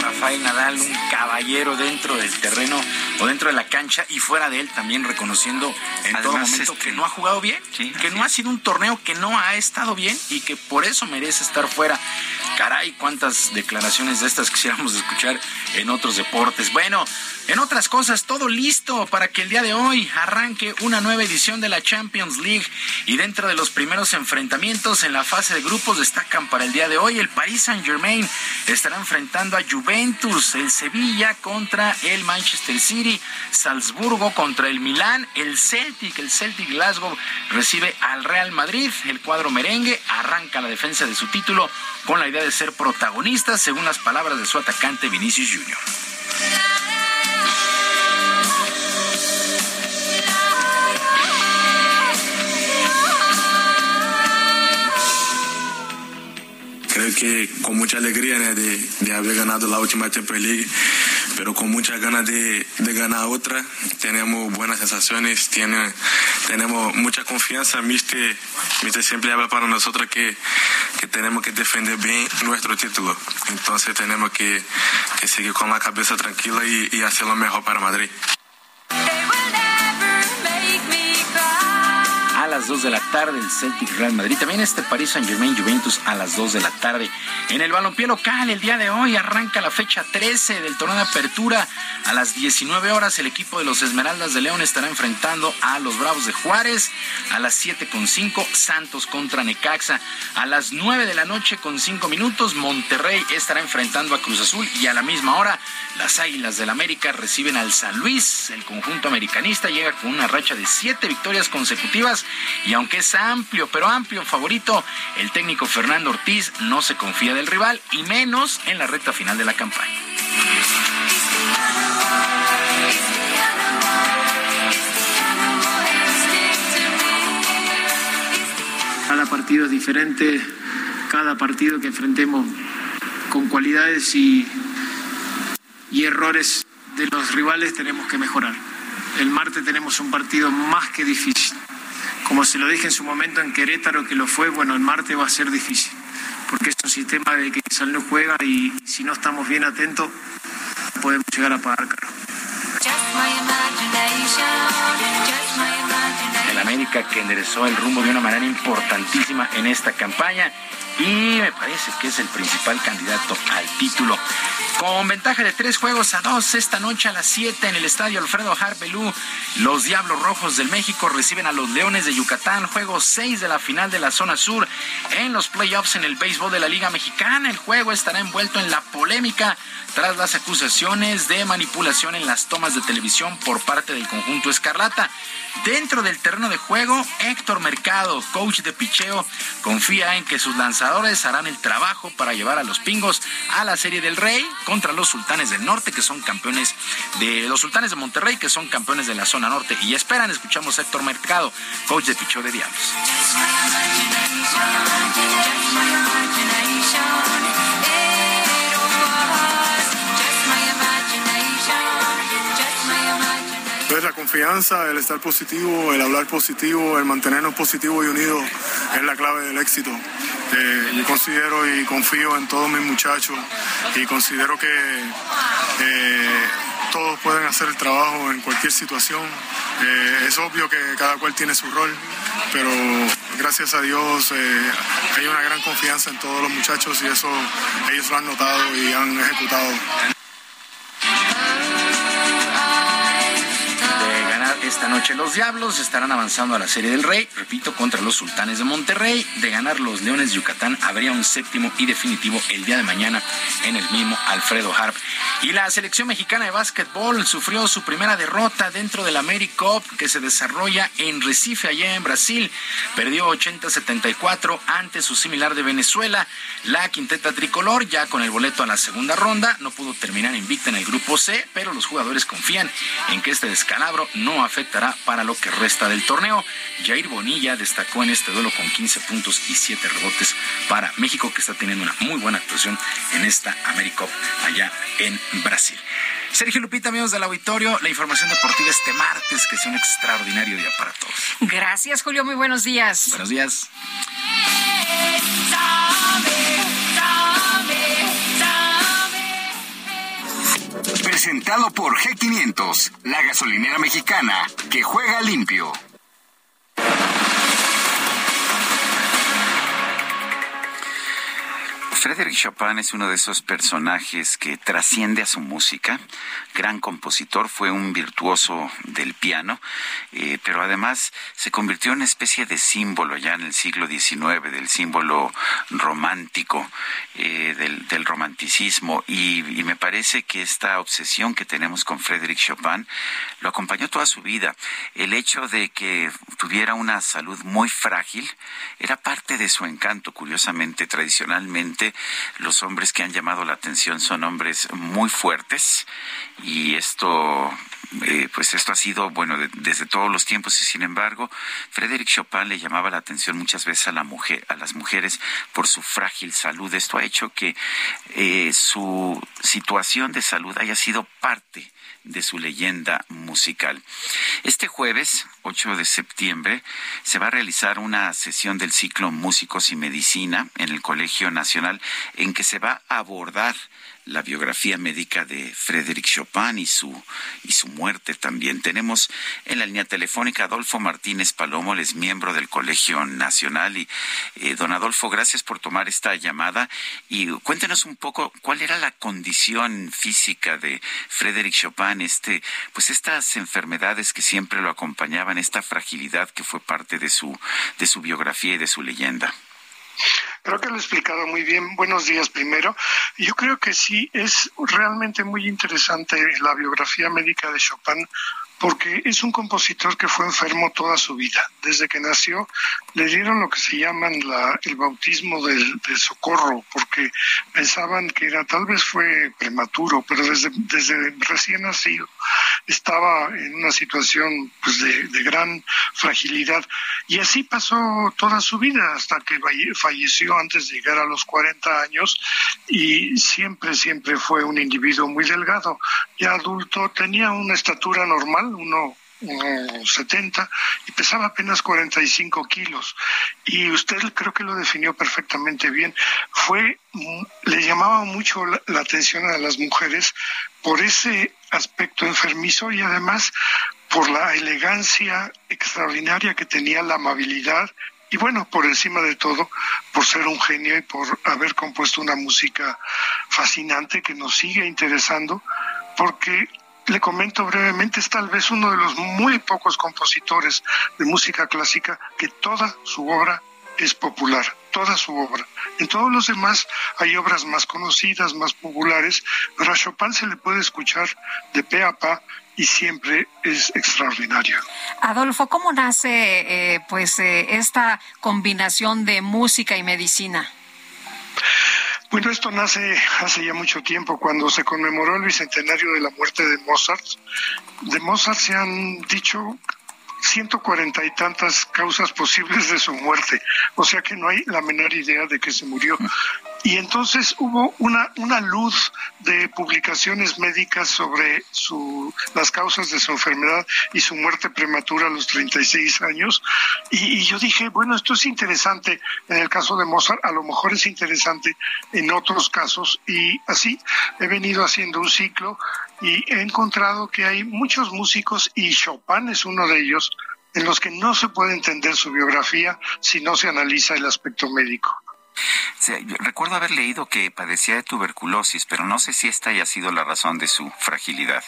Rafael Nadal, un caballero dentro del terreno o dentro de la cancha y fuera de él también reconociendo en todo momento que este, no ha jugado bien, que no ha sido un torneo que no ha estado bien y que por eso merece estar fuera. Caray, cuántas declaraciones de estas quisiéramos escuchar en otros deportes. Bueno, en otras cosas, todo listo para que el día de hoy arranque una nueva edición de la Champions League. Y dentro de los primeros enfrentamientos en la fase de grupos destacan para el día de hoy el Paris Saint Germain estará enfrentando a Juventus, el Sevilla contra el Manchester City, Salzburgo contra el Milán, el Celtic, el Celtic Glasgow recibe al Real Madrid, el cuadro merengue arranca la defensa de su título con la idea de ser protagonista, según las palabras de su atacante Vinicius Junior. Creo que con mucha alegría de, haber ganado la última Champions League, pero con muchas ganas de, ganar otra. Tenemos buenas sensaciones, tiene, tenemos mucha confianza. Mister, Mister siempre habla para nosotros que, tenemos que defender bien nuestro título. Entonces tenemos que, seguir con la cabeza tranquila y hacer lo mejor para Madrid. Las 2 de la tarde, el Celtic Real Madrid. También este París Saint Germain Juventus a las 2 de la tarde. En el balompié local, el día de hoy arranca la fecha 13 del torneo de apertura. A las 19 horas, el equipo de los Esmeraldas de León estará enfrentando a los Bravos de Juárez. A las 7.5, Santos contra Necaxa. A las 9 de la noche con 5 minutos, Monterrey estará enfrentando a Cruz Azul. Y a la misma hora, las Águilas del América reciben al San Luis. El conjunto americanista llega con una racha de 7 victorias consecutivas. Y aunque es amplio, pero amplio favorito, el técnico Fernando Ortiz no se confía del rival y menos en la recta final de la campaña. Cada partido es diferente, cada partido que enfrentemos con cualidades y, y errores de los rivales tenemos que mejorar. El martes tenemos un partido más que difícil. Como se lo dije en su momento en Querétaro que lo fue, bueno, el martes va a ser difícil, porque es un sistema de que San Luis juega y si no estamos bien atentos podemos llegar a pagar caro. El América que enderezó el rumbo de una manera importantísima en esta campaña y me parece que es el principal candidato al título. Con ventaja de tres juegos a dos esta noche a las siete en el estadio Alfredo Harpelú, los Diablos Rojos del México reciben a los Leones de Yucatán, juego seis de la final de la zona sur en los playoffs en el béisbol de la Liga Mexicana. El juego estará envuelto en la polémica tras las acusaciones de manipulación en las tomas de televisión por parte del conjunto Escarlata. Dentro del terreno de juego, Héctor Mercado, coach de picheo, confía en que sus lanzadores harán el trabajo para llevar a los pingos a la Serie del Rey contra los Sultanes del Norte, que son campeones de los Sultanes de Monterrey, que son campeones de la zona norte. Y esperan, escuchamos a Héctor Mercado, coach de picheo de Diablos. Confianza, el estar positivo, el hablar positivo, el mantenernos positivos y unidos es la clave del éxito. Eh, yo considero y confío en todos mis muchachos y considero que eh, todos pueden hacer el trabajo en cualquier situación. Eh, es obvio que cada cual tiene su rol, pero gracias a Dios hay una gran confianza en todos los muchachos y eso ellos lo han notado y han ejecutado. Esta noche los Diablos estarán avanzando a la Serie del Rey, repito, contra los Sultanes de Monterrey. De ganar los Leones de Yucatán, habría un séptimo y definitivo el día de mañana en el mismo Alfredo Harp. Y la selección mexicana de básquetbol sufrió su primera derrota dentro del AmeriCup que se desarrolla en Recife, allá en Brasil. Perdió 80-74 ante su similar de Venezuela. La quinteta tricolor, ya con el boleto a la segunda ronda, no pudo terminar invicta en el grupo C, pero los jugadores confían en que este descalabro no afecte para lo que resta del torneo. Jair Bonilla destacó en este duelo con 15 puntos y 7 rebotes para México, que está teniendo una muy buena actuación en esta AmeriCup allá en Brasil. Sergio Lupita, amigos del auditorio, la información deportiva este martes, que sea un extraordinario día para todos. Gracias, Julio. Muy buenos días. Buenos días. Presentado por G500, la gasolinera mexicana que juega limpio. Frédéric Chopin es uno de esos personajes que trasciende a su música. Gran compositor, fue un virtuoso del piano, eh, pero además se convirtió en una especie de símbolo ya en el siglo XIX, del símbolo romántico, eh, del, romanticismo. Y, me parece que esta obsesión que tenemos con Frédéric Chopin lo acompañó toda su vida. El hecho de que tuviera una salud muy frágil era parte de su encanto, curiosamente, tradicionalmente los hombres que han llamado la atención son hombres muy fuertes y esto eh, pues esto ha sido bueno desde todos los tiempos y sin embargo Frédéric Chopin le llamaba la atención muchas veces a la mujer a las mujeres por su frágil salud. Esto ha hecho que eh, su situación de salud haya sido parte de su leyenda musical. Este jueves, 8 de septiembre, se va a realizar una sesión del ciclo Músicos y Medicina en el Colegio Nacional en que se va a abordar la biografía médica de Frédéric Chopin y su, y su muerte también. Tenemos en la línea telefónica Adolfo Martínez Palomo, él es miembro del Colegio Nacional. Y eh, don Adolfo, gracias por tomar esta llamada y cuéntenos un poco cuál era la condición física de Frédéric Chopin, este, pues estas enfermedades que siempre lo acompañaban, esta fragilidad que fue parte de su, de su biografía y de su leyenda. Creo que lo he explicado muy bien. Buenos días primero. Yo creo que sí, es realmente muy interesante la biografía médica de Chopin porque es un compositor que fue enfermo toda su vida. Desde que nació le dieron lo que se llaman la, el bautismo del, socorro, porque pensaban que era tal vez fue prematuro, pero desde, desde recién nacido estaba en una situación pues, de, de gran fragilidad. Y así pasó toda su vida hasta que falleció antes de llegar a los 40 años y siempre, siempre fue un individuo muy delgado. Ya adulto tenía una estatura normal, uno, uno 70 y pesaba apenas 45 kilos. Y usted creo que lo definió perfectamente bien. Fue, le llamaba mucho la, la atención a las mujeres por ese aspecto enfermizo y además por la elegancia extraordinaria que tenía, la amabilidad y bueno, por encima de todo, por ser un genio y por haber compuesto una música fascinante que nos sigue interesando, porque le comento brevemente, es tal vez uno de los muy pocos compositores de música clásica que toda su obra es popular, toda su obra. En todos los demás hay obras más conocidas, más populares, pero a Chopin se le puede escuchar de pe a pa y siempre es extraordinario. Adolfo, ¿cómo nace eh, pues eh, esta combinación de música y medicina? Bueno, esto nace hace ya mucho tiempo, cuando se conmemoró el bicentenario de la muerte de Mozart. De Mozart se han dicho ciento cuarenta y tantas causas posibles de su muerte, o sea que no hay la menor idea de que se murió. Y entonces hubo una, una luz de publicaciones médicas sobre su, las causas de su enfermedad y su muerte prematura a los 36 años. Y, y yo dije, bueno, esto es interesante en el caso de Mozart, a lo mejor es interesante en otros casos. Y así he venido haciendo un ciclo y he encontrado que hay muchos músicos, y Chopin es uno de ellos, en los que no se puede entender su biografía si no se analiza el aspecto médico recuerdo haber leído que padecía de tuberculosis, pero no sé si esta haya sido la razón de su fragilidad.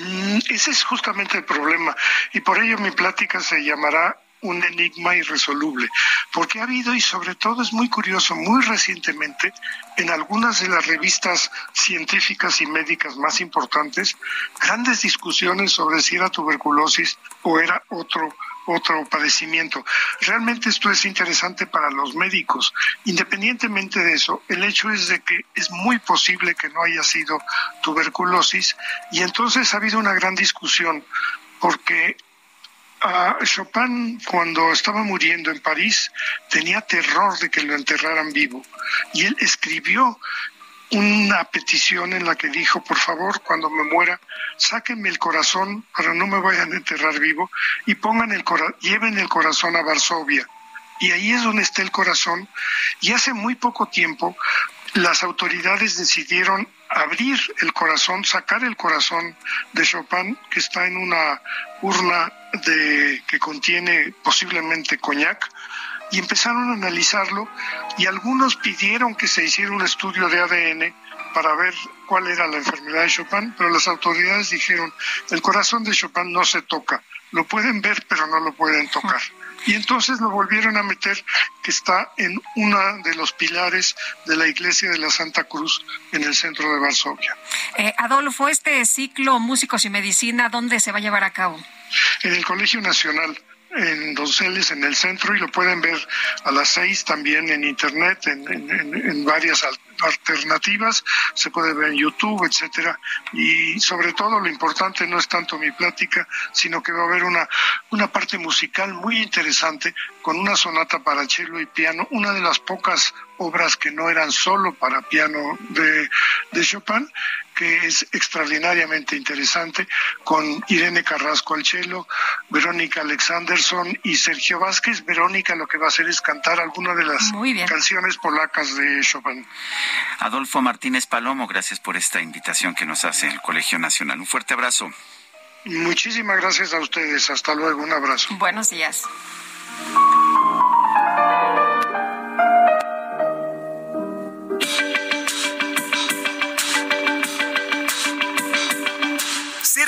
Mm, ese es justamente el problema y por ello mi plática se llamará un enigma irresoluble, porque ha habido, y sobre todo es muy curioso, muy recientemente, en algunas de las revistas científicas y médicas más importantes, grandes discusiones sobre si era tuberculosis o era otro otro padecimiento. Realmente esto es interesante para los médicos. Independientemente de eso, el hecho es de que es muy posible que no haya sido tuberculosis y entonces ha habido una gran discusión porque a Chopin cuando estaba muriendo en París tenía terror de que lo enterraran vivo y él escribió una petición en la que dijo, por favor, cuando me muera, sáquenme el corazón para no me vayan a enterrar vivo y pongan el lleven el corazón a Varsovia. Y ahí es donde está el corazón. Y hace muy poco tiempo las autoridades decidieron abrir el corazón, sacar el corazón de Chopin, que está en una urna de, que contiene posiblemente coñac, y empezaron a analizarlo y algunos pidieron que se hiciera un estudio de ADN para ver cuál era la enfermedad de Chopin, pero las autoridades dijeron, el corazón de Chopin no se toca, lo pueden ver pero no lo pueden tocar. Y entonces lo volvieron a meter, que está en uno de los pilares de la iglesia de la Santa Cruz en el centro de Varsovia. Eh, Adolfo, este ciclo Músicos y Medicina, ¿dónde se va a llevar a cabo? En el Colegio Nacional en Donceles, en el centro, y lo pueden ver a las seis también en internet, en, en, varias alternativas, se puede ver en YouTube, etcétera, y sobre todo lo importante no es tanto mi plática, sino que va a haber una, una parte musical muy interesante con una sonata para cello y piano, una de las pocas obras que no eran solo para piano de, de Chopin, que es extraordinariamente interesante, con Irene Carrasco al cello, Verónica Alexanderson y Sergio Vázquez. Verónica lo que va a hacer es cantar alguna de las canciones polacas de Chopin. Adolfo Martínez Palomo, gracias por esta invitación que nos hace el Colegio Nacional. Un fuerte abrazo. Muchísimas gracias a ustedes. Hasta luego. Un abrazo. Buenos días.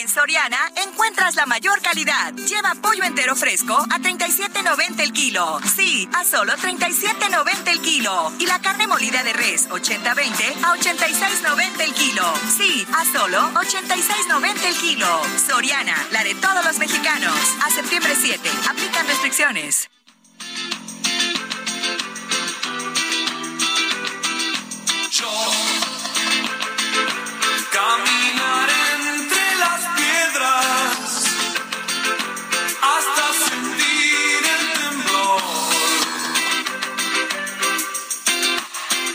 En Soriana encuentras la mayor calidad. Lleva pollo entero fresco a 37.90 el kilo. Sí, a solo 37.90 el kilo. Y la carne molida de res 80-20 a 86.90 el kilo. Sí, a solo 86.90 el kilo. Soriana, la de todos los mexicanos. A septiembre 7. Aplican restricciones hasta sentir el temblor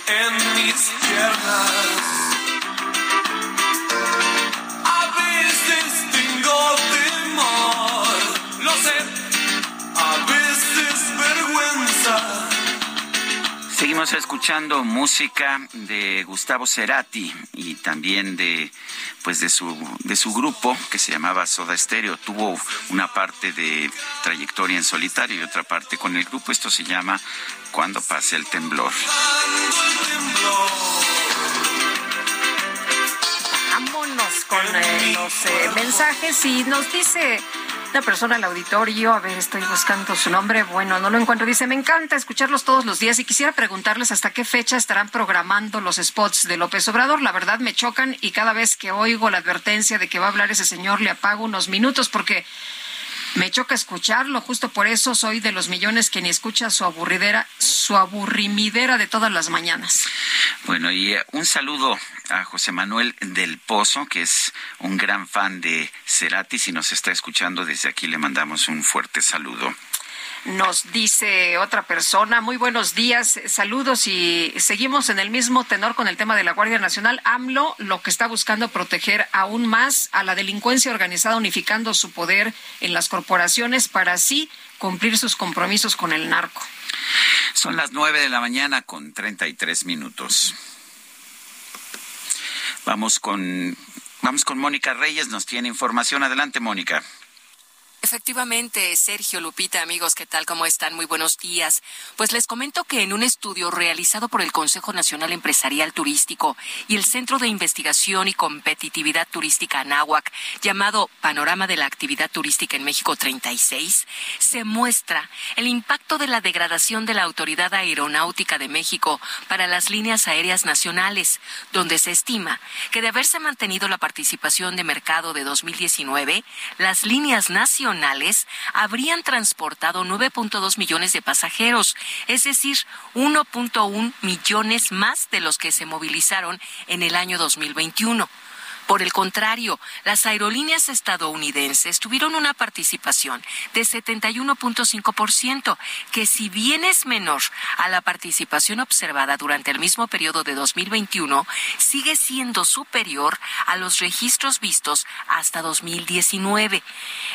en mis piernas. Seguimos escuchando música de Gustavo Cerati y también de pues de su de su grupo que se llamaba Soda Stereo. Tuvo una parte de trayectoria en solitario y otra parte con el grupo. Esto se llama Cuando pase el temblor. Vámonos con eh, los eh, mensajes y nos dice una persona al auditorio, a ver, estoy buscando su nombre, bueno, no lo encuentro, dice, me encanta escucharlos todos los días y quisiera preguntarles hasta qué fecha estarán programando los spots de López Obrador. La verdad me chocan y cada vez que oigo la advertencia de que va a hablar ese señor le apago unos minutos porque me choca escucharlo, justo por eso soy de los millones que ni escucha su aburridera, su aburrimidera de todas las mañanas. Bueno, y eh, un saludo a José Manuel del Pozo, que es un gran fan de Cerati. Si nos está escuchando desde aquí, le mandamos un fuerte saludo. Nos dice otra persona, muy buenos días, saludos y seguimos en el mismo tenor con el tema de la Guardia Nacional. AMLO lo que está buscando proteger aún más a la delincuencia organizada, unificando su poder en las corporaciones para así cumplir sus compromisos con el narco. Son las nueve de la mañana con treinta y tres minutos. Vamos con, vamos con Mónica Reyes, nos tiene información. Adelante, Mónica. Efectivamente, Sergio Lupita, amigos, ¿qué tal? ¿Cómo están? Muy buenos días. Pues les comento que en un estudio realizado por el Consejo Nacional Empresarial Turístico y el Centro de Investigación y Competitividad Turística Anáhuac, llamado Panorama de la Actividad Turística en México 36, se muestra el impacto de la degradación de la Autoridad Aeronáutica de México para las líneas aéreas nacionales, donde se estima que de haberse mantenido la participación de mercado de 2019, las líneas nacionales habrían transportado 9.2 millones de pasajeros, es decir, 1.1 millones más de los que se movilizaron en el año 2021. Por el contrario, las aerolíneas estadounidenses tuvieron una participación de 71.5%, que si bien es menor a la participación observada durante el mismo periodo de 2021, sigue siendo superior a los registros vistos hasta 2019.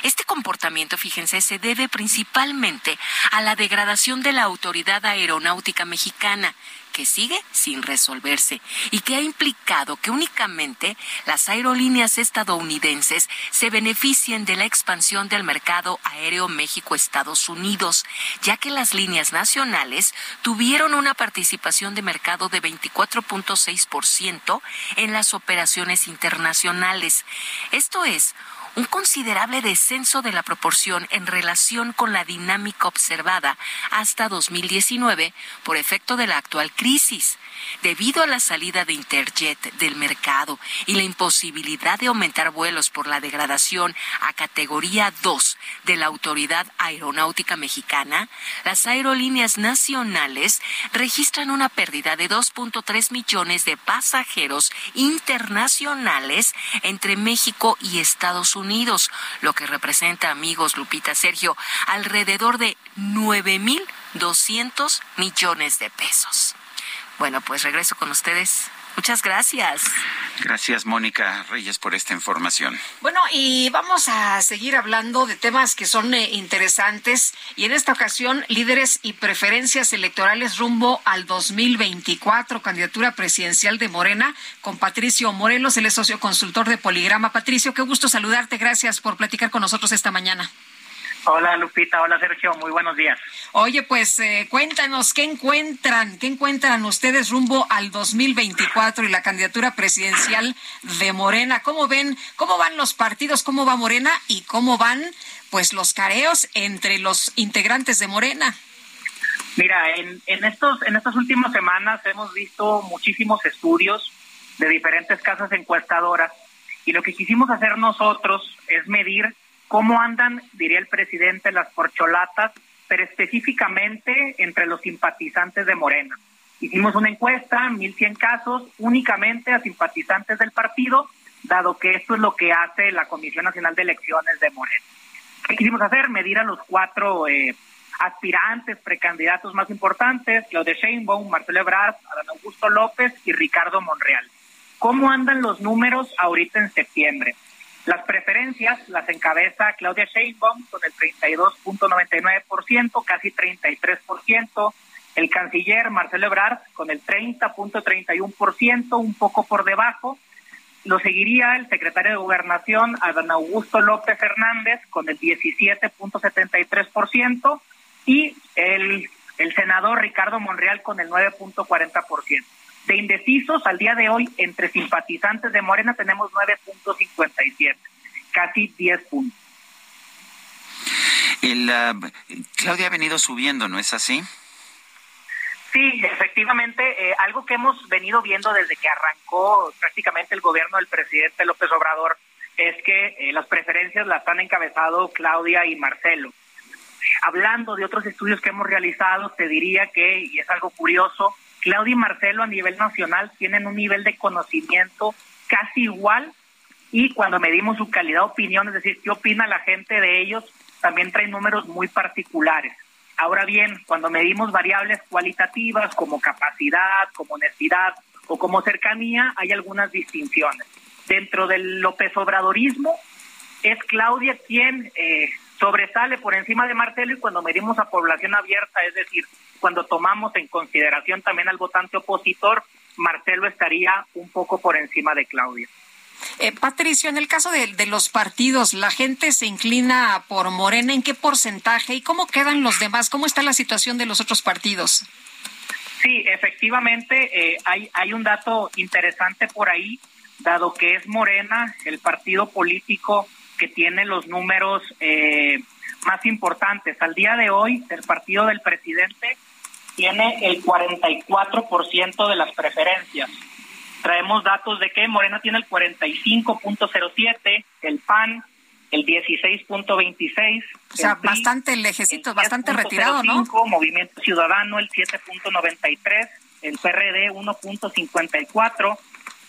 Este comportamiento, fíjense, se debe principalmente a la degradación de la Autoridad Aeronáutica Mexicana, que sigue sin resolverse y que ha implicado que únicamente las aerolíneas estadounidenses se beneficien de la expansión del mercado aéreo México-Estados Unidos, ya que las líneas nacionales tuvieron una participación de mercado de 24.6% en las operaciones internacionales. Esto es un considerable descenso de la proporción en relación con la dinámica observada hasta 2019 por efecto de la actual crisis. Debido a la salida de Interjet del mercado y la imposibilidad de aumentar vuelos por la degradación a categoría 2 de la Autoridad Aeronáutica Mexicana, las aerolíneas nacionales registran una pérdida de 2.3 millones de pasajeros internacionales entre México y Estados Unidos, lo que representa, amigos Lupita Sergio, alrededor de 9.200 millones de pesos. Bueno, pues regreso con ustedes. Muchas gracias. Gracias, Mónica Reyes, por esta información. Bueno, y vamos a seguir hablando de temas que son eh, interesantes. Y en esta ocasión, líderes y preferencias electorales rumbo al 2024, candidatura presidencial de Morena, con Patricio Morelos, el es socio consultor de Poligrama. Patricio, qué gusto saludarte. Gracias por platicar con nosotros esta mañana. Hola Lupita, hola Sergio, muy buenos días. Oye, pues eh, cuéntanos, ¿qué encuentran? ¿Qué encuentran ustedes rumbo al 2024 y la candidatura presidencial de Morena? ¿Cómo ven, cómo van los partidos, cómo va Morena y cómo van pues los careos entre los integrantes de Morena? Mira, en, en, estos, en estas últimas semanas hemos visto muchísimos estudios de diferentes casas encuestadoras y lo que quisimos hacer nosotros es medir cómo andan, diría el presidente, las porcholatas, pero específicamente entre los simpatizantes de Morena. Hicimos una encuesta, 1.100 casos, únicamente a simpatizantes del partido, dado que esto es lo que hace la Comisión Nacional de Elecciones de Morena. ¿Qué quisimos hacer? Medir a los cuatro eh, aspirantes, precandidatos más importantes, Claudia Sheinbaum, Marcelo Ebrard, Adán Augusto López y Ricardo Monreal. ¿Cómo andan los números ahorita en septiembre? Las preferencias las encabeza Claudia Sheinbaum con el 32.99%, casi 33%. El canciller Marcelo Ebrard con el 30.31%, un poco por debajo. Lo seguiría el secretario de Gobernación, Adán Augusto López Hernández, con el 17.73%, y el, el senador Ricardo Monreal con el 9.40%. De indecisos, al día de hoy, entre simpatizantes de Morena tenemos 9.57, casi 10 puntos. El, ah, Claudia ha venido subiendo, ¿no es así? Sí, efectivamente, eh, algo que hemos venido viendo desde que arrancó prácticamente el gobierno del presidente López Obrador es que eh, las preferencias las han encabezado Claudia y Marcelo. Hablando de otros estudios que hemos realizado, te diría que, y es algo curioso, Claudia y Marcelo a nivel nacional tienen un nivel de conocimiento casi igual y cuando medimos su calidad de opinión, es decir, qué opina la gente de ellos, también traen números muy particulares. Ahora bien, cuando medimos variables cualitativas como capacidad, como honestidad o como cercanía, hay algunas distinciones. Dentro del López Obradorismo, es Claudia quien eh, sobresale por encima de Marcelo y cuando medimos a población abierta, es decir, cuando tomamos en consideración también al votante opositor, Marcelo estaría un poco por encima de Claudia. Eh, Patricio, en el caso de, de, los partidos, ¿la gente se inclina por Morena? ¿En qué porcentaje? ¿Y cómo quedan los demás? ¿Cómo está la situación de los otros partidos? Sí, efectivamente, eh, hay, hay un dato interesante por ahí, dado que es Morena el partido político que tiene los números eh, más importantes. Al día de hoy, el partido del presidente tiene el 44% de las preferencias. Traemos datos de que Morena tiene el 45.07, el PAN el 16.26. O sea, bastante lejecito, bastante retirado, ¿no? Movimiento Ciudadano el 7.93, el PRD 1.54,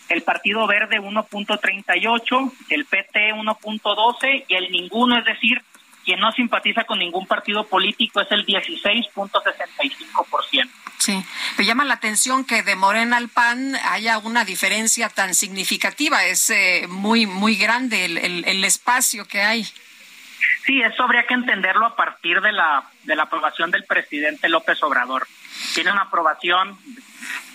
el Partido Verde 1.38, el PT 1.12 y el ninguno, es decir, quien no simpatiza con ningún partido político es el 16.65%. Sí, me llama la atención que de Morena al PAN haya una diferencia tan significativa, es eh, muy muy grande el, el, el, espacio que hay. Sí, eso habría que entenderlo a partir de la de la aprobación del presidente López Obrador. Tiene una aprobación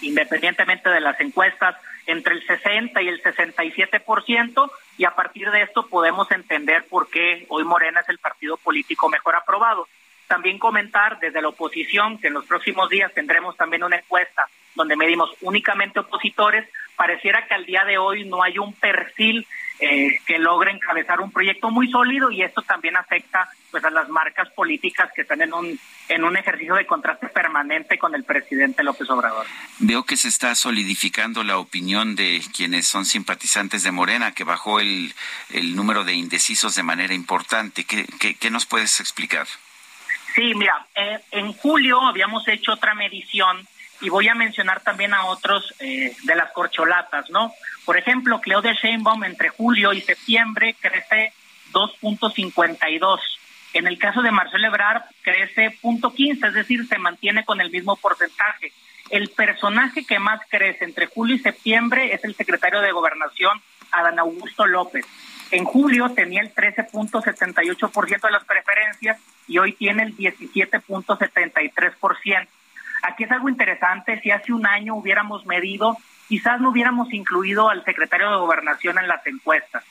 independientemente de las encuestas entre el 60 y el 67%, y a partir de esto podemos entender por qué hoy Morena es el partido político mejor aprobado. También comentar desde la oposición que en los próximos días tendremos también una encuesta donde medimos únicamente opositores. Pareciera que al día de hoy no hay un perfil eh, que logre encabezar un proyecto muy sólido y esto también afecta pues a las marcas políticas que están en un en un ejercicio de contraste permanente con el presidente López Obrador. Veo que se está solidificando la opinión de quienes son simpatizantes de Morena, que bajó el, el número de indecisos de manera importante. ¿Qué, qué, nos puedes explicar? Sí, mira, eh, en julio habíamos hecho otra medición y voy a mencionar también a otros eh, de las corcholatas, ¿no? Por ejemplo, Claudia Sheinbaum entre julio y septiembre crece 2.52 en el caso de Marcelo Ebrard crece punto .15, es decir, se mantiene con el mismo porcentaje. El personaje que más crece entre julio y septiembre es el secretario de Gobernación, Adán Augusto López. En julio tenía el 13.78% de las preferencias y hoy tiene el 17.73%. Aquí es algo interesante, si hace un año hubiéramos medido, quizás no hubiéramos incluido al secretario de Gobernación en las encuestas.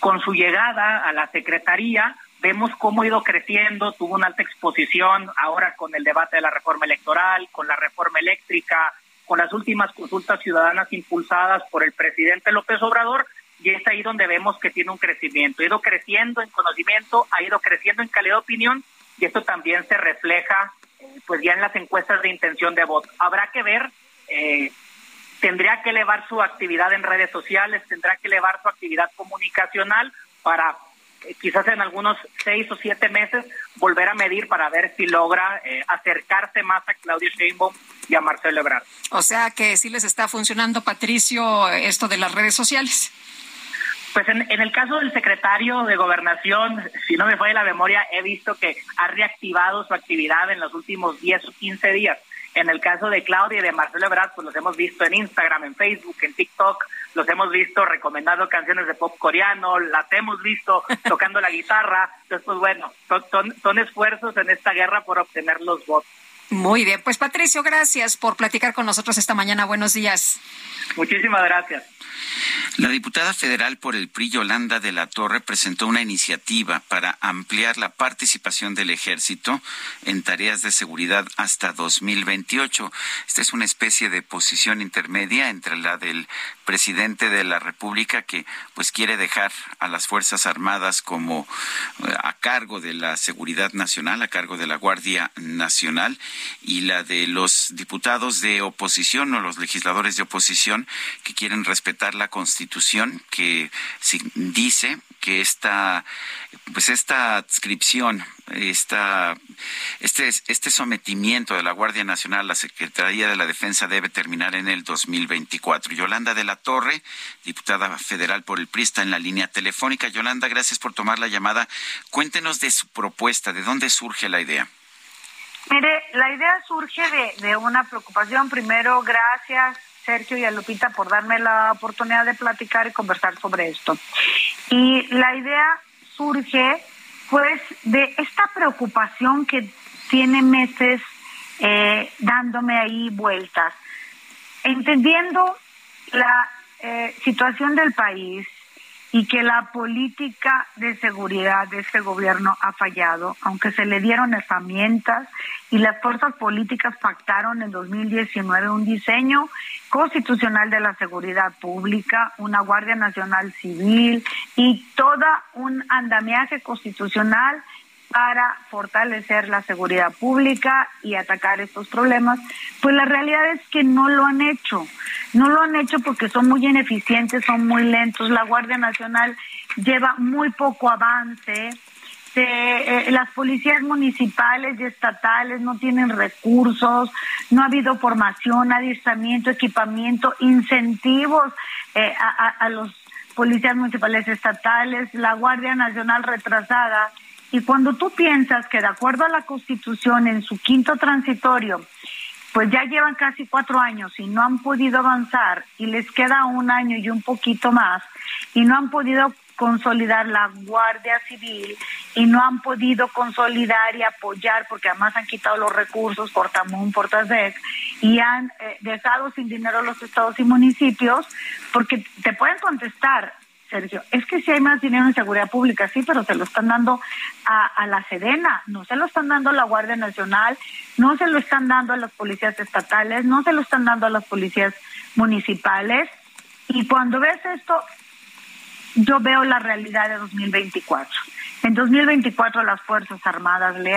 Con su llegada a la Secretaría, vemos cómo ha ido creciendo, tuvo una alta exposición ahora con el debate de la reforma electoral, con la reforma eléctrica, con las últimas consultas ciudadanas impulsadas por el presidente López Obrador, y es ahí donde vemos que tiene un crecimiento. Ha ido creciendo en conocimiento, ha ido creciendo en calidad de opinión, y esto también se refleja eh, pues ya en las encuestas de intención de voto. Habrá que ver, eh, tendría que elevar su actividad en redes sociales, tendrá que elevar su actividad comunicacional para quizás en algunos seis o siete meses volver a medir para ver si logra eh, acercarse más a Claudio Sheinbaum y a Marcelo Ebrard. O sea que sí les está funcionando, Patricio, esto de las redes sociales. Pues en, en, el caso del secretario de Gobernación, si no me falla la memoria, he visto que ha reactivado su actividad en los últimos 10 o 15 días. En el caso de Claudia y de Marcelo Ebrard, pues los hemos visto en Instagram, en Facebook, en TikTok, los hemos visto recomendando canciones de pop coreano, las hemos visto tocando la guitarra. Entonces, pues bueno, son, son esfuerzos en esta guerra por obtener los votos. Muy bien, pues Patricio, gracias por platicar con nosotros esta mañana. Buenos días. Muchísimas gracias. La diputada federal por el PRI, Yolanda de la Torre, presentó una iniciativa para ampliar la participación del ejército en tareas de seguridad hasta 2028. Esta es una especie de posición intermedia entre la del presidente de la República que pues quiere dejar a las Fuerzas Armadas como eh, a cargo de la seguridad nacional, a cargo de la Guardia Nacional y la de los diputados de oposición o los legisladores de oposición que quieren respetar la Constitución que dice que esta pues esta adscripción esta, este, este sometimiento de la Guardia Nacional a la Secretaría de la Defensa debe terminar en el 2024. Yolanda de la Torre, diputada federal por el PRI, está en la línea telefónica. Yolanda, gracias por tomar la llamada. Cuéntenos de su propuesta, de dónde surge la idea. Mire, la idea surge de, de una preocupación. Primero, gracias Sergio y a Lupita por darme la oportunidad de platicar y conversar sobre esto. Y la idea surge pues de esta preocupación que tiene meses eh, dándome ahí vueltas, entendiendo la eh, situación del país y que la política de seguridad de este gobierno ha fallado, aunque se le dieron herramientas y las fuerzas políticas pactaron en 2019 un diseño constitucional de la seguridad pública, una Guardia Nacional Civil y todo un andamiaje constitucional para fortalecer la seguridad pública y atacar estos problemas, pues la realidad es que no lo han hecho. No lo han hecho porque son muy ineficientes, son muy lentos. La Guardia Nacional lleva muy poco avance. Eh, las policías municipales y estatales no tienen recursos, no ha habido formación, adiestramiento, equipamiento, incentivos eh, a, a los policías municipales estatales, la Guardia Nacional retrasada. Y cuando tú piensas que de acuerdo a la Constitución en su quinto transitorio, pues ya llevan casi cuatro años y no han podido avanzar y les queda un año y un poquito más y no han podido consolidar la Guardia Civil y no han podido consolidar y apoyar porque además han quitado los recursos por Tamún, por y han eh, dejado sin dinero los estados y municipios porque te pueden contestar Sergio, es que si hay más dinero en seguridad pública, sí, pero se lo están dando a, la Sedena, no se lo están dando a la Guardia Nacional, no se lo están dando a las policías estatales, no se lo están dando a las policías municipales. Y cuando ves esto, yo veo la realidad de 2024. En 2024 las Fuerzas Armadas, le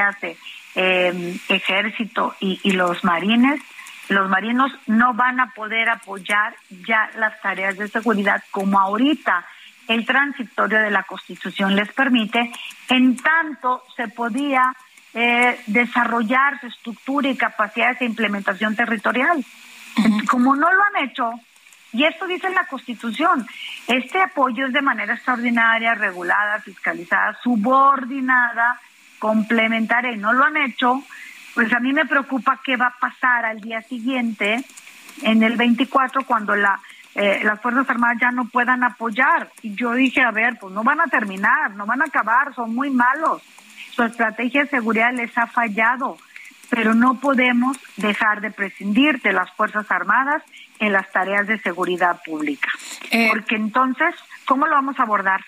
em, ejército y, y los marines, los marinos no van a poder apoyar ya las tareas de seguridad como ahorita el transitorio de la Constitución les permite, en tanto se podía eh, desarrollar su estructura y capacidades de implementación territorial. Como no lo han hecho, y esto dice la Constitución, este apoyo es de manera extraordinaria, regulada, fiscalizada, subordinada, complementaria, y no lo han hecho, pues a mí me preocupa qué va a pasar al día siguiente, en el 24, cuando la eh, las Fuerzas Armadas ya no puedan apoyar. Y yo dije, a ver, pues no van a terminar, no van a acabar, son muy malos. Su estrategia de seguridad les ha fallado, pero no podemos dejar de prescindir de las Fuerzas Armadas en las tareas de seguridad pública. Eh, Porque entonces, ¿cómo lo vamos a abordar?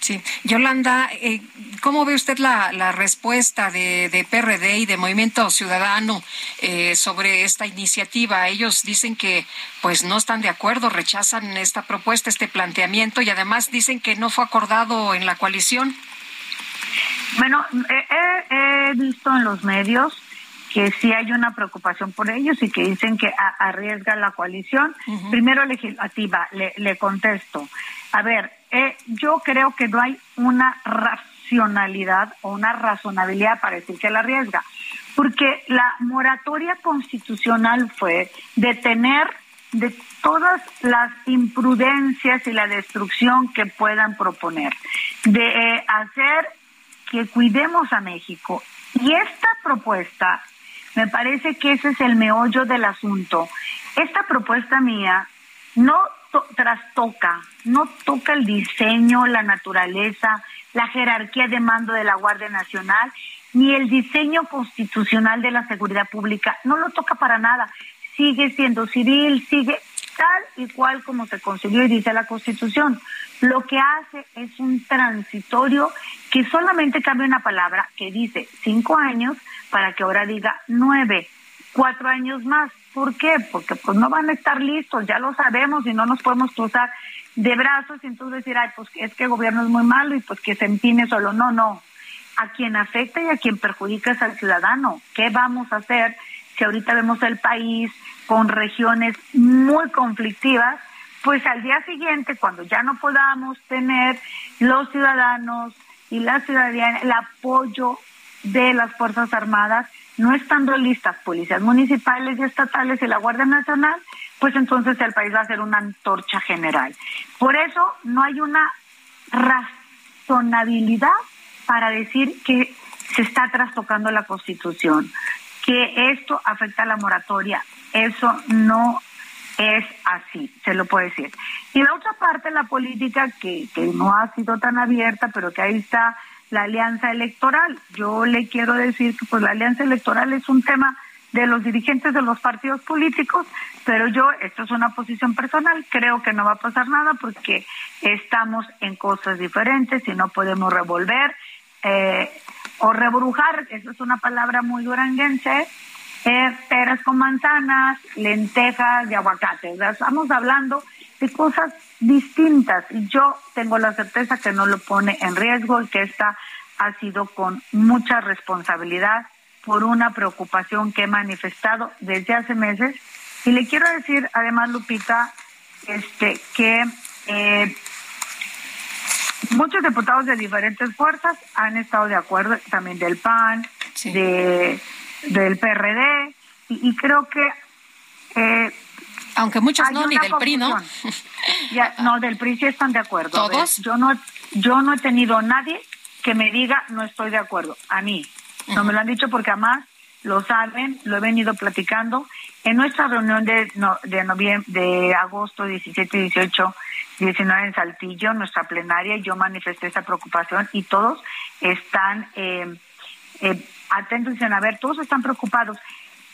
Sí, Yolanda, eh, ¿cómo ve usted la, respuesta de, PRD y de Movimiento Ciudadano eh, sobre esta iniciativa? Ellos dicen que pues no están de acuerdo, rechazan esta propuesta, este planteamiento y además dicen que no fue acordado en la coalición. Bueno, he, visto en los medios que sí hay una preocupación por ellos y que dicen que arriesga la coalición. Primero legislativa, le, le contesto. A ver, eh, yo creo que no hay una racionalidad o una razonabilidad para decir que la arriesga, porque la moratoria constitucional fue detener de todas las imprudencias y la destrucción que puedan proponer, de eh, hacer que cuidemos a México. Y esta propuesta, me parece que ese es el meollo del asunto. Esta propuesta mía no trastoca, no toca el diseño, la naturaleza, la jerarquía de mando de la Guardia Nacional, ni el diseño constitucional de la seguridad pública, no lo toca para nada. Sigue siendo civil, sigue tal y cual como se consiguió y dice la Constitución. Lo que hace es un transitorio que solamente cambia una palabra que dice cinco años para que ahora diga nueve, cuatro años más. ¿Por qué? Porque pues no van a estar listos, ya lo sabemos y no nos podemos cruzar de brazos y entonces decir, ay, pues es que el gobierno es muy malo y pues que se empine solo. No, no. A quien afecta y a quien perjudica es al ciudadano. ¿Qué vamos a hacer si ahorita vemos el país con regiones muy conflictivas? Pues al día siguiente, cuando ya no podamos tener los ciudadanos y la ciudadanía el apoyo de las Fuerzas Armadas, no estando listas policías municipales y estatales y la Guardia Nacional, pues entonces el país va a ser una antorcha general. Por eso no hay una razonabilidad para decir que se está trastocando la Constitución, que esto afecta a la moratoria. Eso no es así, se lo puedo decir. Y la otra parte, la política, que, que no ha sido tan abierta, pero que ahí está la alianza electoral. Yo le quiero decir que pues la alianza electoral es un tema de los dirigentes de los partidos políticos, pero yo, esto es una posición personal, creo que no va a pasar nada porque estamos en cosas diferentes y no podemos revolver eh, o rebrujar, eso es una palabra muy duranguense, eh, peras con manzanas, lentejas y aguacate. Estamos hablando de cosas distintas y yo tengo la certeza que no lo pone en riesgo y que esta ha sido con mucha responsabilidad por una preocupación que he manifestado desde hace meses y le quiero decir además Lupita este que eh, muchos diputados de diferentes fuerzas han estado de acuerdo también del PAN de del PRD y, creo que eh, aunque muchos no, ni del PRI, ¿no? ya, no, del PRI sí están de acuerdo. ¿Todos? Yo no, yo no he tenido nadie que me diga no estoy de acuerdo. A mí. No me lo han dicho porque además lo saben, lo he venido platicando. En nuestra reunión de, de, noviembre, de agosto 17, 18, 19 en Saltillo, nuestra plenaria, yo manifesté esa preocupación y todos están eh, eh, atentos dicen, a ver, todos están preocupados.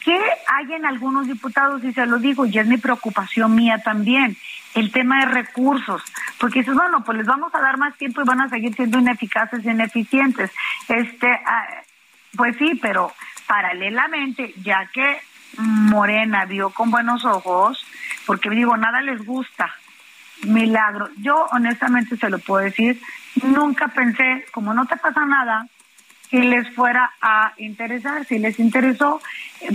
¿Qué hay en algunos diputados? Y se lo digo, y es mi preocupación mía también, el tema de recursos. Porque dices, bueno, pues les vamos a dar más tiempo y van a seguir siendo ineficaces ineficientes. Este, ah, pues sí, pero paralelamente, ya que Morena vio con buenos ojos, porque digo, nada les gusta milagro. Yo honestamente se lo puedo decir, nunca pensé, como no te pasa nada, que les fuera a interesar. Si les interesó,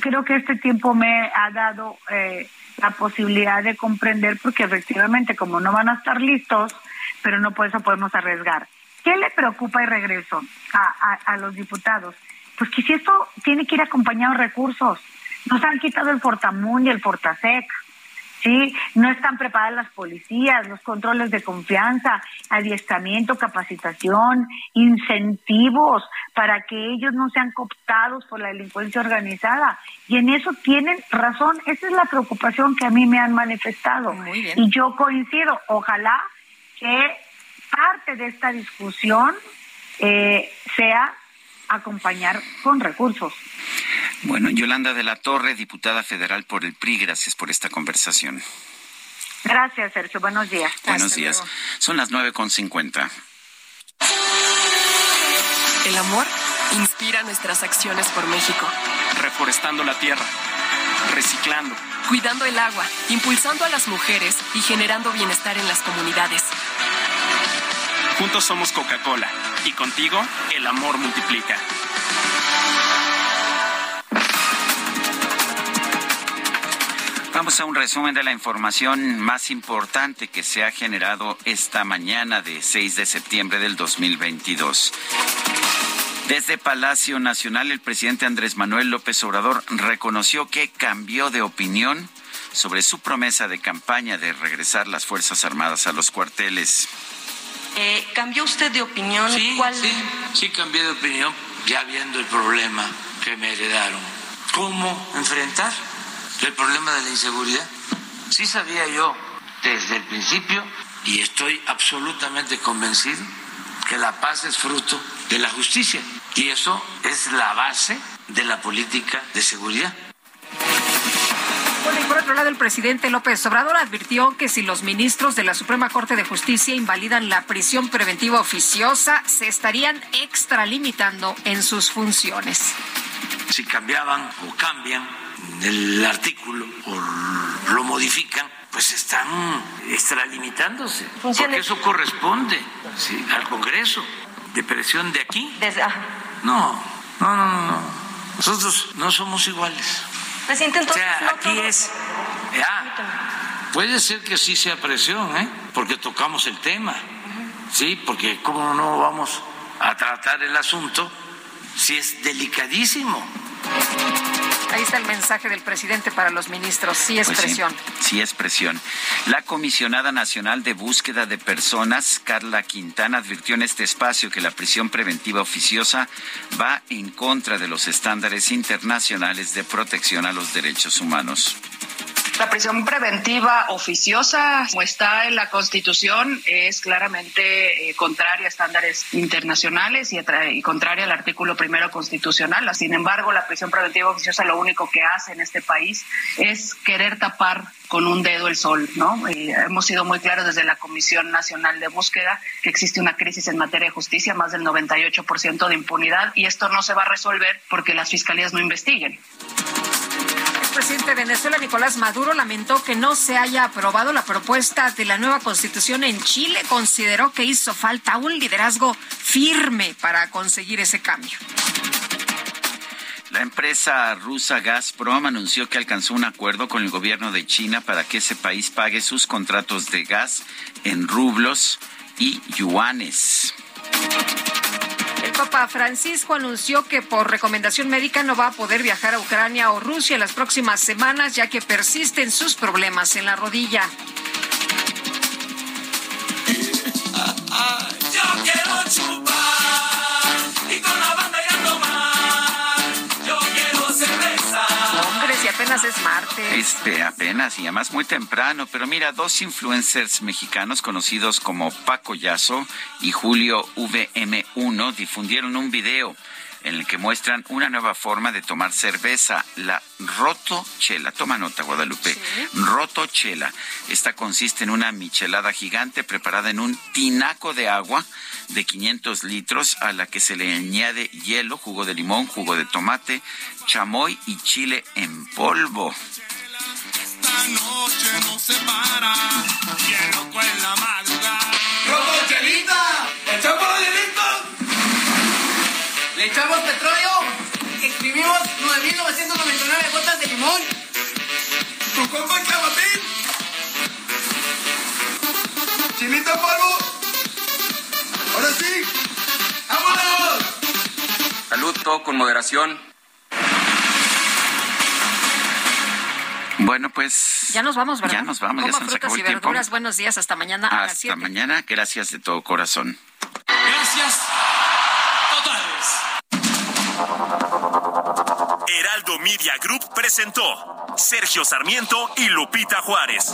creo que este tiempo me ha dado eh, la posibilidad de comprender, porque efectivamente, como no van a estar listos, pero no por eso podemos arriesgar. ¿Qué le preocupa y regreso a, a, los diputados? Pues que si esto tiene que ir acompañado de recursos. Nos han quitado el Fortamun y el Fortasec. ¿Sí? No están preparadas las policías, los controles de confianza, adiestramiento, capacitación, incentivos para que ellos no sean cooptados por la delincuencia organizada. Y en eso tienen razón. Esa es la preocupación que a mí me han manifestado. Y yo coincido. Ojalá que parte de esta discusión eh, sea acompañar con recursos. Bueno, Yolanda de la Torre, diputada federal por el PRI, gracias por esta conversación. Gracias, Sergio. Buenos días. Buenos días. Son las nueve con cincuenta. El amor inspira nuestras acciones por México. Reforestando la tierra, reciclando, cuidando el agua, impulsando a las mujeres y generando bienestar en las comunidades. Juntos somos Coca-Cola y contigo el amor multiplica. Vamos a un resumen de la información más importante que se ha generado esta mañana de 6 de septiembre del 2022. Desde Palacio Nacional, el presidente Andrés Manuel López Obrador reconoció que cambió de opinión sobre su promesa de campaña de regresar las Fuerzas Armadas a los cuarteles. Eh, ¿Cambió usted de opinión? Sí, sí, sí cambié de opinión, ya viendo el problema que me heredaron. ¿Cómo enfrentar el problema de la inseguridad? Sí sabía yo desde el principio y estoy absolutamente convencido que la paz es fruto de la justicia y eso es la base de la política de seguridad. Bueno, y por otro lado, el presidente López Obrador advirtió que si los ministros de la Suprema Corte de Justicia invalidan la prisión preventiva oficiosa, se estarían extralimitando en sus funciones. Si cambiaban o cambian el artículo o lo modifican, pues están extralimitándose. Porque eso corresponde al Congreso. De presión de aquí. Ah. No, no, no, no. Nosotros no somos iguales. Presidente, entonces, o sea, aquí es. Ya, puede ser que sí sea presión, ¿eh? Porque tocamos el tema. Sí, porque cómo no vamos a tratar el asunto si es delicadísimo. Ahí está el mensaje del presidente para los ministros. Sí es pues presión. Sí, es presión. La comisionada nacional de búsqueda de personas, Carla Quintana, advirtió en este espacio que la prisión preventiva oficiosa va en contra de los estándares internacionales de protección a los derechos humanos. La prisión preventiva oficiosa, como está en la Constitución, es claramente eh, contraria a estándares internacionales y, y, contraria al artículo primero constitucional. Sin embargo, la prisión preventiva oficiosa lo único que hace en este país es querer tapar con un dedo el sol, ¿no? Eh, hemos sido muy claros desde la Comisión Nacional de Búsqueda que existe una crisis en materia de justicia, más del 98% de impunidad, y esto no se va a resolver porque las fiscalías no investiguen presidente de Venezuela, Nicolás Maduro, lamentó que no se haya aprobado la propuesta de la nueva constitución en Chile. Consideró que hizo falta un liderazgo firme para conseguir ese cambio. La empresa rusa Gazprom anunció que alcanzó un acuerdo con el gobierno de China para que ese país pague sus contratos de gas en rublos y yuanes. Papa Francisco anunció que por recomendación médica no va a poder viajar a Ucrania o Rusia en las próximas semanas, ya que persisten sus problemas en la rodilla. Es martes. Este, apenas y además muy temprano. Pero mira, dos influencers mexicanos conocidos como Paco Yazo y Julio VM1 difundieron un video en el que muestran una nueva forma de tomar cerveza, la rotochela. Toma nota, Guadalupe. Rotochela. Esta consiste en una michelada gigante preparada en un tinaco de agua de 500 litros a la que se le añade hielo, jugo de limón, jugo de tomate, chamoy y chile en polvo. la noche no se para. Loco en la madrugada. ¡Robo chelita! ¡Echamos! Le echamos petróleo, exprimimos 9.999 gotas de limón. ¿Tu compa Clavatín? ¿Chinita polvo? ¡Ahora sí! ¡Vámonos! Salud, todo con moderación. Bueno, pues. Ya nos vamos, ¿verdad? Ya nos vamos, ya se nos frutas acabó y el tiempo. verduras. Buenos días, hasta mañana a las Hasta 7. mañana. Gracias de todo corazón. Gracias totales. Heraldo Media Group presentó Sergio Sarmiento y Lupita Juárez.